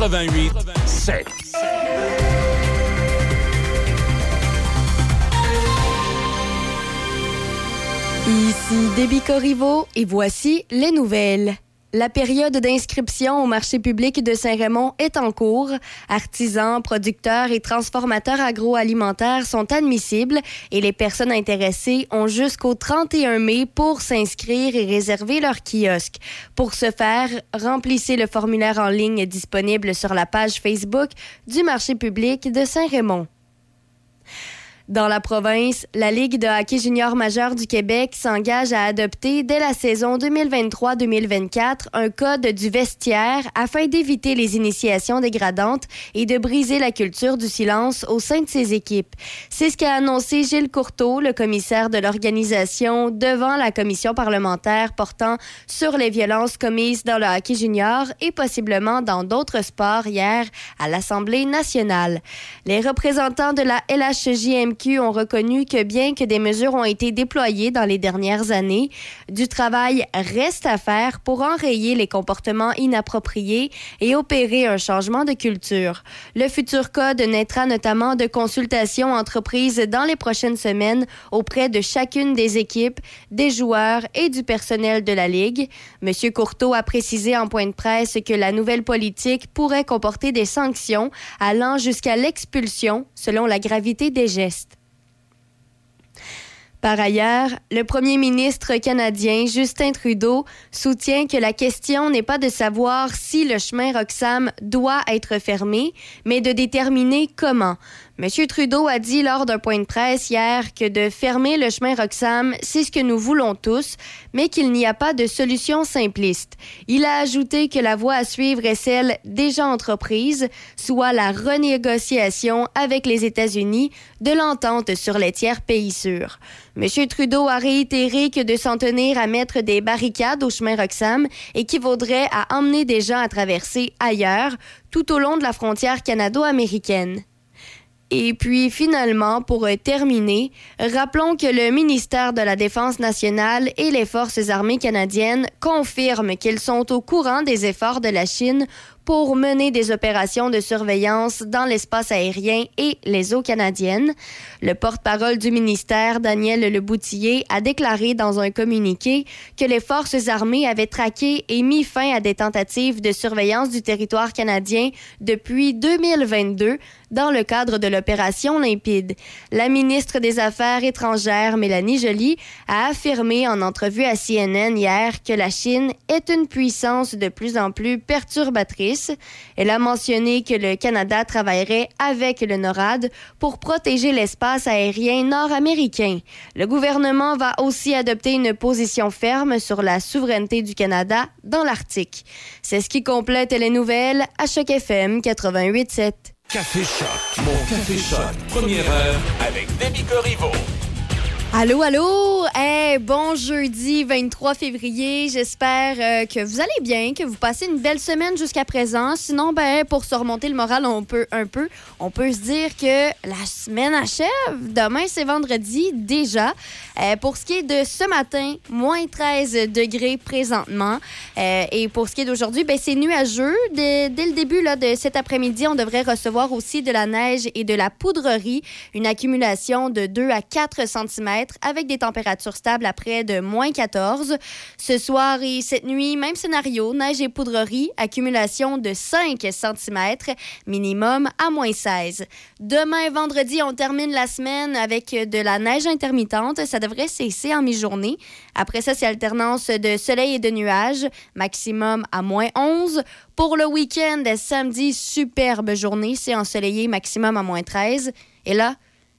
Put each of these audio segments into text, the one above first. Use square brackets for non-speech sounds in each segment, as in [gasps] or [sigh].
88 7. Ici Déby Corriveau et voici les nouvelles. La période d'inscription au marché public de Saint-Raymond est en cours. Artisans, producteurs et transformateurs agroalimentaires sont admissibles et les personnes intéressées ont jusqu'au 31 mai pour s'inscrire et réserver leur kiosque. Pour ce faire, remplissez le formulaire en ligne disponible sur la page Facebook du marché public de Saint-Raymond. Dans la province, la Ligue de hockey junior majeur du Québec s'engage à adopter dès la saison 2023-2024 un code du vestiaire afin d'éviter les initiations dégradantes et de briser la culture du silence au sein de ses équipes. C'est ce qu'a annoncé Gilles Courteau, le commissaire de l'organisation, devant la commission parlementaire portant sur les violences commises dans le hockey junior et possiblement dans d'autres sports hier à l'Assemblée nationale. Les représentants de la LHJMQ ont reconnu que bien que des mesures ont été déployées dans les dernières années, du travail reste à faire pour enrayer les comportements inappropriés et opérer un changement de culture. Le futur code naîtra notamment de consultations entreprises dans les prochaines semaines auprès de chacune des équipes, des joueurs et du personnel de la Ligue. Monsieur Courteau a précisé en point de presse que la nouvelle politique pourrait comporter des sanctions allant jusqu'à l'expulsion selon la gravité des gestes. Par ailleurs, le premier ministre canadien Justin Trudeau soutient que la question n'est pas de savoir si le chemin Roxham doit être fermé, mais de déterminer comment. M. Trudeau a dit lors d'un point de presse hier que de fermer le chemin Roxham, c'est ce que nous voulons tous, mais qu'il n'y a pas de solution simpliste. Il a ajouté que la voie à suivre est celle déjà entreprise, soit la renégociation avec les États-Unis de l'entente sur les tiers pays sûrs. M. Trudeau a réitéré que de s'en tenir à mettre des barricades au chemin Roxham équivaudrait à emmener des gens à traverser ailleurs, tout au long de la frontière canado-américaine. Et puis finalement, pour terminer, rappelons que le ministère de la Défense nationale et les forces armées canadiennes confirment qu'ils sont au courant des efforts de la Chine pour mener des opérations de surveillance dans l'espace aérien et les eaux canadiennes. Le porte-parole du ministère, Daniel Leboutillier, a déclaré dans un communiqué que les forces armées avaient traqué et mis fin à des tentatives de surveillance du territoire canadien depuis 2022 dans le cadre de l'opération Limpide. La ministre des Affaires étrangères, Mélanie Joly, a affirmé en entrevue à CNN hier que la Chine est une puissance de plus en plus perturbatrice elle a mentionné que le Canada travaillerait avec le NORAD pour protéger l'espace aérien nord-américain. Le gouvernement va aussi adopter une position ferme sur la souveraineté du Canada dans l'Arctique. C'est ce qui complète les nouvelles à Choc FM 88.7. Café Choc, mon. Allô, allô! Bon jeudi 23 février. J'espère euh, que vous allez bien, que vous passez une belle semaine jusqu'à présent. Sinon, ben, pour se remonter le moral on peut, un peu, on peut se dire que la semaine achève. Demain, c'est vendredi déjà. Euh, pour ce qui est de ce matin, moins 13 degrés présentement. Euh, et pour ce qui est d'aujourd'hui, ben, c'est nuageux. Dès, dès, le début là, de cet après-midi, on devrait recevoir aussi de la neige et de la poudrerie. Une accumulation de 2 à 4 cm avec des températures stables à près de moins 14. Ce soir et cette nuit, même scénario, neige et poudrerie, accumulation de 5 cm, minimum à moins 16. Demain, vendredi, on termine la semaine avec de la neige intermittente. Ça devrait cesser en mi-journée. Après ça, c'est alternance de soleil et de nuages, maximum à moins 11. Pour le week-end, samedi, superbe journée, c'est ensoleillé, maximum à moins 13. Et là,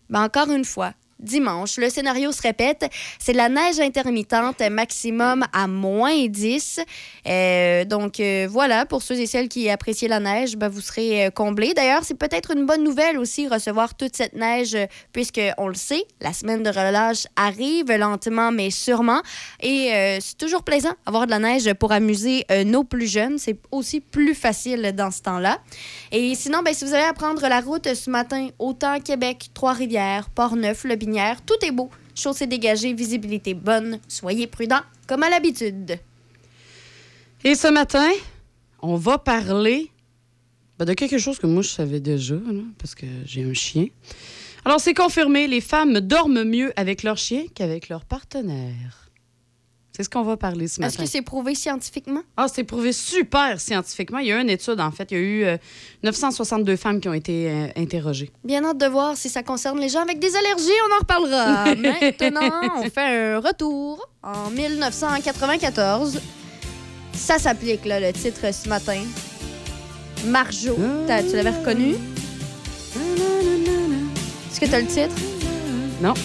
ben encore une fois, dimanche. Le scénario se répète. C'est la neige intermittente, maximum à moins 10. Euh, donc euh, voilà, pour ceux et celles qui apprécient la neige, ben, vous serez euh, comblés. D'ailleurs, c'est peut-être une bonne nouvelle aussi recevoir toute cette neige, puisque on le sait, la semaine de relâche arrive lentement mais sûrement. Et c'est toujours plaisant avoir de la neige pour amuser nos plus jeunes. C'est aussi plus facile dans ce temps-là. Et sinon, ben, si vous allez à prendre la route ce matin, autant Québec, Trois-Rivières, Port-Neuf, Le tout est beau. chaussée dégagée, visibilité bonne. Soyez prudents, comme à l'habitude. Et ce matin, on va parler ben, de quelque chose que moi, je savais déjà, parce que j'ai un chien. Alors, c'est confirmé, les femmes dorment mieux avec leur chien qu'avec leur partenaire. C'est ce qu'on va parler ce matin. Est-ce que c'est prouvé scientifiquement? Ah, c'est prouvé super scientifiquement. Il y a eu une étude, en fait. Il y a eu 962 euh, femmes qui ont été euh, interrogées. Bien hâte de voir si ça concerne les gens avec des allergies. On en reparlera. [laughs] Maintenant, on fait un retour en 1994. Ça s'applique, là, le titre ce matin. Marjo. Tu l'avais reconnu? Est-ce que tu as le titre? Non.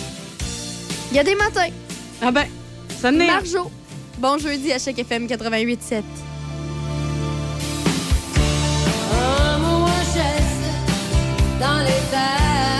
Il y a des matins. Ah ben. Marjo. Bon jeudi à chaque FM 88.7. dans les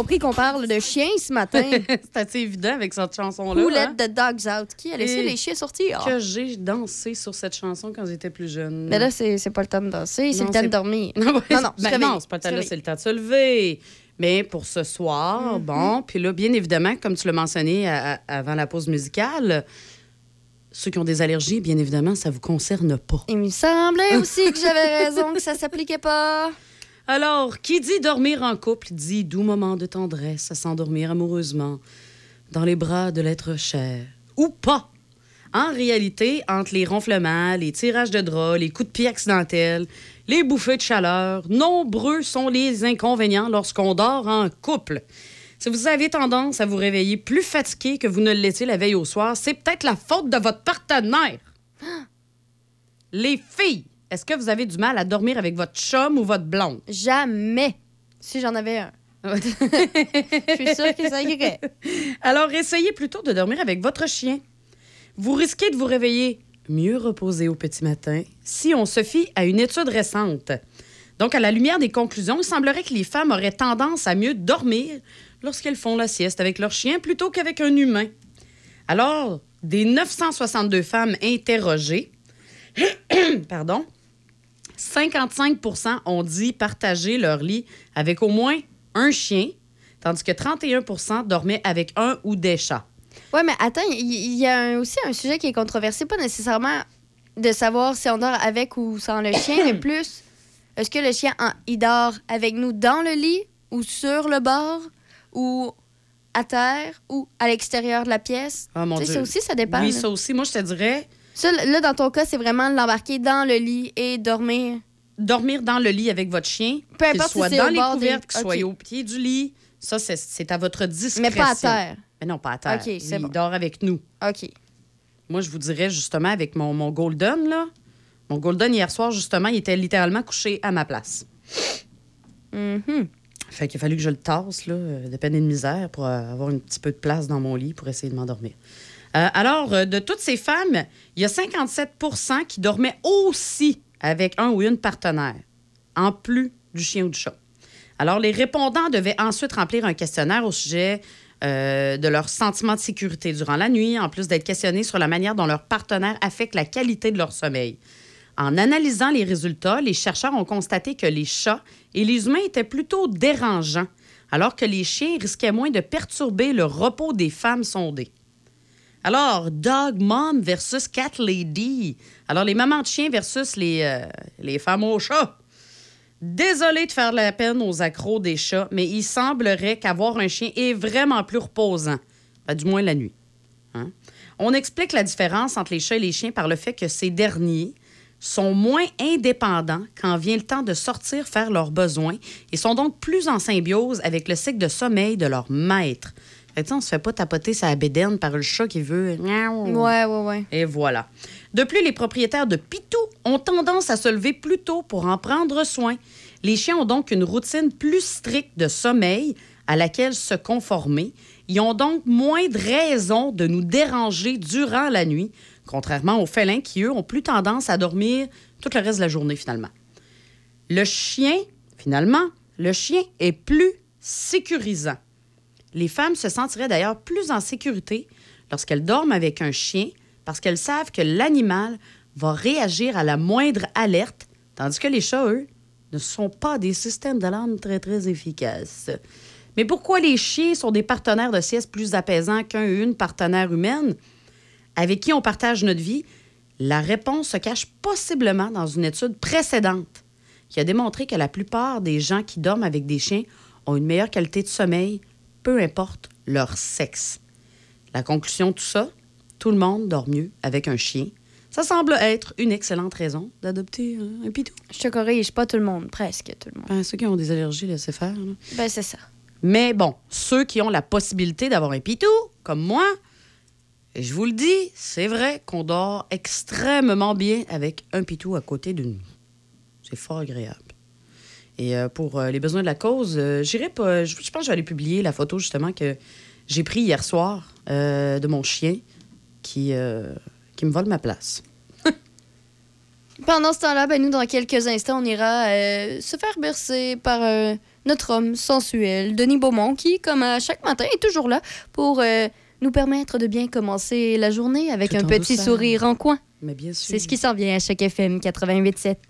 compris qu'on parle de chiens ce matin. [laughs] C'est assez évident avec cette chanson-là. Who hein? the dogs out? Qui a laissé Et les chiens sortir? Que j'ai dansé sur cette chanson quand j'étais plus jeune. Mais là, c'est pas le temps de danser, c'est le temps de dormir. [laughs] Non, Non, non, ben non, c'est pas le temps là, réveiller. c'est le temps de se lever. Mais pour ce soir, Mm-hmm. bon, puis là, bien évidemment, comme tu l'as mentionné à- à- avant la pause musicale, ceux qui ont des allergies, bien évidemment, ça vous concerne pas. Il me semblait aussi que j'avais raison, que ça s'appliquait pas. Alors, qui dit dormir en couple dit doux moment de tendresse à s'endormir amoureusement dans les bras de l'être cher. Ou pas. En réalité, entre les ronflements, les tirages de draps, les coups de pied accidentels, les bouffées de chaleur, nombreux sont les inconvénients lorsqu'on dort en couple. Si vous avez tendance à vous réveiller plus fatigué que vous ne l'étiez la veille au soir, c'est peut-être la faute de votre partenaire. Les filles, est-ce que vous avez du mal à dormir avec votre chum ou votre blonde? Jamais. Si j'en avais un. [laughs] Je suis sûre que ça irait. Alors, essayez plutôt de dormir avec votre chien. Vous risquez de vous réveiller mieux reposé au petit matin si on se fie à une étude récente. Donc, à la lumière des conclusions, il semblerait que les femmes auraient tendance à mieux dormir lorsqu'elles font la sieste avec leur chien plutôt qu'avec un humain. Alors, des 962 femmes interrogées, [clears throat] pardon, 55% ont dit partager leur lit avec au moins un chien, tandis que 31% dormaient avec un ou des chats. Ouais, mais attends, il y, a un- aussi un sujet qui est controversé, pas nécessairement de savoir si on dort avec ou sans le chien, mais [coughs] plus est-ce que le chien en- il dort avec nous dans le lit ou sur le bord ou à terre ou à l'extérieur de la pièce? Ah, mon Dieu. ça aussi, ça dépend. Oui, là. ça aussi. Moi, je te dirais, Ça, là, dans ton cas, c'est vraiment l'embarquer dans le lit et dormir? dormir dans le lit avec votre chien, Peu importe si soit c'est dans au les bord des- couvertes, qu'il soit au pied du lit, ça, c'est- à votre discrétion. Mais pas à terre. Mais non, pas à terre. Lui, bon. Il dort avec nous. OK. Moi, je vous dirais justement avec mon, mon Golden, là. Mon Golden, hier soir, justement, il était littéralement couché à ma place. Mhm. Fait qu'il a fallu que je le tasse, là, euh, de peine et de misère, pour euh, avoir un petit peu de place dans mon lit pour essayer de m'endormir. Euh, alors, euh, de toutes ces femmes, il y a 57% qui dormaient aussi avec un ou une partenaire, en plus du chien ou du chat. Alors, les répondants devaient ensuite remplir un questionnaire au sujet euh, de leur sentiment de sécurité durant la nuit, en plus d'être questionnés sur la manière dont leur partenaire affecte la qualité de leur sommeil. En analysant les résultats, les chercheurs ont constaté que les chats et les humains étaient plutôt dérangeants, alors que les chiens risquaient moins de perturber le repos des femmes sondées. Alors, Dog Mom versus Cat Lady. Alors, les mamans de chiens versus les, euh, les femmes aux chats. Désolé de faire la peine aux accros des chats, mais il semblerait qu'avoir un chien est vraiment plus reposant, Ben, du moins la nuit. Hein? On explique la différence entre les chats et les chiens par le fait que ces derniers sont moins indépendants quand vient le temps de sortir faire leurs besoins et sont donc plus en symbiose avec le cycle de sommeil de leur maître. Fait que, tu sais, on se fait pas tapoter sa bédaine par le chat qui veut. Ouais, ouais, ouais. Et voilà. De plus, les propriétaires de Pitou ont tendance à se lever plus tôt pour en prendre soin. Les chiens ont donc une routine plus stricte de sommeil à laquelle se conformer. Ils ont donc moins de raisons de nous déranger durant la nuit, contrairement aux félins qui, eux, ont plus tendance à dormir tout le reste de la journée, finalement. Le chien, finalement, le chien est plus sécurisant. Les femmes se sentiraient d'ailleurs plus en sécurité lorsqu'elles dorment avec un chien parce qu'elles savent que l'animal va réagir à la moindre alerte, tandis que les chats, eux, ne sont pas des systèmes d'alarme très, très efficaces. Mais pourquoi les chiens sont des partenaires de sieste plus apaisants qu'un ou une partenaire humaine? Avec qui on partage notre vie? La réponse se cache possiblement dans une étude précédente qui a démontré que la plupart des gens qui dorment avec des chiens ont une meilleure qualité de sommeil, peu importe leur sexe. La conclusion de tout ça, tout le monde dort mieux avec un chien. Ça semble être une excellente raison d'adopter euh, un pitou. Je te corrige, pas tout le monde, presque tout le monde. Ben, ceux qui ont des allergies, laissez faire. là. Ben, c'est ça. Mais bon, ceux qui ont la possibilité d'avoir un pitou, comme moi, et je vous le dis, c'est vrai qu'on dort extrêmement bien avec un pitou à côté de nous. C'est fort agréable. Et euh, pour euh, les besoins de la cause, euh, j'irai pas. Je pense que je vais aller publier la photo justement que j'ai pris hier soir euh, de mon chien qui, euh, qui me vole ma place. [laughs] Pendant ce temps-là, ben, nous, dans quelques instants, on ira euh, se faire bercer par euh, notre homme sensuel, Denis Beaumont, qui, comme à chaque matin, est toujours là pour euh, nous permettre de bien commencer la journée avec Tout un petit douceur. sourire en coin. Mais bien sûr. C'est ce qui s'en vient à chaque FM 88.7.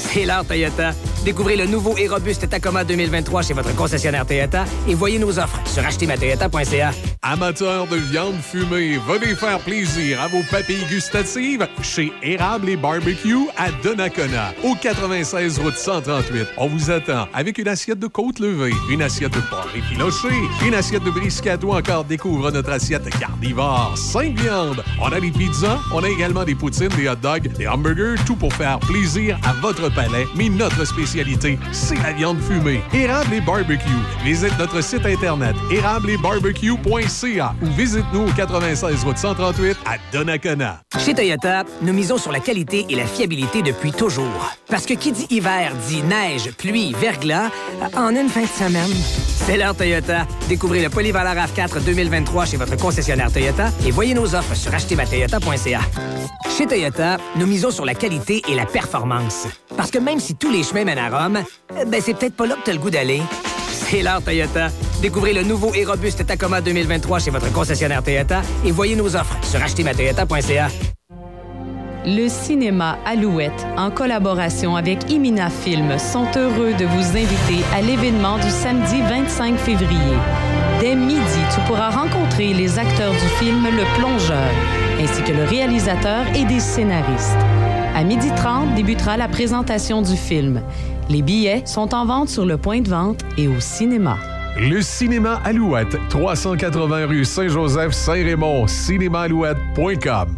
C'est l'heure Toyota. Découvrez le nouveau et robuste Tacoma 2023 chez votre concessionnaire Toyota et voyez nos offres sur achetermattoyota.ca. Amateurs de viande fumée, venez faire plaisir à vos papilles gustatives chez Érable et Barbecue à Donnacona, au 96 route 138. On vous attend avec une assiette de côte levée, une assiette de porc effiloché, une assiette de brisket ou encore découvre notre assiette carnivore, 5 viandes. On a des pizzas, on a également des poutines, des hot dogs, des hamburgers, tout pour faire plaisir à votre palais. Mais notre spécialité, c'est la viande fumée. Érable et Barbecue. Visite notre site internet érableetbarbecue.ca ou visite-nous au 96 route 138 à Donnacona. Chez Toyota, nous misons sur la qualité et la fiabilité depuis toujours. Parce que qui dit hiver dit neige, pluie, verglas, en une fin de semaine. C'est l'heure Toyota. Découvrez le Polyvaleur RAV4 2023 chez votre concessionnaire Toyota et voyez nos offres sur achetermattoyota.ca. Chez Toyota, nous misons sur la qualité et la performance. Parce que même si tous les chemins mènent à Rome, euh, ben c'est peut-être pas là que t'as le goût d'aller. C'est l'heure Toyota. Découvrez le nouveau et robuste Tacoma 2023 chez votre concessionnaire Toyota et voyez nos offres sur achetermattoyota.ca. Le cinéma Alouette, en collaboration avec Imina Film, sont heureux de vous inviter à l'événement du samedi 25 février. Dès midi, tu pourras rencontrer les acteurs du film Le Plongeur, ainsi que le réalisateur et des scénaristes. À midi 30 débutera la présentation du film. Les billets sont en vente sur le point de vente et au cinéma. Le cinéma Alouette, 380 rue Saint-Joseph, Saint-Raymond, cinémaalouette.com.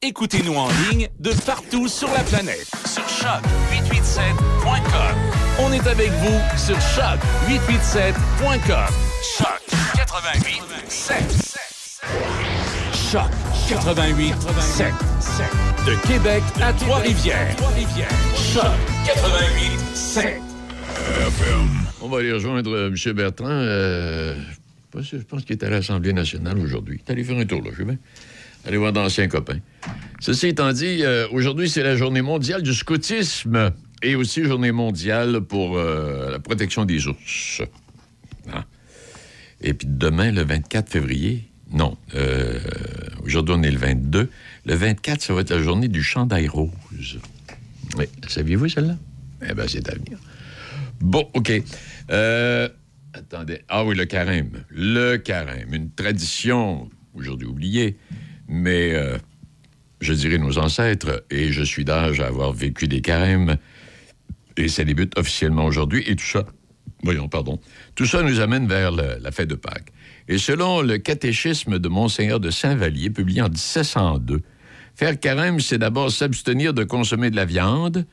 Écoutez-nous en ligne de partout sur la planète sur choc887.com. On est avec vous sur choc887.com. Choc 88 Choc 88 De Québec à Trois-Rivières. Choc 88 On va aller rejoindre euh, M. Bertrand. euh, je pense qu'il est à l'Assemblée nationale aujourd'hui. Il est allé faire un tour, là, je vais aller voir d'anciens copains. Ceci étant dit, euh, aujourd'hui, c'est la journée mondiale du scoutisme et aussi journée mondiale pour euh, la protection des ours. Hein? Et puis demain, le 24 février, non, euh, aujourd'hui, on est le 22. Le 24, ça va être la journée du chandail rose. Oui, saviez-vous celle-là? Eh bien, c'est à venir. Bon, OK. Euh, attendez. Ah oui, le carême. Le carême. Une tradition aujourd'hui oubliée, mais euh, je dirais nos ancêtres, et je suis d'âge à avoir vécu des carèmes, et ça débute officiellement aujourd'hui, et tout ça, voyons, pardon, tout ça nous amène vers la fête de Pâques. Et selon le catéchisme de Monseigneur de Saint-Vallier, publié en 1702, faire carême, c'est d'abord s'abstenir de consommer de la viande,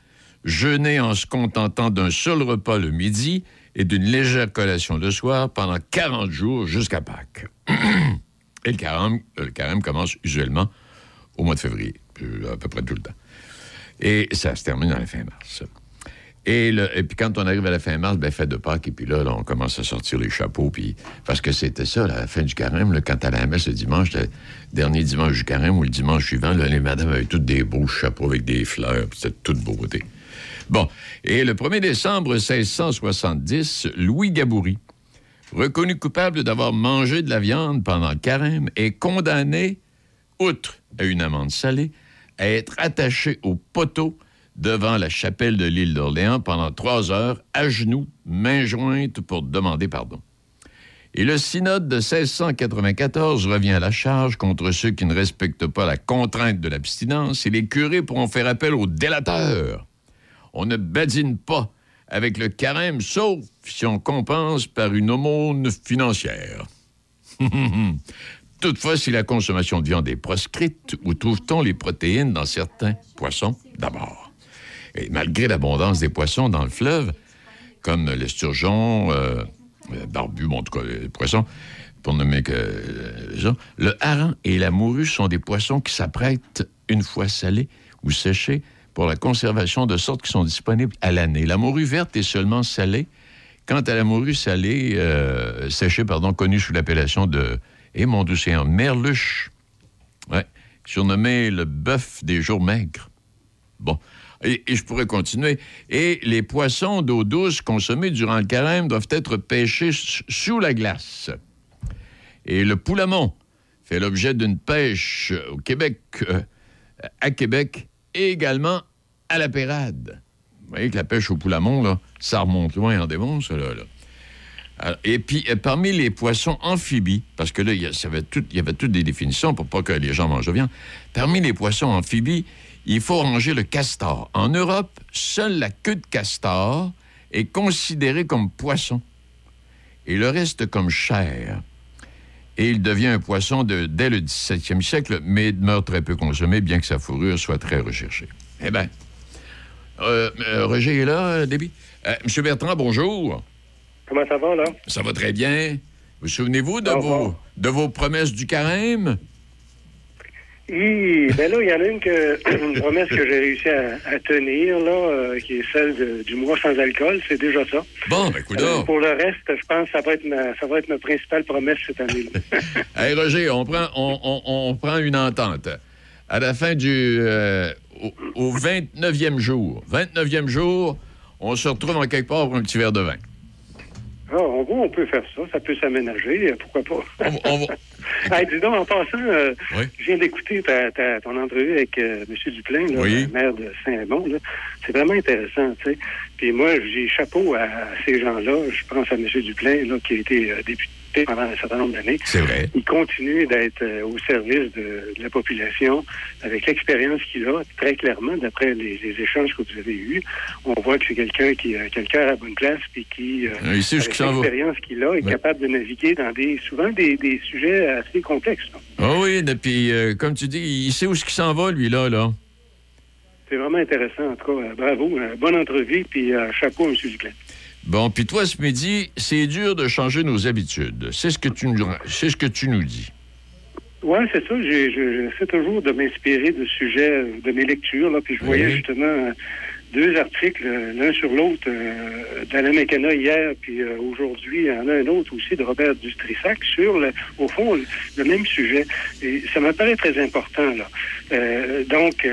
jeûner en se contentant d'un seul repas le midi et d'une légère collation le soir pendant 40 jours jusqu'à Pâques. [clears throat] et le carême, le carême commence usuellement au mois de février, euh, à peu près tout le temps. Et ça se termine à la fin mars. Et, puis quand on arrive à la fin mars, ben fête de Pâques, et puis là, là, on commence à sortir les chapeaux, puis parce que c'était ça, la fin du carême, là, quand à la messe le dimanche, le dernier dimanche du carême ou le dimanche suivant, là, les madames avaient toutes des beaux chapeaux avec des fleurs, puis c'était toute beauté. Bon, et le 1er décembre 1670, Louis Gaboury, reconnu coupable d'avoir mangé de la viande pendant le carême, est condamné, outre à une amende salée, à être attaché au poteau devant la chapelle de l'île d'Orléans pendant trois heures, à genoux, mains jointes pour demander pardon. Et le synode de 1694 revient à la charge contre ceux qui ne respectent pas la contrainte de l'abstinence et les curés pourront faire appel aux délateurs. On ne badine pas avec le carême, sauf si on compense par une aumône financière. [laughs] Toutefois, si la consommation de viande est proscrite, où trouve-t-on les protéines dans certains poissons d'abord? Malgré l'abondance des poissons dans le fleuve, comme l'esturgeon, euh, barbus, bon, en tout cas, les poissons, pour nommer que les gens. Le hareng et la morue sont des poissons qui s'apprêtent, une fois salés ou séchés, pour la conservation de sorte qu'ils sont disponibles à l'année. La morue verte est seulement salée. Quant à la morue salée, euh, séchée, pardon, connue sous l'appellation de, et mon océan, merluche, ouais, surnommé le bœuf des jours maigres. Bon, et, je pourrais continuer. Et les poissons d'eau douce consommés durant le carême doivent être pêchés sous la glace. Et le poulamon fait l'objet d'une pêche au Québec, euh, à Québec, et également à la Pérade. Vous voyez que la pêche au poulamon, là, ça remonte loin en démon, ça, là. et puis, euh, parmi les poissons amphibies, parce que là, il y, avait toutes des définitions pour pas que les gens mangent bien, parmi les poissons amphibies, il faut ranger le castor. En Europe, seule la queue de castor est considérée comme poisson et le reste comme chair. Et il devient un poisson de, dès le 17e siècle, mais demeure très peu consommé, bien que sa fourrure soit très recherchée. Eh bien, euh, euh, Roger est là, Déby? Euh, Monsieur Bertrand, bonjour. Comment ça va, là? Ça va très bien. Vous souvenez-vous de, vos, de vos promesses du carême? Oui, ben là, il y en a une, que, [clears throat] une promesse que j'ai réussi à, tenir, là, euh, qui est celle du mois sans alcool. C'est déjà ça. Bon, ben, écoute euh, Pour le reste, je pense que ça va être ma, ça va être ma principale promesse cette année. [laughs] hey, Roger, on prend, on, on, on, prend une entente. À la fin du. Euh, au, 29e jour. 29e jour, on se retrouve en quelque part pour un petit verre de vin. Ah, on peut faire ça. Ça peut s'aménager. Pourquoi pas? on, [laughs] dis donc, en passant, euh, je viens d'écouter ton entrevue avec euh, M. Duplain, le maire de Saint-Bon. C'est vraiment intéressant, tu sais. Puis moi, j'ai chapeau à, ces gens-là. Je pense à M. Duplain, là, qui a été euh, député pendant un certain nombre d'années. C'est vrai. Il continue d'être euh, au service de, la population avec l'expérience qu'il a, très clairement, d'après les, échanges que vous avez eus. On voit que c'est quelqu'un qui a quelqu'un à la bonne place puis qui, euh, avec l'expérience qu'il a, est capable de naviguer dans des souvent des, sujets assez complexes. Oh oui, et puis, euh, comme tu dis, il sait où ce qui s'en va, lui, là, là. C'est vraiment intéressant, en tout cas. bravo. bonne entrevue, puis chapeau, M. Duclain. Bon, puis toi, ce midi, c'est dur de changer nos habitudes. C'est ce que tu nous, c'est ce que tu nous dis. Oui, c'est ça. J'essaie toujours de m'inspirer de sujets de mes lectures. Là, puis je voyais justement deux articles, l'un sur l'autre, euh, d'Alain McKenna hier, puis euh, aujourd'hui, il y en a un autre aussi de Robert Dustrissac sur, le, au fond, le, même sujet. Et ça me paraît très important, là. Euh, donc,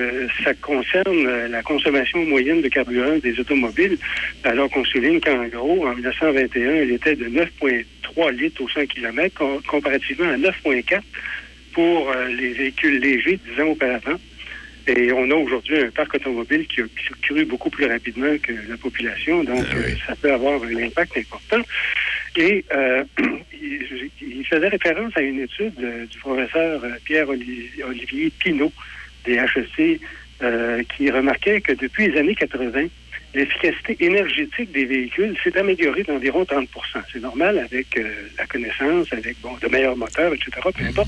ça concerne la consommation moyenne de carburant des automobiles, alors qu'on souligne qu'en gros, en 1921, elle était de 9,3 litres au 100 km, comparativement à 9,4 pour les véhicules légers dix ans auparavant. Et on a aujourd'hui un parc automobile qui a cru beaucoup plus rapidement que la population, donc ah euh, ça peut avoir un impact important. Et euh, [clears throat] il, faisait référence à une étude euh, du professeur Pierre-Olivier Pinault des HEC qui remarquait que depuis les années 80, l'efficacité énergétique des véhicules s'est améliorée d'environ 30% C'est normal avec la connaissance, avec bon, de meilleurs moteurs, etc., peu importe.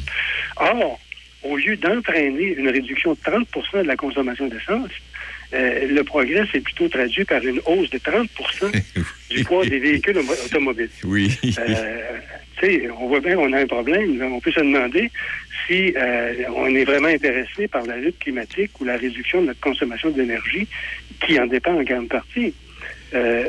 Or, au lieu d'entraîner une réduction de 30 de la consommation d'essence, euh, le progrès s'est plutôt traduit par une hausse de 30 [laughs] du poids des véhicules automobiles. [laughs] Oui. Euh, on voit bien qu'on a un problème. On peut se demander si euh, on est vraiment intéressé par la lutte climatique ou la réduction de notre consommation d'énergie, qui en dépend en grande partie.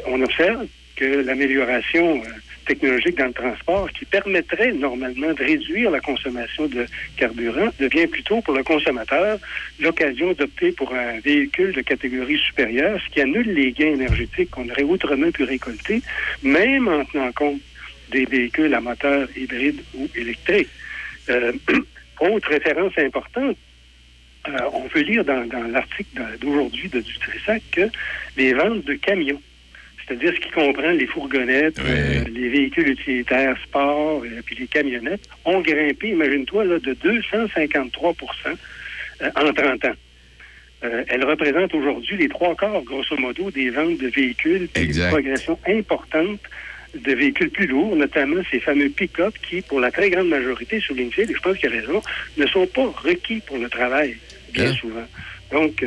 on observe que l'amélioration technologique dans le transport qui permettrait normalement de réduire la consommation de carburant devient plutôt pour le consommateur l'occasion d'opter pour un véhicule de catégorie supérieure, ce qui annule les gains énergétiques qu'on aurait autrement pu récolter, même en tenant compte des véhicules à moteur hybride ou électrique. Euh, [clears throat] autre référence importante, euh, on peut lire dans, dans l'article d'aujourd'hui de Dutrissac que les ventes de camions c'est-à-dire ce qui comprend les fourgonnettes, euh, les véhicules utilitaires sport et euh, puis les camionnettes, ont grimpé, imagine-toi, là, de 253% euh, en 30 ans. elles représentent aujourd'hui les trois quarts, grosso modo, des ventes de véhicules, puis une progression importante de véhicules plus lourds, notamment ces fameux pick-up qui, pour la très grande majorité, souligne et je pense qu'il y a raison, ne sont pas requis pour le travail, bien hein? souvent. Donc,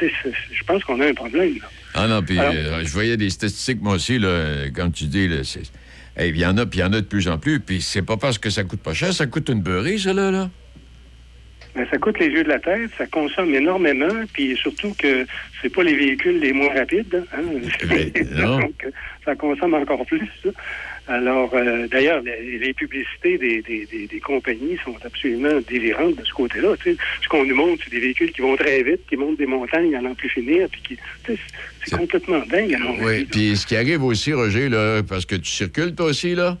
je pense qu'on a un problème. Là. Ah non, puis euh, je voyais des statistiques, moi aussi, là, comme tu dis, là, Et il y en a, puis il y en a de plus en plus. Puis c'est pas parce que ça coûte pas cher, ça coûte une beurrée, ça, là, là. Ben, ça coûte les yeux de la tête, ça consomme énormément, puis surtout que c'est pas les véhicules les moins rapides. Hein? [laughs] Donc, ça consomme encore plus. Alors, euh, d'ailleurs, les, publicités des, des, des, compagnies sont absolument délirantes de ce côté-là. Ce qu'on nous montre, c'est des véhicules qui vont très vite, qui montent des montagnes à n'en plus finir, puis qui, c'est complètement dingue. oui, puis ce qui arrive aussi, Roger, là, parce que tu circules toi aussi, là,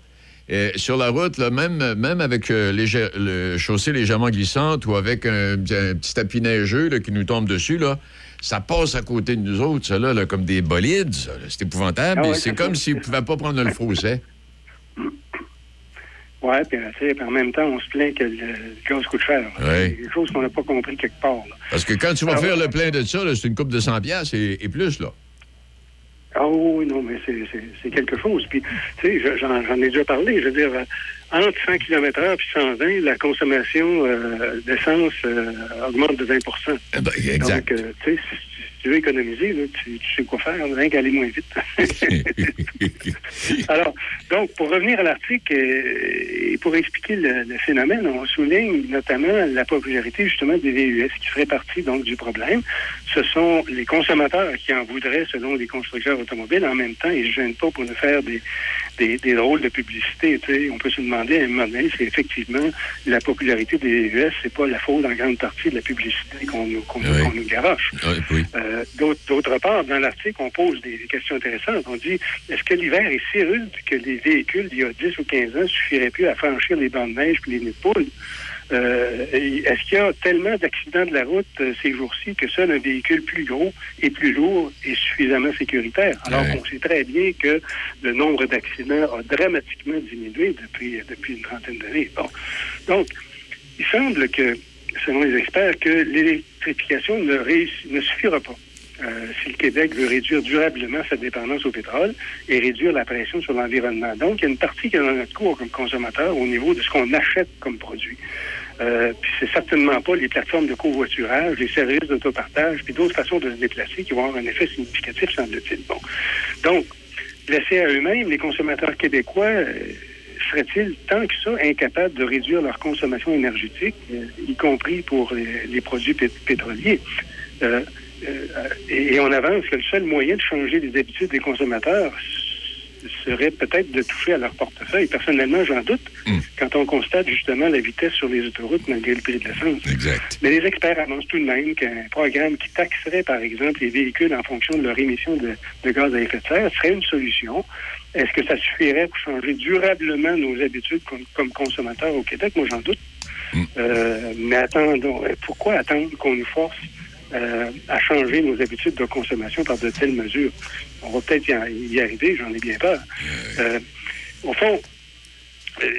et sur la route, là, même, même avec euh, le chaussée légèrement glissante ou avec un, petit tapis neigeux là, qui nous tombe dessus, là, ça passe à côté de nous autres, ça, là, comme des bolides. C'est épouvantable. Ah c'est comme s'ils ne pouvaient pas prendre le fossé. [laughs] Oui, puis en même temps, on se plaint que le, gaz coûte cher. C'est des choses qu'on n'a pas compris quelque part. Parce que quand tu vas faire le plein de ça, c'est une coupe de 100 pièces et, plus, là. Ah oui, non, mais c'est quelque chose. Puis, tu sais, j'en ai déjà parlé. Je veux dire, euh, entre 100 km h puis 120, la consommation euh, d'essence euh, augmente de 20 eh ben, Exact. Donc, tu sais, tu veux économiser, là, tu, sais quoi faire, rien qu'aller moins vite. [laughs] Alors, donc, pour revenir à l'article euh, et pour expliquer le, phénomène, on souligne notamment la popularité justement des VUS qui ferait partie donc du problème. Ce sont les consommateurs qui en voudraient selon les constructeurs automobiles. En même temps, ils ne se gênent pas pour nous faire des, des, des drôles de publicité. On peut se demander à un moment donné si effectivement la popularité des VUS, c'est pas la faute en grande partie de la publicité qu'on nous, qu'on, nous garoche. Oui. Euh, euh, d'autre part, dans l'article, on pose des, questions intéressantes. On dit est-ce que l'hiver est si rude que les véhicules d'il y a 10 ou 15 ans suffiraient plus à franchir les bancs de neige et les nids de poules? Euh, Est-ce qu'il y a tellement d'accidents de la route euh, ces jours-ci que seul un véhicule plus gros et plus lourd est suffisamment sécuritaire? Alors qu'on sait très bien que le nombre d'accidents a dramatiquement diminué depuis, depuis une trentaine d'années. Bon. Donc, il semble que, selon les experts, que l'électrification ne, ne suffira pas. Euh, si le Québec veut réduire durablement sa dépendance au pétrole et réduire la pression sur l'environnement. Donc, il y a une partie qui est dans notre cours comme consommateur au niveau de ce qu'on achète comme produit. Euh, puis c'est certainement pas les plateformes de covoiturage, les services d'autopartage, puis d'autres façons de se déplacer qui vont avoir un effet significatif, semble-t-il. Bon. Donc, laissés à eux-mêmes, les consommateurs québécois euh, seraient-ils tant que ça incapables de réduire leur consommation énergétique, euh, y compris pour les, produits pétroliers? Euh, et, on avance que le seul moyen de changer les habitudes des consommateurs serait peut-être de toucher à leur portefeuille. Personnellement, j'en doute hmm. quand on constate justement la vitesse sur les autoroutes malgré le prix de l'essence. Exact. Mais les experts annoncent tout de même qu'un programme qui taxerait, par exemple, les véhicules en fonction de leur émission de, gaz à effet de serre serait une solution. Est-ce que ça suffirait pour changer durablement nos habitudes comme, consommateurs au Québec? Moi, j'en doute. Hmm. Euh, mais attendons, pourquoi attendre qu'on nous force euh, à changer nos habitudes de consommation par de telles mesures. On va peut-être y, arriver, j'en ai bien peur. Euh, au fond, euh,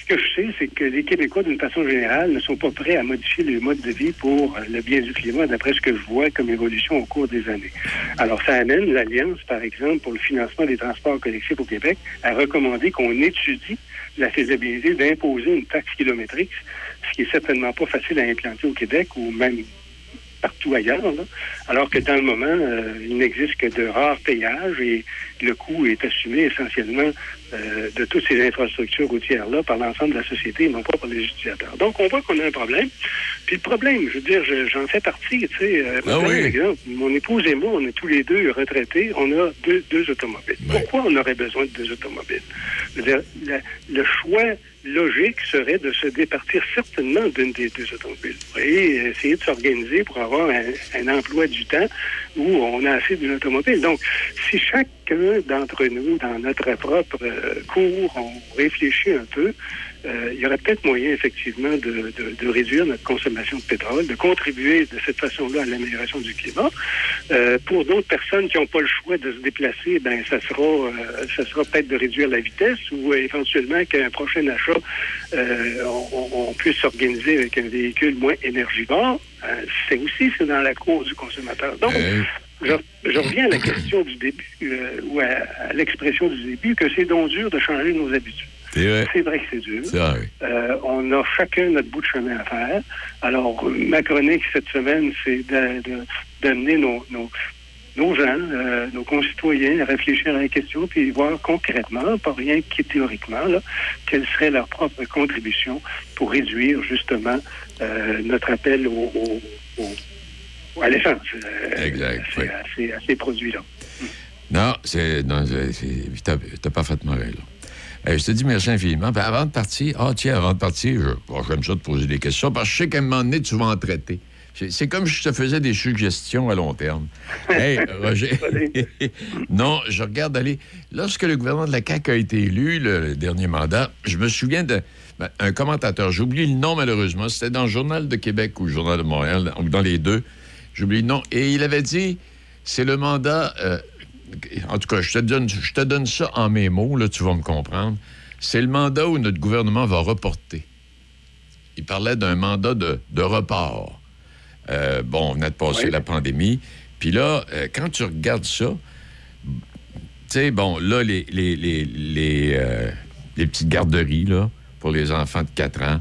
ce que je sais, c'est que les Québécois, d'une façon générale, ne sont pas prêts à modifier le mode de vie pour le bien du climat, d'après ce que je vois comme évolution au cours des années. Alors, ça amène l'Alliance, par exemple, pour le financement des transports collectifs au Québec, à recommander qu'on étudie la faisabilité d'imposer une taxe kilométrique, ce qui est certainement pas facile à implanter au Québec ou même partout ailleurs, alors que dans le moment, euh, il n'existe que de rares payages et le coût est assumé essentiellement euh, de toutes ces infrastructures routières-là par l'ensemble de la société, non pas par les utilisateurs. Donc, on voit qu'on a un problème. Puis le problème, je veux dire, j'en fais partie, tu sais, euh, ah exemple, mon épouse et moi, on est tous les deux retraités, on a deux, deux automobiles. Pourquoi on aurait besoin de deux automobiles? Je veux dire, le choix logique serait de se départir certainement d'une des deux automobiles. Et essayer de s'organiser pour avoir un, emploi du temps où on a assez d'une automobile. Donc, si chacun d'entre nous, dans notre propre euh, cours, on réfléchit un peu, euh, il y aurait peut-être moyen, effectivement, de, de, réduire notre consommation de pétrole, de contribuer de cette façon-là à l'amélioration du climat. Euh, pour d'autres personnes qui n'ont pas le choix de se déplacer, ben ça sera, euh, ça sera peut-être de réduire la vitesse ou éventuellement qu'un prochain achat, on, on, puisse s'organiser avec un véhicule moins énergivore. c'est aussi c'est dans la cause du consommateur. Donc, je, je, reviens à la question du début, ou à l'expression du début, que c'est donc dur de changer nos habitudes. C'est vrai. que c'est dur. Euh, on a chacun notre bout de chemin à faire. Alors, ma chronique cette semaine, c'est d'amener nos, nos gens, nos concitoyens à réfléchir à la question, puis voir concrètement, pas rien que théoriquement, là, quelle serait leur propre contribution pour réduire justement notre appel au, à l'essence. exact. À, ces, produits-là. Non, c'est. Tu as, parfaitement raison. Je te dis merci infiniment. avant de partir, ah, tiens, avant de partir, j'aime ça te poser des questions parce que je sais qu'à un moment donné, tu vas en traiter. C'est comme si je te faisais des suggestions à long terme. [laughs] hey, Roger. [laughs] non, je regarde aller. Lorsque le gouvernement de la CAQ a été élu, le, dernier mandat, je me souviens d'un ben, commentateur, j'oublie le nom malheureusement, c'était dans le Journal de Québec ou le Journal de Montréal, dans les deux, j'oublie le nom, et il avait dit c'est le mandat. Euh, en tout cas, je te, donne, je te donne ça en mes mots, là, tu vas me comprendre. C'est le mandat où notre gouvernement va reporter. Il parlait d'un mandat de, de report. Euh, bon, on venait de passer la pandémie. Puis là, euh, quand tu regardes ça, tu sais, bon, là, les, les, les, les, euh, petites garderies, là, pour les enfants de 4 ans.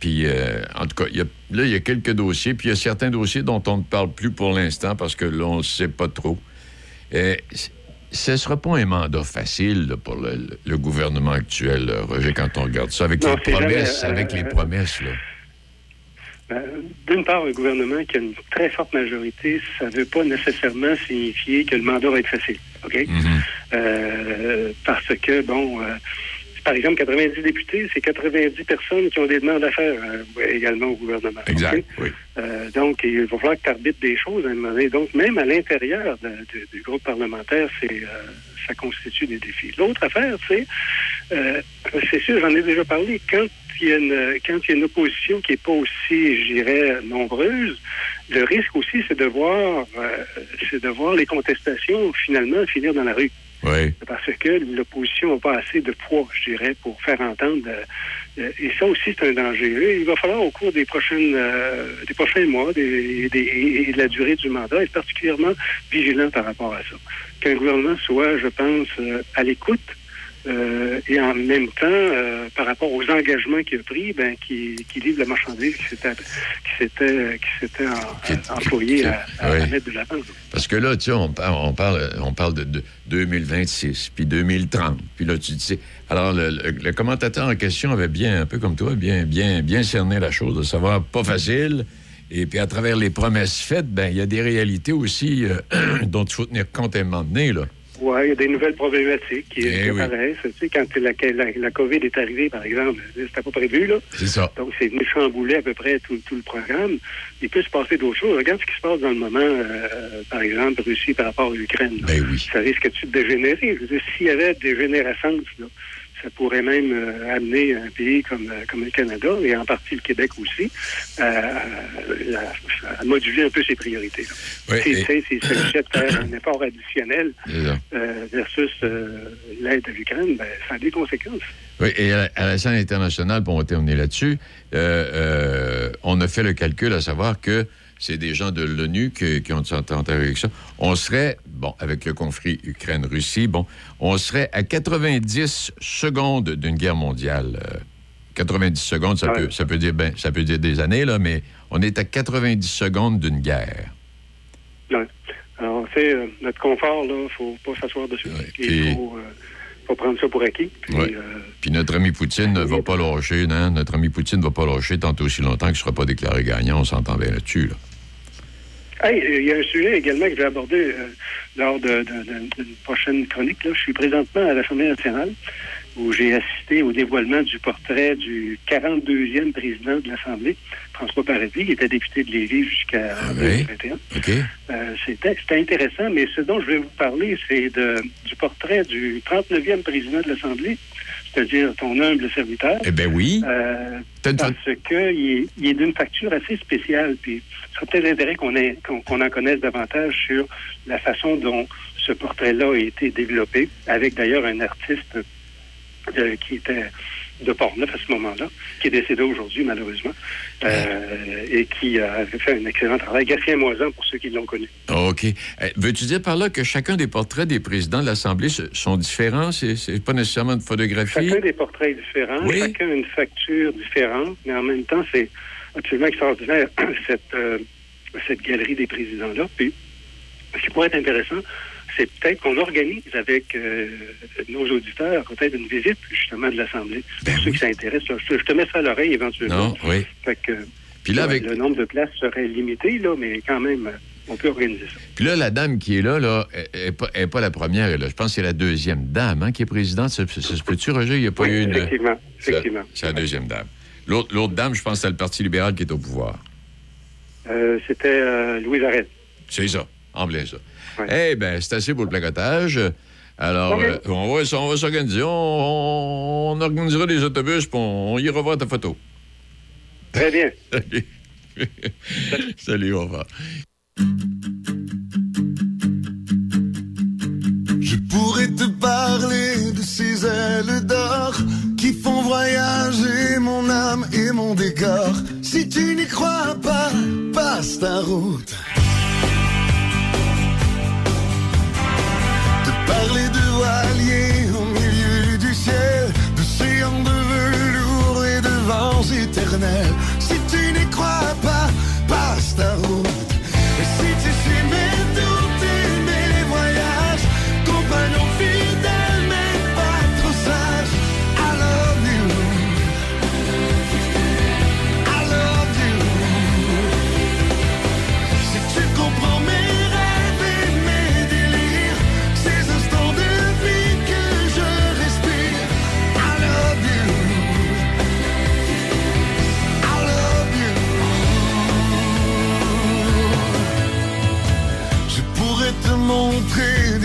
puis, en tout cas, y a, là, il y a quelques dossiers, puis il y a certains dossiers dont on ne parle plus pour l'instant parce que là, on ne sait pas trop. Ce ne sera pas un mandat facile pour le, gouvernement actuel, Roger, quand on regarde ça, avec les promesses, avec les promesses, là. Euh, d'une part, un gouvernement qui a une très forte majorité, ça ne veut pas nécessairement signifier que le mandat va être facile. OK? Mm-hmm. Euh, parce que, bon, euh, par exemple, 90 députés, c'est 90 personnes qui ont des demandes à faire également au gouvernement. Exact. Oui. donc, il va falloir que tu arbitres des choses à un moment donné. Donc, même à l'intérieur du groupe parlementaire, c'est ça constitue des défis. L'autre affaire, c'est, c'est sûr, j'en ai déjà parlé, quand il y a une, quand il y a une opposition qui n'est pas aussi, je dirais, nombreuse, le risque aussi, c'est de voir, euh, c'est de voir les contestations finalement finir dans la rue. Parce que l'opposition n'a pas assez de poids, je dirais, pour faire entendre. Euh, et ça aussi, c'est un danger. Il va falloir, au cours des prochaines, euh, des prochains mois et de la durée du mandat, être particulièrement vigilant par rapport à ça. Qu'un gouvernement soit, je pense, à l'écoute euh, et en même temps, euh, par rapport aux engagements qu'il a pris, ben, qui, qui livre la marchandise qui s'était qui s'était employé à, mettre de l'avant. Parce que là, tu sais, on, on, parle, on parle de, 2026, puis 2030, puis là, tu dis... Alors, le, commentateur en question avait bien, un peu comme toi, bien, bien, bien cerné la chose, de savoir pas facile. Et puis, à travers les promesses faites, ben, il y a des réalités aussi euh, [clears throat] dont il faut tenir compte à un moment donné, là. Oui, il y a des nouvelles problématiques qui, eh apparaissent. Tu sais, quand la, la, COVID est arrivée, par exemple, c'était pas prévu, là. C'est ça. Donc, c'est venu chambouler à peu près tout, tout, le programme. Il peut se passer d'autres choses. Regarde ce qui se passe dans le moment, euh, par exemple, Russie par rapport à l'Ukraine. Ben oui. Ça risque-tu de dégénérer? Je veux dire, s'il y avait dégénérescence, là, ça pourrait même euh, amener un pays comme, euh, comme le Canada, et en partie le Québec aussi, à, moduler un peu ses priorités. Oui, S'il s'agissait de faire un effort additionnel euh, versus l'aide à l'Ukraine, ben, ça a des conséquences. Oui, et à, la scène internationale, pour terminer là-dessus, on a fait le calcul à savoir que c'est des gens de l'ONU qui, ont entendu avec ça. On serait, bon, avec le conflit Ukraine-Russie, bon, on serait à 90 secondes d'une guerre mondiale. 90 euh, secondes, ça, peut, ça, peut dire, ben, ça peut dire des années, là, mais on est à 90 secondes d'une guerre. Oui. Alors, c'est euh, notre confort, là, il ne faut pas s'asseoir dessus. Il faut, euh, faut, prendre ça pour acquis. Puis, notre ami Poutine ne va pas lâcher, non? Notre ami Poutine ne va pas lâcher tant aussi longtemps qu'il ne sera pas déclaré gagnant. On s'entend bien là-dessus, là. Il y a un sujet également que je vais aborder lors d'une prochaine chronique. Je suis présentement à l'Assemblée nationale où j'ai assisté au dévoilement du portrait du 42e président de l'Assemblée, François Paradis, qui était député de Lévis jusqu'à 2021. Ah euh, c'était intéressant, mais ce dont je vais vous parler, c'est du portrait du 39e président de l'Assemblée, c'est-à-dire ton humble serviteur. Eh bien oui. Euh, parce qu'il est, est d'une facture assez spéciale. Puis, ça serait peut-être intérêt qu'on qu'on en connaisse davantage sur la façon dont ce portrait-là a été développé, avec d'ailleurs un artiste euh, qui était de Portneuf à ce moment-là, qui est décédé aujourd'hui, malheureusement, euh, et qui a fait un excellent travail. Gatien Moisan, pour ceux qui l'ont connu. OK. Eh, veux-tu dire par là que chacun des portraits des présidents de l'Assemblée sont différents? C'est pas nécessairement une photographie? Chacun des portraits est différent, chacun une facture différente, mais en même temps, c'est absolument extraordinaire, [clears throat] cette, euh, cette galerie des présidents-là. Puis, ce qui pourrait être intéressant, c'est peut-être qu'on organise avec euh, nos auditeurs peut-être une visite justement de l'Assemblée. Ben pour ceux qui s'intéressent, je, je te mets ça à l'oreille éventuellement. Non, oui. Fait que, Puis là, ouais, avec, le nombre de places serait limité, là, mais quand même, euh, on peut organiser ça. puis là, la dame qui est là, là, elle n'est pas, elle est pas la première. là. Je pense que c'est la deuxième dame hein, qui est présidente. Ça, se peut-tu, Roger? Il n'y a pas Oui, eu une... effectivement, C'est- effectivement. C'est la deuxième dame. L'autre dame, je pense que c'est le Parti libéral qui est au pouvoir. Euh, C'était euh, Louise Arrête. C'est ça, en ça. Eh bien, c'est assez pour le placotage. Alors, euh, on va, on va s'organiser. On, on organisera des autobus, puis on, on ira voir ta photo. Très bien. [laughs] Salut. [laughs] Salut, au revoir. Je pourrais te parler de ces ailes d'or qui font voyager mon âme et mon décor. Si tu n'y crois pas, passe ta route. Parler de voiliers au milieu du ciel, d'océans de velours et de vents éternels. Si tu n'y crois pas, passe ta route.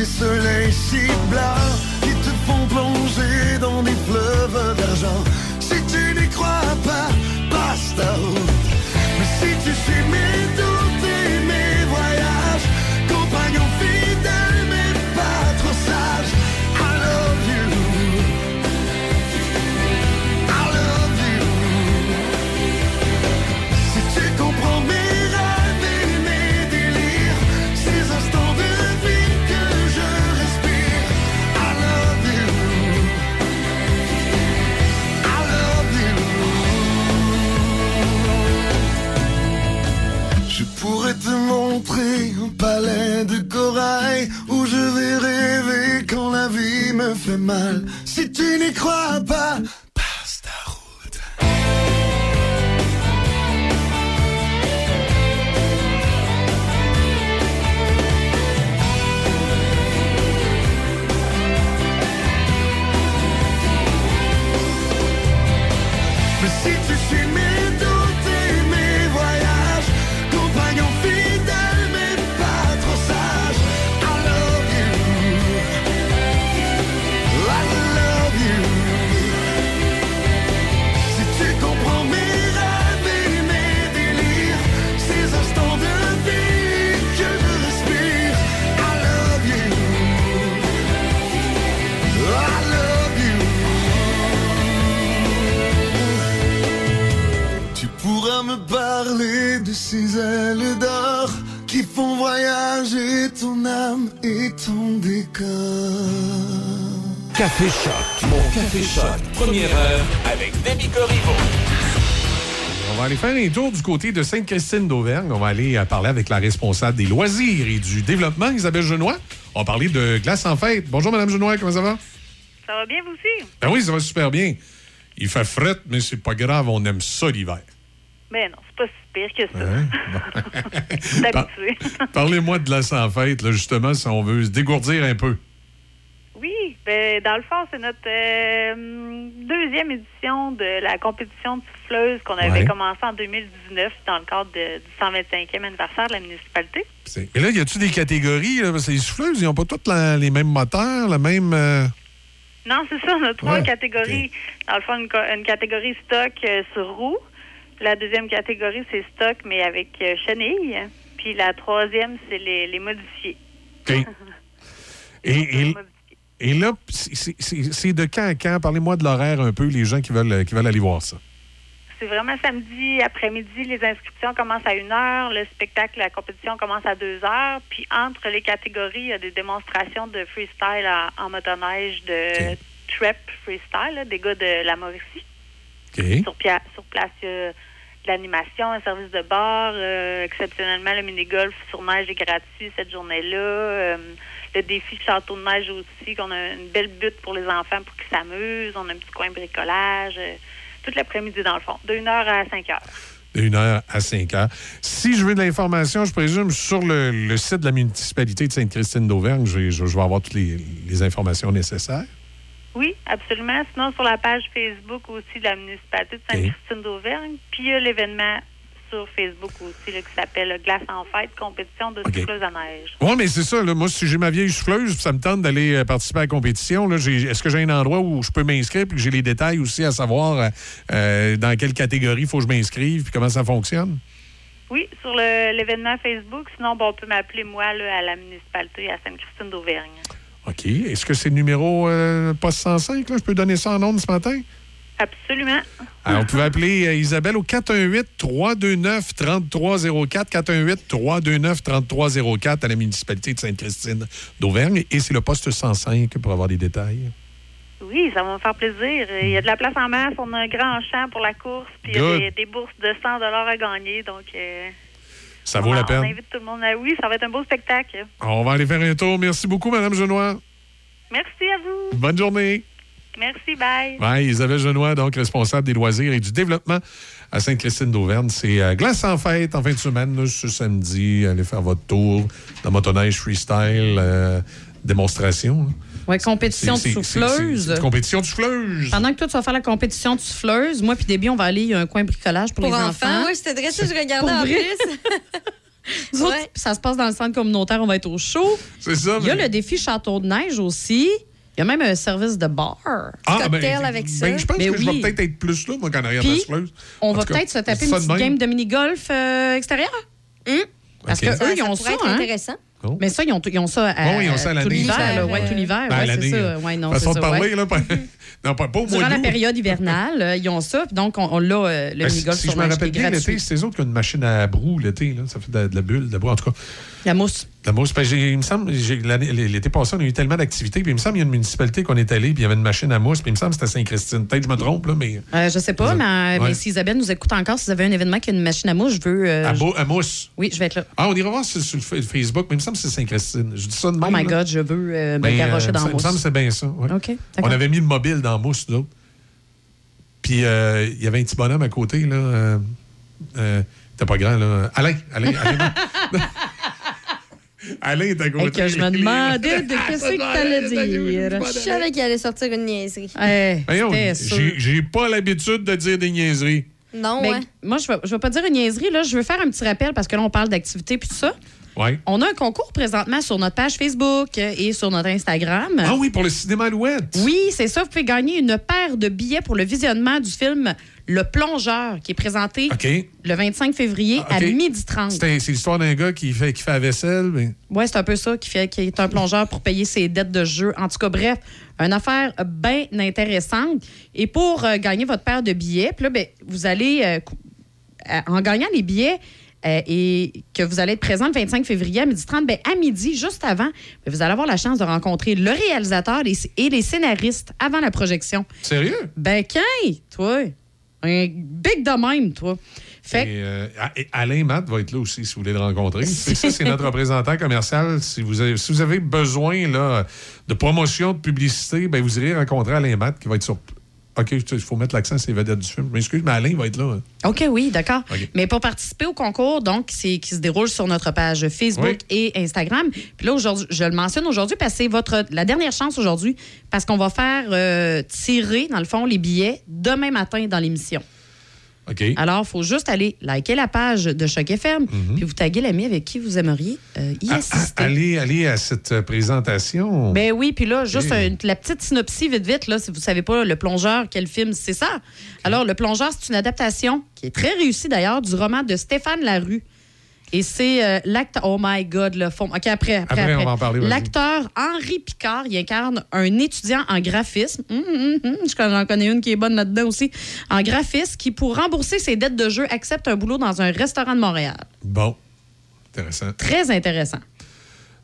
Des soleils si blancs qui te font plonger dans des fleuves d'argent. Si tu n'y crois pas, passe ta route. Palais de corail où je vais rêver quand la vie me fait mal. Si tu n'y crois pas, ces ailes d'or qui font voyager ton âme et ton décor. Café Choc, mon Café Choc, première heure avec Demi Corriveau. On va aller faire un tour du côté de Sainte-Christine d'Auvergne. On va aller euh, parler avec la responsable des loisirs et du développement, Isabelle Genois. On va parler de glace en fête. Bonjour, Madame Genois, comment ça va? Ça va bien, vous aussi? Ben oui, ça va super bien. Il fait fret, mais c'est pas grave, on aime ça l'hiver. Ben non, c'est pas si pire que ça. Hein? [laughs] [laughs] Parlez-moi de glace en fête, là, justement, si on veut se dégourdir un peu. Oui, ben, dans le fond, c'est notre euh, deuxième édition de la compétition de souffleuse qu'on avait Ouais. commencé en 2019 dans le cadre de- du 125e anniversaire de la municipalité. Et là, y a-tu des catégories? Là? Parce que les souffleuses, ils n'ont pas toutes la- les mêmes moteurs, le même. euh, Non, c'est ça, on a trois Ouais, catégories. Dans le fond, une catégorie stock euh, sur roue. La deuxième catégorie, c'est stock, mais avec euh, chenille. Puis la troisième, c'est les, les modifiés. OK. [laughs] Et, et- et là, c'est- de quand à quand? Parlez-moi de l'horaire un peu, les gens qui veulent, qui veulent aller voir ça. C'est vraiment samedi après-midi. Les inscriptions commencent à 1 heure. Le spectacle, la compétition commence à 2 heures. Puis entre les catégories, il y a des démonstrations de freestyle en, en motoneige, de trap freestyle, là, des gars de la Mauricie. OK. Sur, sur place, il y a l'animation, un service de bar. euh, exceptionnellement, le mini-golf sur neige est gratuit cette journée-là. Euh, le défi château de neige aussi, qu'on a une belle butte pour les enfants pour qu'ils s'amusent. On a un petit coin bricolage. euh, tout l'après-midi, dans le fond, de 1 heure à 5 heures. De 1 heure à 5 heures. Si je veux de l'information, je présume, sur le, site de la municipalité de Sainte-Christine d'Auvergne, je, vais- je- je vais avoir toutes les, les informations nécessaires. Oui, absolument. Sinon, sur la page Facebook aussi de la municipalité de Sainte-Christine d'Auvergne. Puis il y a l'événement sur Facebook aussi là, qui s'appelle Glace en fête, compétition de souffleuse à neige. Oui, mais c'est ça. Là, moi, si j'ai ma vieille souffleuse, ça me tente d'aller euh, participer à la compétition. Est-ce que j'ai un endroit où je peux m'inscrire puis que j'ai les détails aussi à savoir euh, euh, dans quelle catégorie il faut que je m'inscrive puis comment ça fonctionne? Oui, sur l'événement Facebook. Sinon, bon, on peut m'appeler moi là, à la municipalité à Sainte-Christine d'Auvergne. OK. Est-ce que c'est le numéro euh, poste 105? Là? Je peux donner ça en ondes ce matin? Absolument. Alors, on pouvait appeler euh, Isabelle au 418-329-3304. 418-329-3304 à la municipalité de Sainte-Christine d'Auvergne. Et c'est le poste 105 pour avoir des détails. Oui, ça va me faire plaisir. Il y a de la place en masse. On a un grand champ pour la course. Puis il y a des bourses de 100 à gagner. Donc, euh, Ça vaut la on peine. invite tout le monde à oui. Ça va être un beau spectacle. On va aller faire un tour. Merci beaucoup, Mme Genois. Merci à vous. Bonne journée. Merci. Bye. Oui, Isabelle Genois, donc responsable des loisirs et du développement à Sainte-Christine d'Auvergne. C'est euh, glace en fête en fin de semaine, là, ce samedi. Allez faire votre tour de motoneige freestyle, euh, démonstration. là. Ouais, compétition de souffleuse. compétition de souffleuse. Pendant que toi, tu vas faire la compétition de souffleuse, moi puis Déby, on va aller, il y a un coin bricolage pour, Pour les enfants, enfants. oui, c'était ça, je regardais en plus. [laughs] Autres, Ouais. ça se passe dans le centre communautaire, on va être au chaud. C'est ça. Il y a mais- le défi Château de neige aussi. Il y a même un service de bar. Ah, cocktail avec ça. Ben, je pense Mais que je vais oui. peut-être être plus là, moi, qu'en arrière de la. On En va peut-être se taper une petite même. game de mini-golf euh, extérieur. Hum? Parce que Ça, eux, ils ça ont ça. être hein? intéressant. Oh. Mais ça, ils ont, ils ont ça à, Oh, ils ont ça à tout l'hiver. euh, tout l'hiver. Ben, ouais, c'est ça. euh, Ouais, non, façon de ça, parler, ouais. là. pas- [laughs] non, pas, pas au mois Durant la période hivernale, euh, ils ont ça. puis Donc, on, on l'a, euh, le Ben, si mini-golf si je me rappelle bien, l'été, c'est eux autres qui ont une machine à brou l'été. là. Ça fait de la, de la bulle, de la brou. En tout cas, La mousse. La mousse. J'ai- il me semble, l'été passé, on a eu tellement d'activités. Puis il me semble qu'il y a une municipalité qu'on est allé, puis il y avait une machine à mousse. Puis il me semble que c'était Saint-Christine. Peut-être que je me trompe, là, mais Euh, je sais pas, mais, ouais. mais si Isabelle nous écoute encore, si vous avez un événement qui a une machine à mousse, je veux. euh, à, je- Beau- à mousse. Oui, je vais être là. Ah, on ira voir sur, sur le Facebook, mais il me semble que c'est Saint-Christine. Je dis ça de même. Oh my là. God, je veux euh, me Ben, garrocher euh, dans la Il me semble que mousse. c'est bien ça. ouais. OK, On avait mis le mobile dans mousse, nous autres. Puis euh, il y avait un petit bonhomme à côté, là. Euh, euh, T'es pas grand, là. Alain, Alain, Alain. [laughs] [laughs] Alain est à côté. Et que je me demandais de [laughs] qu'est-ce que t'allais dire. Je savais qu'il allait sortir une niaiserie. Hey, sûr. j'ai- pas l'habitude de dire des niaiseries. Non, Ben, ouais. Moi, je ne vais, pas dire une niaiserie. Là. Je veux faire un petit rappel parce que là, on parle d'activité puis tout ça. Ouais. On a un concours présentement sur notre page Facebook et sur notre Instagram. Ah oui, pour le cinéma Alouette. Oui, c'est ça. Vous pouvez gagner une paire de billets pour le visionnement du film Le Plongeur, qui est présenté le 25 février Ah, à 12h30. C'est un- c'est l'histoire d'un gars qui fait, qui fait la vaisselle. mais- Oui, c'est un peu ça qui fait qui est un plongeur pour payer ses dettes de jeu. En tout cas, bref, une affaire bien intéressante. Et pour euh, gagner votre paire de billets, là, ben, vous allez, euh, euh, en gagnant les billets, euh, et que vous allez être présent le 25 février à 12h30, ben, à midi, juste avant, ben, vous allez avoir la chance de rencontrer le réalisateur et et les scénaristes avant la projection. Sérieux? Ben, quand, toi? Un big de même, toi. Fait que- Et, euh, Alain Matt va être là aussi si vous voulez le rencontrer. C'est ça, c'est notre représentant commercial. Si vous avez, si vous avez besoin là, de promotion, de publicité, ben, vous irez rencontrer Alain Matt qui va être sur. OK, il faut mettre l'accent sur les vedettes du film. Je m'excuse, mais Alain va être là. OK, oui, d'accord. Mais pour participer au concours, donc, c'est qui se déroule sur notre page Facebook et Instagram. Puis là, aujourd'hui, je le mentionne aujourd'hui parce que c'est votre la dernière chance aujourd'hui parce qu'on va faire euh, tirer, dans le fond, les billets demain matin dans l'émission. Alors, il faut juste aller liker la page de Choc FM, puis vous taguer l'ami avec qui vous aimeriez euh, y ah, assister. allez, allez à cette euh, présentation. Ben oui, puis là, juste une- la petite synopsie vite vite, là, si vous savez pas, Le Plongeur, quel film, c'est ça? Alors, Le Plongeur, c'est une adaptation qui est très réussie d'ailleurs du roman de Stéphane Larue. Et c'est euh, l'acteur. Oh my God, le fond. OK, après. Après, Après, on va en parler. L'acteur Henri Picard, il incarne un étudiant en graphisme. Hum, hum, hum, je- J'en connais une qui est bonne là-dedans aussi. En graphisme, qui, pour rembourser ses dettes de jeu, accepte un boulot dans un restaurant de Montréal. Bon. Intéressant. Très intéressant.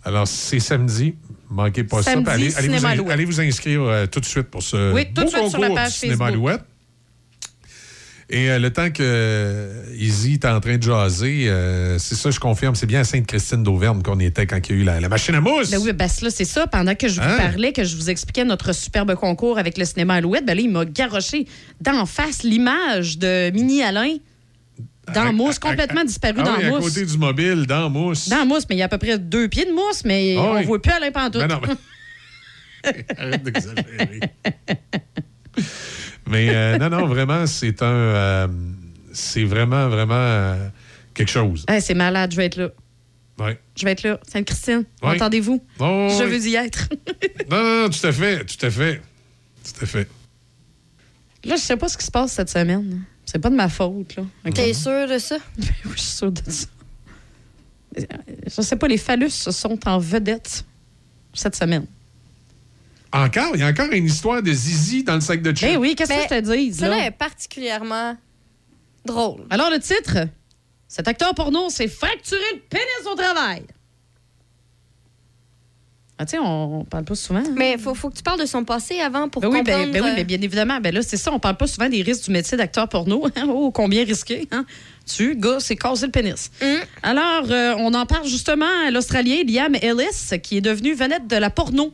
Alors, c'est samedi. Manquez pas Samedi, ça. Allez, allez vous, allez vous inscrire euh, tout de suite pour ce Oui, tout de suite sur la page Cinéma Facebook. Alouette. Et euh, le temps que euh, Izzy est en train de jaser, euh, c'est ça, je confirme, c'est bien à Sainte-Christine d'Auvergne qu'on était quand il y a eu la, la machine à mousse. Ben oui, ben là, c'est ça. Pendant que je vous Hein? parlais, que je vous expliquais notre superbe concours avec le cinéma Alouette, ben là, il m'a garoché d'en face l'image de Mini Alain dans À- mousse, à- à- complètement disparu Ah dans oui, à mousse. côté du mobile, dans mousse. Dans mousse, mais il y a à peu près deux pieds de mousse, mais Ah on oui. voit plus Alain Pantoute. Ben non, mais- [laughs] [laughs] Arrête d'exagérer. [laughs] Mais euh, non, non, vraiment, c'est un. euh, c'est vraiment, vraiment euh, quelque chose. Hey, c'est malade, je vais être là. Ouais. Je vais être là. Sainte-Christine, entendez-vous? Oh, je oui. veux y être. [laughs] Non, non, non, tout à fait, tout à fait. Tout à fait. là, je sais pas ce qui se passe cette semaine. C'est pas de ma faute, là. OK? T'es sûr de ça? [laughs] Oui, je suis sûre de ça. Je sais pas, les phallus sont en vedette cette semaine. Encore, il y a encore une histoire de Zizi dans le sac de chips. Ben oui, qu'est-ce que Mais je te dis, là? est particulièrement drôle. Alors, le titre, cet acteur porno s'est fracturé le pénis au travail. Ah, tu sais, on, on parle pas souvent. hein? Mais faut, faut que tu parles de son passé avant pour Ben oui, ben, comprendre. ben oui, euh, mais bien évidemment. Ben là, c'est ça, on parle pas souvent des risques du métier d'acteur porno. [laughs] oh, combien risqué, hein? Tu, gars, c'est casser le pénis. Hum. Alors, euh, on en parle justement à l'Australien Liam Ellis, qui est devenu vedette de la porno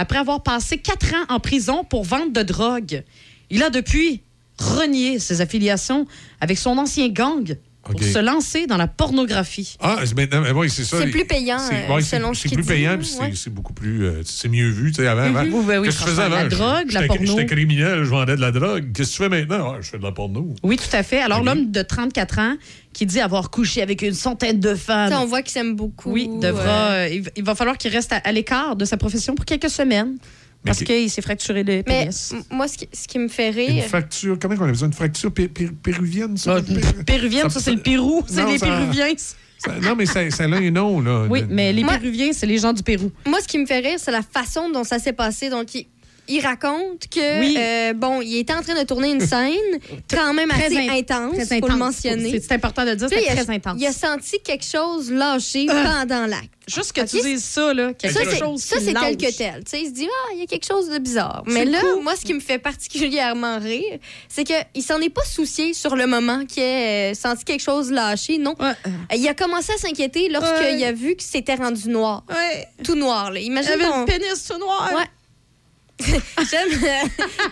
après avoir passé quatre ans en prison pour vente de drogue. Il a depuis renié ses affiliations avec son ancien gang pour OK. se lancer dans la pornographie. Ah, c'est maintenant, mais oui, c'est ça. C'est plus payant, c'est- euh, ouais, c'est- selon ce C'est qu'il plus dit, payant, ouais. c'est beaucoup plus. euh, c'est mieux vu, tu sais, avant. avant. Oui, ben oui, Qu'est-ce que tu faisais avant? la drogue, la J'étais- porno. J'étais criminel, je vendais de la drogue. Qu'est-ce que tu fais maintenant? Ah, je fais de la porno. Oui, tout à fait. Alors, l'homme de 34 ans qui dit avoir couché avec une centaine de femmes. ça, on voit qu'il s'aime beaucoup. Oui, devra, euh, euh, il, il va falloir qu'il reste à, à l'écart de sa profession pour quelques semaines. Parce qui- qu'il s'est fracturé le Mais pénis. moi, ce qui, ce qui me fait Une rire. fracture, comment on a besoin? Une fracture pé- pé- péruvienne, ça? Ah, Péruvienne, ça, c'est le Pérou. C'est les ça- Péruviens. Ça- non, mais ça, ça a un nom, là. Oui, mais les Moi- Péruviens, c'est les gens du Pérou. Moi, ce qui me fait rire, c'est la façon dont ça s'est passé. Donc, il, il raconte que, Oui. euh, bon, il était en train de tourner une scène [laughs] quand même assez in- intense, intense. le mentionner. C'est- important de le dire, il, a, très intense. il a senti quelque chose lâcher pendant l'acte. Juste que tu dises ça, là, quelque Ça, c'est, chose ça, c'est tel que tel. Tu sais, il se dit, ah, il y a quelque chose de bizarre. Mais là, cool. moi, ce qui me fait particulièrement rire, c'est qu'il s'en est pas soucié sur le moment qu'il ait euh, senti quelque chose lâcher. Non. Ouais. Euh, Il a commencé à s'inquiéter lorsqu'il Ouais. a vu que c'était rendu noir. Ouais. Tout noir, là. Il Imagine avait ton- le pénis tout noir. Ouais. [laughs] J'aime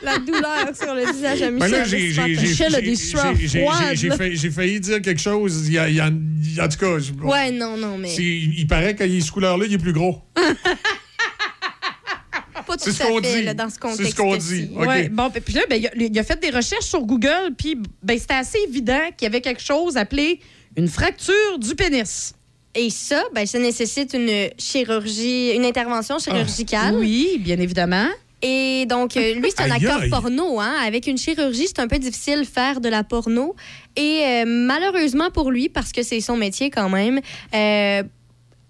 la douleur sur le visage à Ben Michel. là, j'ai- failli- dire quelque chose. Il y a, il y a- en tout cas, je- Ouais, non, non, mais c'est- il paraît qu'il est ce couleur-là, il est plus gros. [laughs] pas tout C'est ce à qu'on fait dit. là, dans ce C'est contexte. ce qu'on dit. OK. Ouais, bon, puis là, ben, il, a, il a fait des recherches sur Google, puis ben, c'était assez évident qu'il y avait quelque chose appelé une fracture du pénis. Et ça, ben, ça nécessite une chirurgie, une intervention chirurgicale. Oui, bien évidemment. Et donc, euh, lui, c'est un Aïe, acteur aïe. porno. Hein? Avec une chirurgie, c'est un peu difficile faire de la porno. Et euh, malheureusement pour lui, parce que c'est son métier quand même, euh,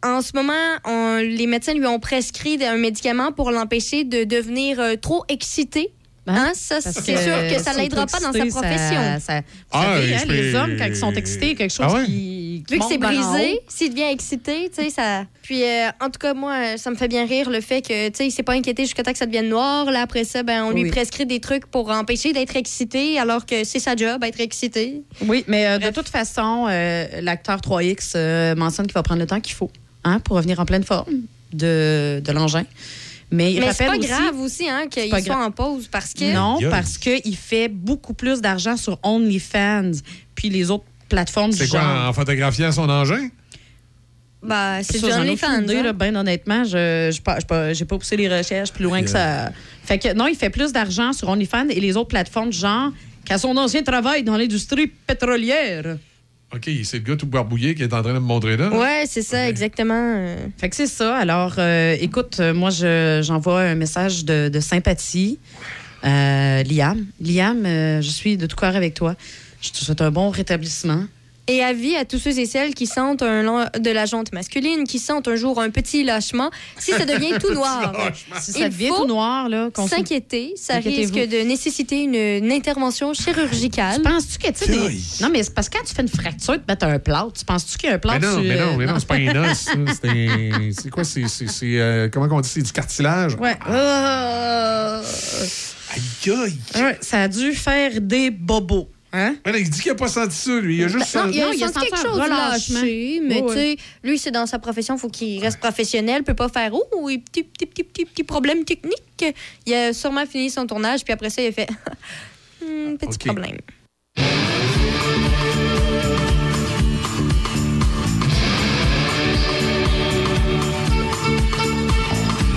en ce moment, on- les médecins lui ont prescrit un médicament pour l'empêcher de devenir euh, trop excité. Hein? Ça, Parce c'est sûr que ça s'auto-exciter, l'aidera pas dans sa profession. Ça, ça- vous Ah, savez, hein, les hommes, quand ils sont excités, quelque chose Ah ouais? qui, Vu que c'est brisé, s'il devient excité, tu sais, ça. Puis, euh, en tout cas, moi, ça me fait bien rire le fait que, tu sais, il s'est pas inquiété jusqu'à temps que ça devienne noir. Là, après ça, ben, on lui Oui. prescrit des trucs pour empêcher d'être excité, alors que c'est sa job, être excité. Oui, mais euh, de toute façon, euh, l'acteur 3X euh, mentionne qu'il va prendre le temps qu'il faut hein, pour revenir en pleine forme de, de l'engin. Mais Mais c'est pas aussi, grave aussi, hein, qu'il soit en pause parce que. Non, aïe. parce qu'il fait beaucoup plus d'argent sur OnlyFans, puis les autres plateformes du C'est quoi, genre. en photographiant son engin? bah, c'est ai OnlyFans. hein. ben honnêtement, je n'ai pas, j'ai pas- poussé les recherches plus loin que ça. Fait que non, il fait plus d'argent sur OnlyFans et les autres plateformes du genre qu'à son ancien travail dans l'industrie pétrolière. OK, c'est le gars tout barbouillé qui est en train de me montrer là. Ouais, c'est ça, exactement. Fait que c'est ça. Alors, euh, écoute, euh, moi, je- j'envoie un message de, de sympathie. Euh, Liam, Liam, euh, je suis de tout cœur avec toi. Je te souhaite un bon rétablissement. Et avis à tous ceux et celles qui sentent un long- de la jonte masculine, qui sentent un jour un petit lâchement, si ça devient tout [laughs] noir. Si Il ça devient faut tout noir, là, qu'on se- S'inquiéter, ça risque de nécessiter une, une intervention chirurgicale. Penses-tu que, tu des-. Non, mais c'est parce que quand tu fais une fracture, tu mets un plâtre. Tu penses-tu qu'il y a un Mais plâtre non, sur... mais non, euh, mais non, c'est pas un os. [laughs] C'est quoi? C'est. euh, comment on dit? C'est du cartilage? Ouais. Euh, Aïe, aïe. ouais, ça a dû faire des bobos. Hein? Là, il dit qu'il n'a pas senti ça, lui. Il a juste Ben, non, senti... il a Non, il a senti quelque chose de relâchement. lâché, mais Ouais, tu sais, lui, c'est dans sa profession, il faut qu'il reste professionnel, peut pas faire « Oh, petit, petit, petit, petit, petit problème technique. » Il a sûrement fini son tournage, puis après ça, il a fait [laughs] Hmm, « Petit problème.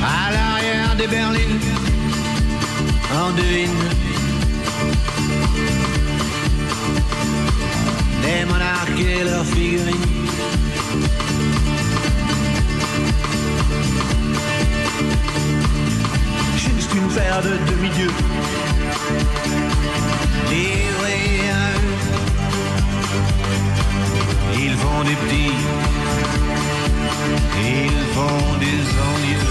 À l'arrière des berlines, en devine des monarques et leurs figurines. Juste une paire de demi-dieux à. Ils font des petits, ils font des envieux.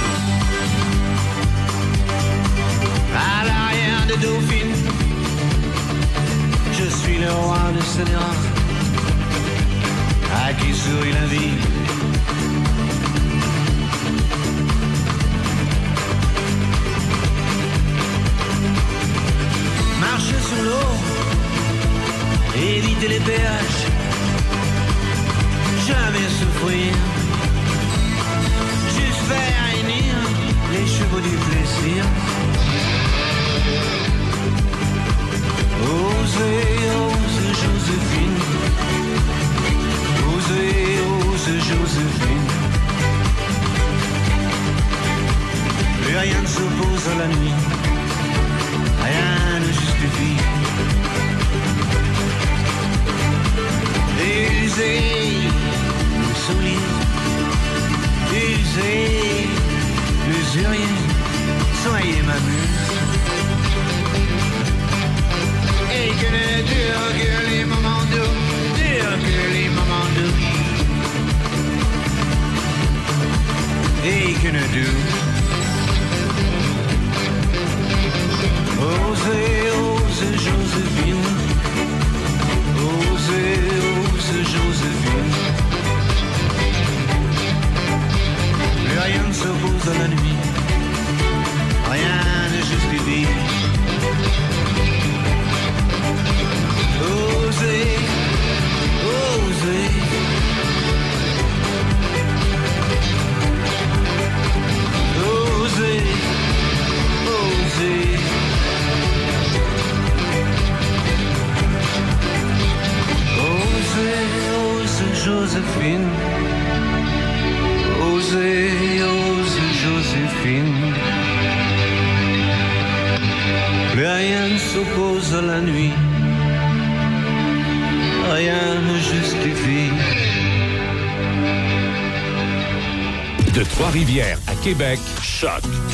À l'arrière de Dauphine, je suis le roi de Sénéra, à qui sourit la vie? Marcher sur l'eau, éviter les péages, jamais souffrir, juste faire réunir les chevaux du plaisir.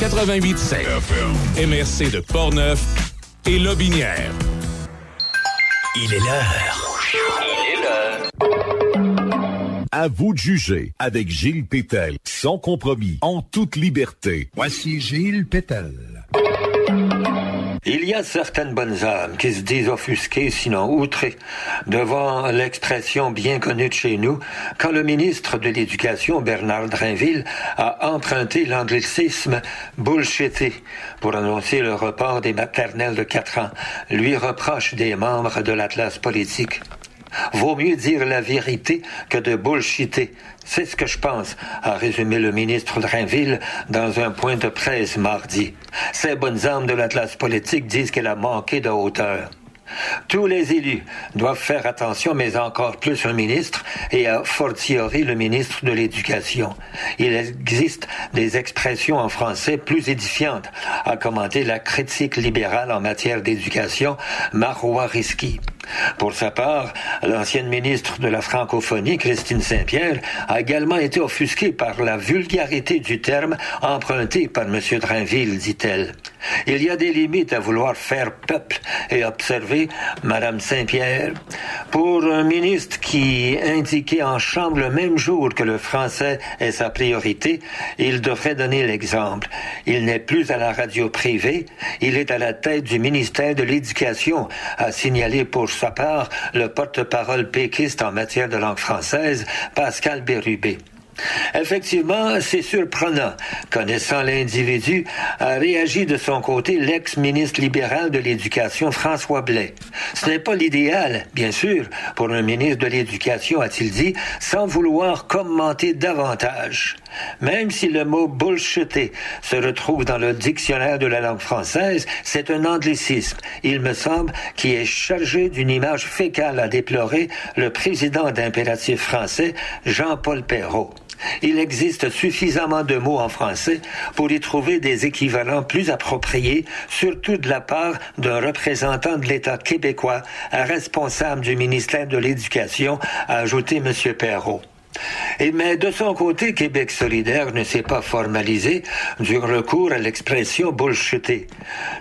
88.7. MRC de Portneuf et Lobinière. Il est l'heure. Il est l'heure. À vous de juger avec Gilles Pétel, sans compromis, en toute liberté. Voici Gilles Pétel. Il y a certaines bonnes âmes qui se disent offusquées, sinon outrées, devant l'expression bien connue de chez nous, quand le ministre de l'Éducation, Bernard Drinville, a emprunté l'anglicisme bullshité pour annoncer le report des maternelles de 4 ans, lui reproche des membres de l'Atlas politique. Vaut mieux dire la vérité que de bullshiter. C'est ce que je pense, a résumé le ministre Drainville dans un point de presse mardi. Ces bonnes âmes de l'Atlas politique disent qu'elle a manqué de hauteur. Tous les élus doivent faire attention, mais encore plus un ministre, et a fortiori le ministre de l'Éducation. Il existe des expressions en français plus édifiantes, a commenté la critique libérale en matière d'éducation, Marois Risky. Pour sa part, l'ancienne ministre de la francophonie, Christine Saint-Pierre, a également été offusquée par la vulgarité du terme emprunté par M. Drainville, dit-elle. Il y a des limites à vouloir faire peuple et observer Mme Saint-Pierre. Pour un ministre qui indiquait en chambre le même jour que le français est sa priorité, il devrait donner l'exemple. Il n'est plus à la radio privée, il est à la tête du ministère de l'Éducation, a signalé pour sa part le porte-parole péquiste en matière de langue française, Pascal Bérubé. Effectivement, c'est surprenant. Connaissant l'individu, a réagi de son côté l'ex-ministre libéral de l'Éducation, François Blais. Ce n'est pas l'idéal, bien sûr, pour un ministre de l'Éducation, a-t-il dit, sans vouloir commenter davantage. Même si le mot bullshité se retrouve dans le dictionnaire de la langue française, c'est un anglicisme, il me semble, qui est chargé d'une image fécale à déplorer le président d'impératif français, Jean-Paul Perrault. Il existe suffisamment de mots en français pour y trouver des équivalents plus appropriés, surtout de la part d'un représentant de l'État québécois, responsable du ministère de l'Éducation, a ajouté M. Perrault. Et mais de son côté, Québec solidaire ne s'est pas formalisé du recours à l'expression bullshité.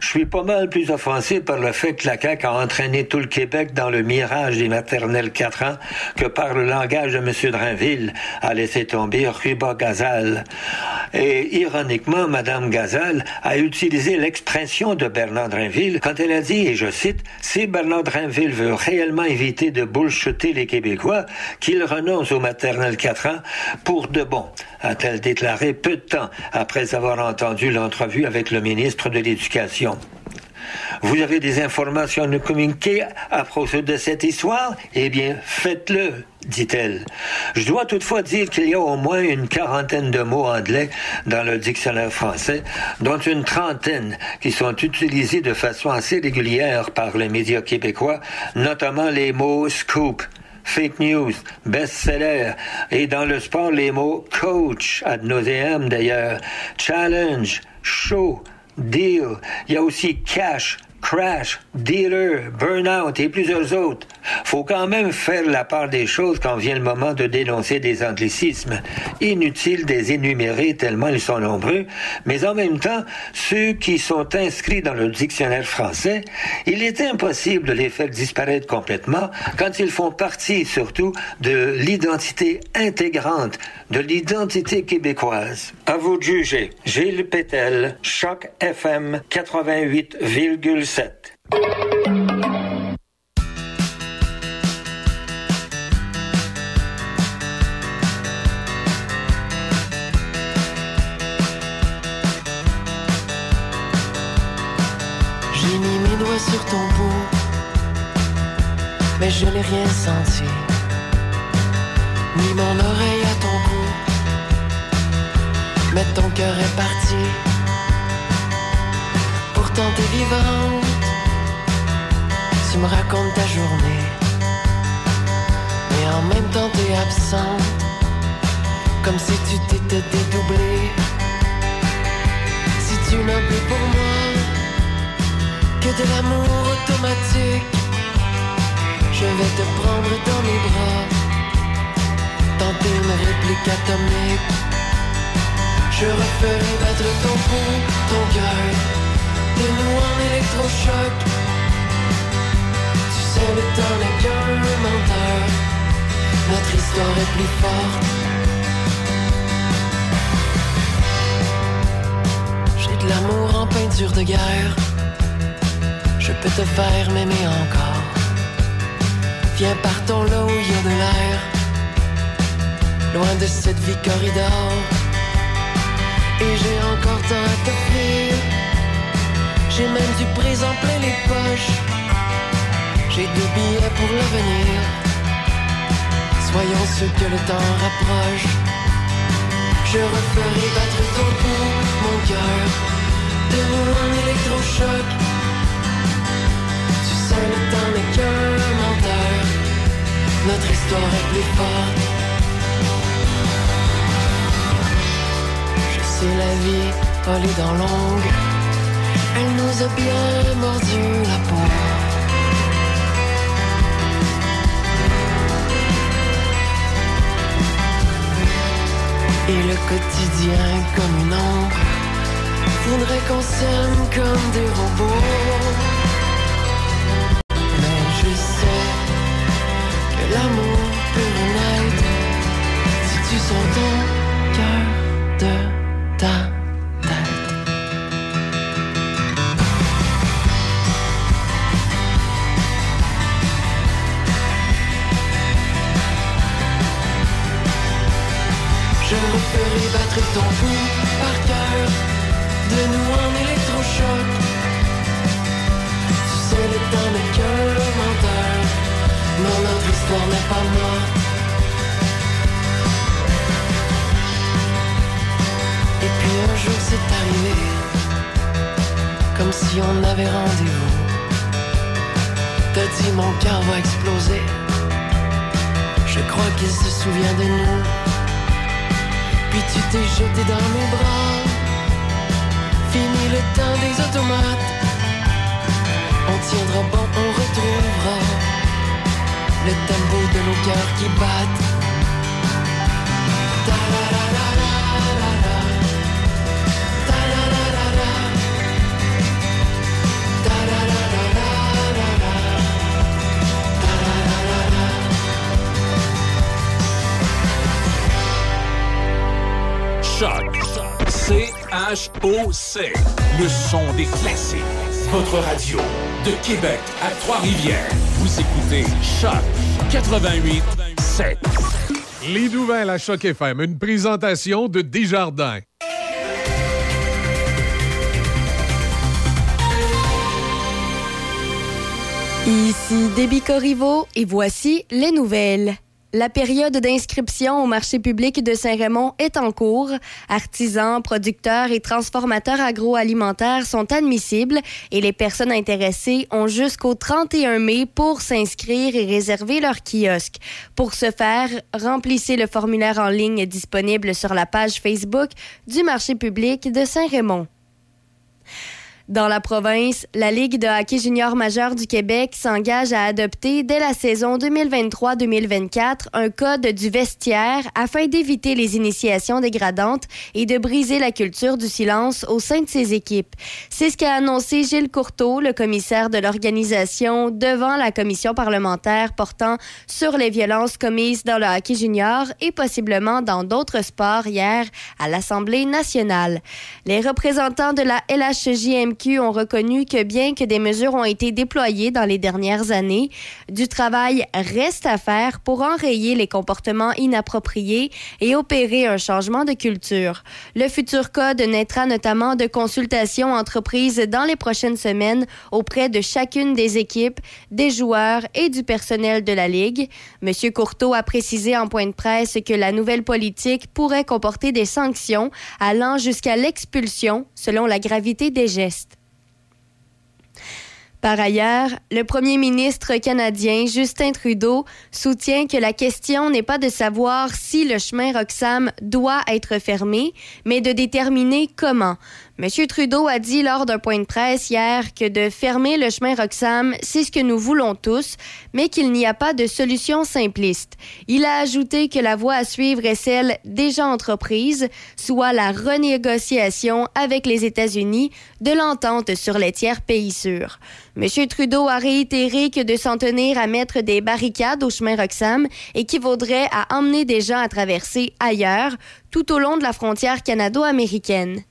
Je suis pas mal plus offensé par le fait que la CAQ a entraîné tout le Québec dans le mirage des maternelles 4 ans que par le langage de M. Drainville a laissé tomber Ruba Gazal. Et ironiquement, Mme Gazal a utilisé l'expression de Bernard Drainville quand elle a dit, et je cite, si Bernard Drainville veut réellement éviter de bullshiter les Québécois, qu'il renonce aux maternelles 4 ans pour de bon, a-t-elle déclaré peu de temps après avoir entendu l'entrevue avec le ministre de l'Éducation. Vous avez des informations à nous communiquer à propos de cette histoire? Eh bien, faites-le, dit-elle. Je dois toutefois dire qu'il y a au moins une quarantaine de mots anglais dans le dictionnaire français, dont une trentaine qui sont utilisés de façon assez régulière par les médias québécois, notamment les mots scoop, fake news, best-seller, et dans le sport, les mots coach, ad nauseam d'ailleurs, challenge, show, deal. Il y a aussi cash, crash, dealer, burnout et plusieurs autres. Faut quand même faire la part des choses quand vient le moment de dénoncer des anglicismes. Inutile de les énumérer tellement ils sont nombreux, mais en même temps, ceux qui sont inscrits dans le dictionnaire français, il est impossible de les faire disparaître complètement quand ils font partie surtout de l'identité intégrante de l'identité québécoise. À vous de juger. Gilles Pétel, Choc FM 88,7. J'ai dans mes bras, tenter une réplique atomique. Je referai battre ton pouls, ton cœur, de nous en électrochoc. Tu sais, le temps n'est menteur, notre histoire est plus forte. J'ai de l'amour en peinture de guerre. Je peux te faire m'aimer encore. Viens partons là où il y a de l'air. Loin de cette vie corridor. Et j'ai encore tant à t'offrir. J'ai même du présent plein les poches. J'ai des billets pour l'avenir. Soyons ceux que le temps rapproche. Je referai battre ton pouls, mon cœur. De nous en électrochoc. Tu sais, le temps n'est qu'un. Notre histoire est plus forte. Je sais, la vie, elle est dans longue. Elle nous a bien mordu la peau. Et le quotidien comme une ombre Voudrait qu'on s'aime comme des robots l'amour peut renaître Si tu sens ton cœur de ta tête. Je les batteries de ton pouls on avait rendez-vous. T'as dit mon cœur va exploser. Je crois qu'il se souvient de nous. Puis tu t'es jeté dans mes bras. Fini le temps des automates. On tiendra bon, on retrouvera le tempo de nos cœurs qui battent. C-H-O-C. Le son des classiques. Votre radio de Québec à Trois-Rivières. Vous écoutez Choc 88 7. Les nouvelles à Choc FM, une présentation de Desjardins. Ici Déby Corriveau et voici les nouvelles. La période d'inscription au marché public de Saint-Raymond est en cours. Artisans, producteurs et transformateurs agroalimentaires sont admissibles et les personnes intéressées ont jusqu'au 31 mai pour s'inscrire et réserver leur kiosque. Pour ce faire, remplissez le formulaire en ligne disponible sur la page Facebook du marché public de Saint-Raymond. Dans la province, la Ligue de hockey junior majeur du Québec s'engage à adopter dès la saison 2023-2024 un code du vestiaire afin d'éviter les initiations dégradantes et de briser la culture du silence au sein de ses équipes. C'est ce qu'a annoncé Gilles Courteau, le commissaire de l'organisation, devant la commission parlementaire portant sur les violences commises dans le hockey junior et possiblement dans d'autres sports hier à l'Assemblée nationale. Les représentants de la LHJMQ ont reconnu que bien que des mesures ont été déployées dans les dernières années, du travail reste à faire pour enrayer les comportements inappropriés et opérer un changement de culture. Le futur code naîtra notamment de consultations entreprises dans les prochaines semaines auprès de chacune des équipes, des joueurs et du personnel de la Ligue. Monsieur Courteau a précisé en point de presse que la nouvelle politique pourrait comporter des sanctions allant jusqu'à l'expulsion selon la gravité des gestes. Par ailleurs, le premier ministre canadien Justin Trudeau soutient que la question n'est pas de savoir si le chemin Roxham doit être fermé, mais de déterminer comment. M. Trudeau a dit lors d'un point de presse hier que de fermer le chemin Roxham, c'est ce que nous voulons tous, mais qu'il n'y a pas de solution simpliste. Il a ajouté que la voie à suivre est celle déjà entreprise, soit la renégociation avec les États-Unis de l'entente sur les tiers pays sûrs. M. Trudeau a réitéré que de s'en tenir à mettre des barricades au chemin Roxham équivaudrait à emmener des gens à traverser ailleurs, tout au long de la frontière canado-américaine.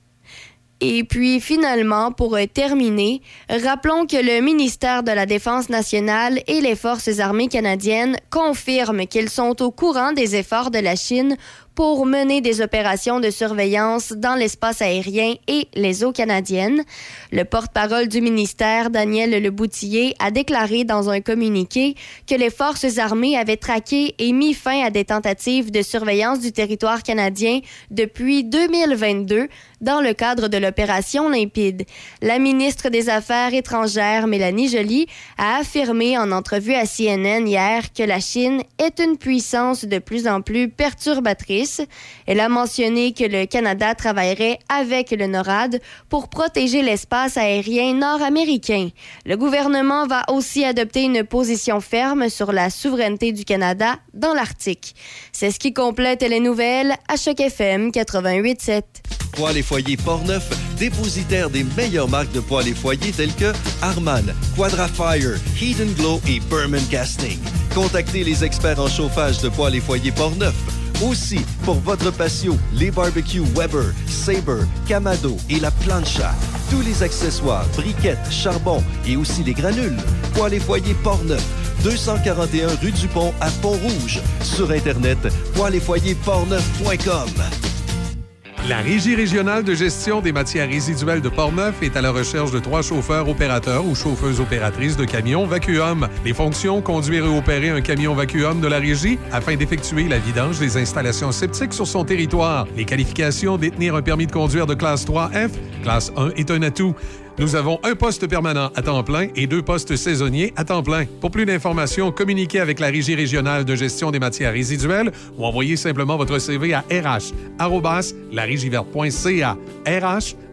Et puis finalement, pour terminer, rappelons que le ministère de la Défense nationale et les forces armées canadiennes confirment qu'ils sont au courant des efforts de la Chine pour mener des opérations de surveillance dans l'espace aérien et les eaux canadiennes. Le porte-parole du ministère, Daniel Leboutillier, a déclaré dans un communiqué que les forces armées avaient traqué et mis fin à des tentatives de surveillance du territoire canadien depuis 2022 dans le cadre de l'opération Limpide. La ministre des Affaires étrangères, Mélanie Joly, a affirmé en entrevue à CNN hier que la Chine est une puissance de plus en plus perturbatrice. Elle a mentionné que le Canada travaillerait avec le NORAD pour protéger l'espace aérien nord-américain. Le gouvernement va aussi adopter une position ferme sur la souveraineté du Canada dans l'Arctique. C'est ce qui complète les nouvelles à Choc FM 88.7. Poêles et foyers Portneuf, dépositaire des meilleures marques de poêles et foyers telles que Harman, Quadrafire, and Glow et Berman Casting. Contactez les experts en chauffage de poêles et foyers Portneuf. Aussi, pour votre patio, les barbecues Weber, Sabre, Camado et la plancha. Tous les accessoires, briquettes, charbon et aussi les granules. Poêles et foyers Portneuf, 241 rue du Pont à Pont-Rouge. Sur Internet, poêles et foyers portneuf.com. La Régie régionale de gestion des matières résiduelles de Portneuf est à la recherche de trois chauffeurs opérateurs ou chauffeuses opératrices de camions vacuum. Les fonctions conduire et opérer un camion vacuum de la régie afin d'effectuer la vidange des installations septiques sur son territoire. Les qualifications détenir un permis de conduire de classe 3F, classe 1 est un atout. Nous avons un poste permanent à temps plein et deux postes saisonniers à temps plein. Pour plus d'informations, communiquez avec la Régie régionale de gestion des matières résiduelles ou envoyez simplement votre CV à rh@larigiverte.ca.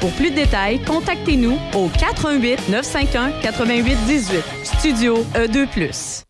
Pour plus de détails, contactez-nous au 418 951 88 18. Studio E E2+.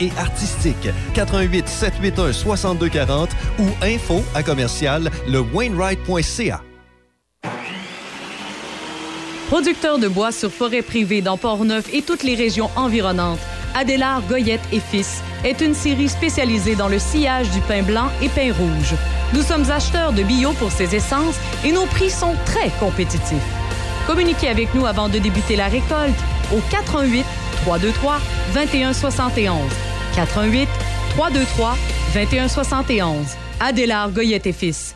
et artistique. 88 781 6240 ou info à commercial le Wainwright.ca. Producteur de bois sur forêt privée dans Port-Neuf et toutes les régions environnantes, Adélard Goyette et Fils est une série spécialisée dans le sillage du pain blanc et pain rouge. Nous sommes acheteurs de bio pour ces essences et nos prix sont très compétitifs. Communiquez avec nous avant de débuter la récolte au 88 323 2171. 88 323 2171. Adélard Goyette et Fils,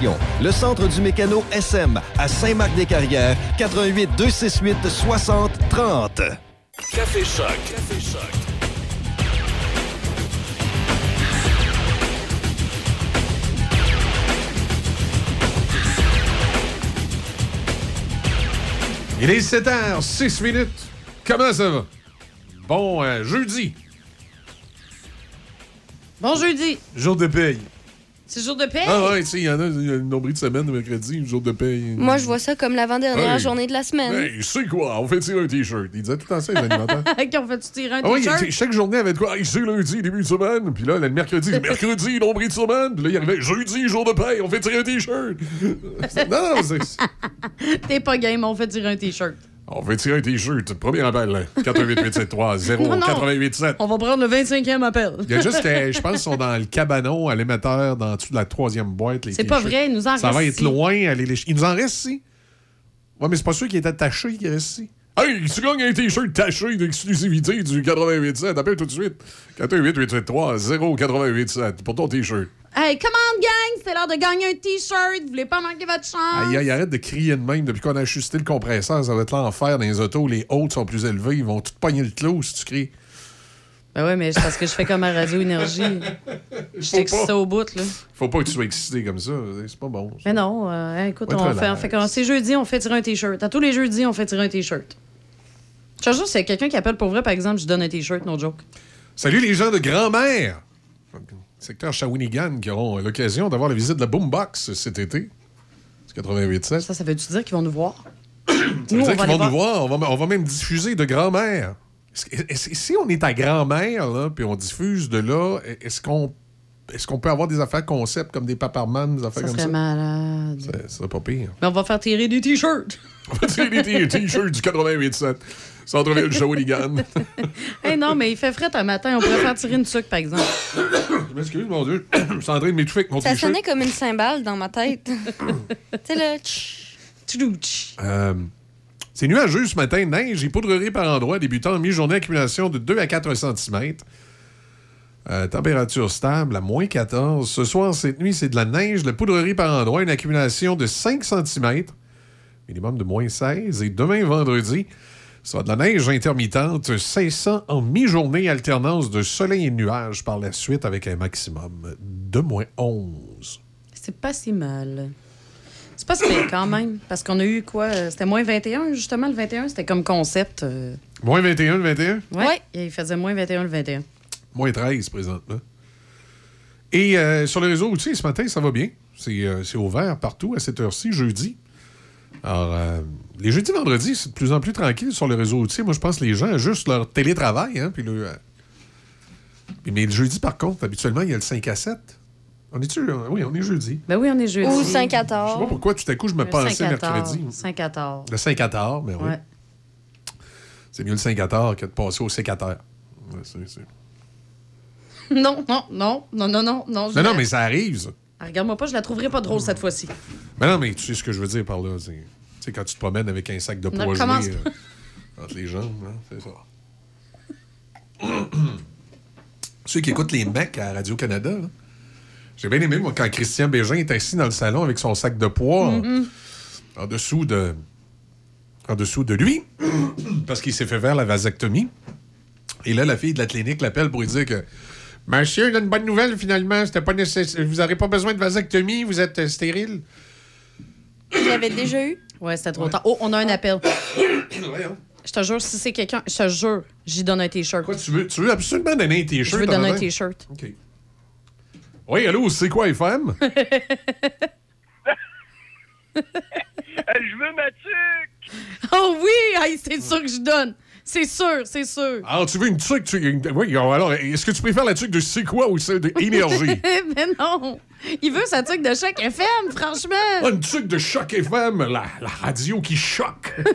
Le Centre du mécano SM à Saint-Marc-des-Carrières, 88 268 60 30. Café Choc. Café Choc. Il est 7h, 6 minutes. Comment ça va? Bon, euh, jeudi, Bon jeudi. jour de paye. C'est jour de paix? Ah ouais, tu sais, il y en a, il y a une nombril de semaine, le mercredi, jour de paye. Moi, je vois ça comme l'avant-dernière Hey. journée de la semaine. Hey, c'est quoi? On fait tirer un T-shirt? Il disait tout le temps ça, les animateurs. Qui ont fait tirer un Ah oui, t-shirt? tu sais, chaque journée avait de quoi? Hey, c'est lundi, début de semaine. Puis là, le mercredi, mercredi, nombril de semaine. Puis là, il arrivait jeudi, jour de paye, on fait tirer un T-shirt. [laughs] non, non, c'est. T'es pas game, on fait tirer un t-shirt. On fait tirer un T-shirt. Premier appel, là. [laughs] 418 0 Non, non. 087 On va prendre le 25e appel. Il y a juste que, je pense [laughs] qu'ils sont dans le cabanon à l'émetteur, dans dessous de la troisième boîte. C'est pas vrai, il nous en Ça reste va être loin. Aller les... Il nous en reste ici. Ouais, mais c'est pas sûr qu'il est attaché qui reste ici. Hey, tu gagnes un t-shirt taché d'exclusivité du 887. Appelle tout de suite. 418 087 pour ton t-shirt. Hey, come on, gang! C'est l'heure de gagner un t-shirt. Vous voulez pas manquer votre chance? Aïe, aïe, arrête de crier de même. Depuis qu'on a ajusté le compresseur, ça va être l'enfer dans les autos. Les hautes sont plus élevées. Ils vont tout pogner le clou si tu cries. Ben ouais, mais c'est parce que je fais comme à Radio Énergie. Je t'excite au bout, là. Faut pas que tu sois excité comme ça. C'est pas bon. Mais non, euh, écoute, Faut être on fait, on fait comme c'est jeudi, on fait tirer un t-shirt. À tous les jeudis, on fait tirer un t-shirt. Je te jure, c'est quelqu'un qui appelle pour vrai, par exemple, je donne un t-shirt, no joke. Salut les gens de grand-mère! Secteur Shawinigan qui auront l'occasion d'avoir la visite de la Boombox cet été. C'est 88.7. Ça, ça veut-tu dire qu'ils vont nous voir? Ça veut Nous, dire on va qu'ils vont nous voir. On va, on va même diffuser de grand-mère. Si on est à grand-mère, là, puis on diffuse de là, est-ce qu'on est-ce qu'on peut avoir des affaires concept comme des paparman, des affaires Ça comme serait ça? malade. Ça- Ça serait pas pire. Mais on va faire tirer des t-shirts. On va tirer des t-shirts du 88.7. Centre-ville Shawinigan. [laughs] Hey, non, mais il fait frais un matin. On pourrait faire tirer une sucre, par exemple. Je m'excuse, mon Dieu. Je suis en train de m'étouffer avec mon Ça sonnait comme une cymbale dans ma tête. [coughs] tu sais, le tch. Euh, c'est nuageux ce matin, neige et poudrerie par endroits, débutant en mi-journée, accumulation de 2 à 4 cm. Euh, température stable à moins 14. Ce soir, cette nuit, c'est de la neige, de la poudrerie par endroits, une accumulation de 5 cm, minimum de moins 16. Et demain, vendredi, ça va de la neige intermittente, cessant en mi-journée, alternance de soleil et de nuages par la suite avec un maximum de moins 11. C'est pas si mal. C'est pas si pire quand même. Parce qu'on a eu quoi? euh, C'était moins 21, justement, le 21. C'était comme concept. euh, Moins 21 le 21? Ouais. Il faisait moins 21 le 21. Moins 13 présentement. Et euh, sur le réseau outils, ce matin, ça va bien. C'est euh, c'est ouvert partout à cette heure-ci, jeudi. Alors, euh, les jeudis, vendredis, c'est de plus en plus tranquille sur le réseau outils. Moi, je pense que les gens ajustent leur télétravail. Hein, puis le, euh, mais le jeudi, par contre, habituellement, il y a le 5 à 7. On est-tu? euh, Oui, on est jeudi. Ben oui, on est jeudi. Ou Je sais pas 5-14. pourquoi tout à coup je me Le pensais 5-14, mercredi. 5-14. Le 5 à tard, mais oui. Ouais. C'est mieux le 5 à tard que de passer au 5 à terre. Ouais, c'est- c'est- [laughs] Non, non, non, non, non, non, non. Non, non, mais ça arrive, ça. Ah, Regarde-moi pas, je la trouverai pas drôle cette fois-ci. Mais non, mais tu sais ce que je veux dire par là. c'est- sais, quand tu te promènes avec un sac de poids commence euh, [laughs] entre les jambes, hein, c'est ça. [clears throat] Ceux qui écoutent les mecs à Radio-Canada, j'ai bien aimé, moi, quand Christian Bégin est assis dans le salon avec son sac de poids en- Mhm. en, dessous de en dessous de lui, [clears throat] parce qu'il s'est fait faire la vasectomie. Et là, la fille de la clinique l'appelle pour lui dire que Monsieur, il a une bonne nouvelle finalement. C'était pas nécessaire. Vous n'aurez pas besoin de vasectomie, vous êtes euh, stérile. Je l'avais déjà eu? Ouais, c'était trop tard. Oh, on a un appel. [coughs] Voyons. Je te jure, si c'est quelqu'un, je te jure, j'y donne un T-shirt. Quoi, tu veux, tu veux absolument donner un T-shirt? Je veux donner un? T-shirt. OK. Oui, allô, c'est quoi, FM? [laughs] [laughs] je veux ma tuque! Oh oui! Hey, c'est sûr que je donne. C'est sûr, c'est sûr. Alors, tu veux une tuque? Tu... Oui, alors, est-ce que tu préfères la tuque de c'est quoi ou celle de énergie? [laughs] Mais non! Il veut sa tuque de chaque FM, franchement! Ah, une tuque de Choc FM, la, la radio qui choque. [laughs]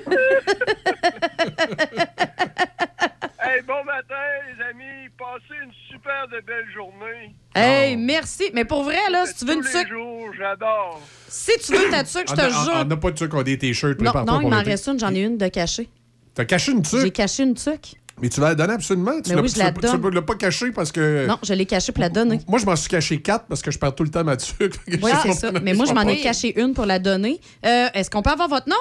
Hey, bon matin, les amis. Passez une super de belle journée. Hey, merci. Mais pour vrai, là, si tu veux une les tuque, jours, j'adore. si tu veux ta tuque, je te jure. On n'a pas de tuque, on a des T-shirts. Non, non, il m'en reste une, j'en ai une de cachée. T'as caché une J'ai tuque? caché une tuque. Mais tu vas la donner absolument? Tu l'as- oui, l'as- ne l'as pas caché parce que... Non, je l'ai cachée pour la donner. Moi, je m'en suis caché quatre parce que je perds tout le temps ma tuque. [laughs] Oui, c'est ça. Mais moi, je m'en ai caché une pour la donner. Euh, Est-ce qu'on peut avoir votre nom?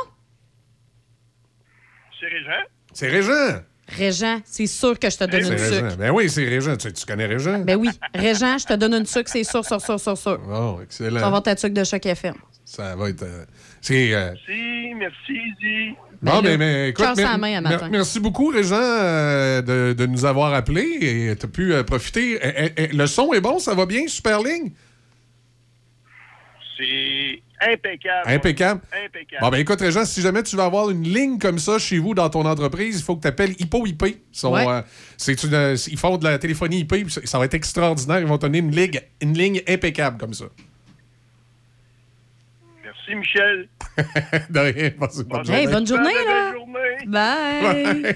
C'est Régent? C'est Régent. Régent, c'est sûr que je te donne une Régent. tuque. Ben oui, c'est Régent. Tu, tu connais Régent? Ben oui, Régent, je te donne une tuque, c'est sûr, sûr, sûr, sûr, sûr. Oh, Tu excellent. vas avoir ta tuque de choc FM. Ça va être. euh, c'est. euh, Merci, merci, Izzy. Bon, Ben mais, écoute, mer- main matin. merci beaucoup, Régent, euh, de, de nous avoir appelés et tu as pu euh, profiter. Eh, eh, eh, le son est bon, ça va bien, super ligne? C'est impeccable. Impeccable. Impeccable. Bon, ben écoute, Régent, si jamais tu veux avoir une ligne comme ça chez vous dans ton entreprise, il faut que tu appelles Hippo IP. Ils Ouais. euh, euh, ils font de la téléphonie IP, puis ça, ça va être extraordinaire. Ils vont te donner une ligne, une ligne impeccable comme ça. Merci, Michel. [laughs] de rien, passez bonne Hey, journée. bonne journée, Belle là! journée. Bye!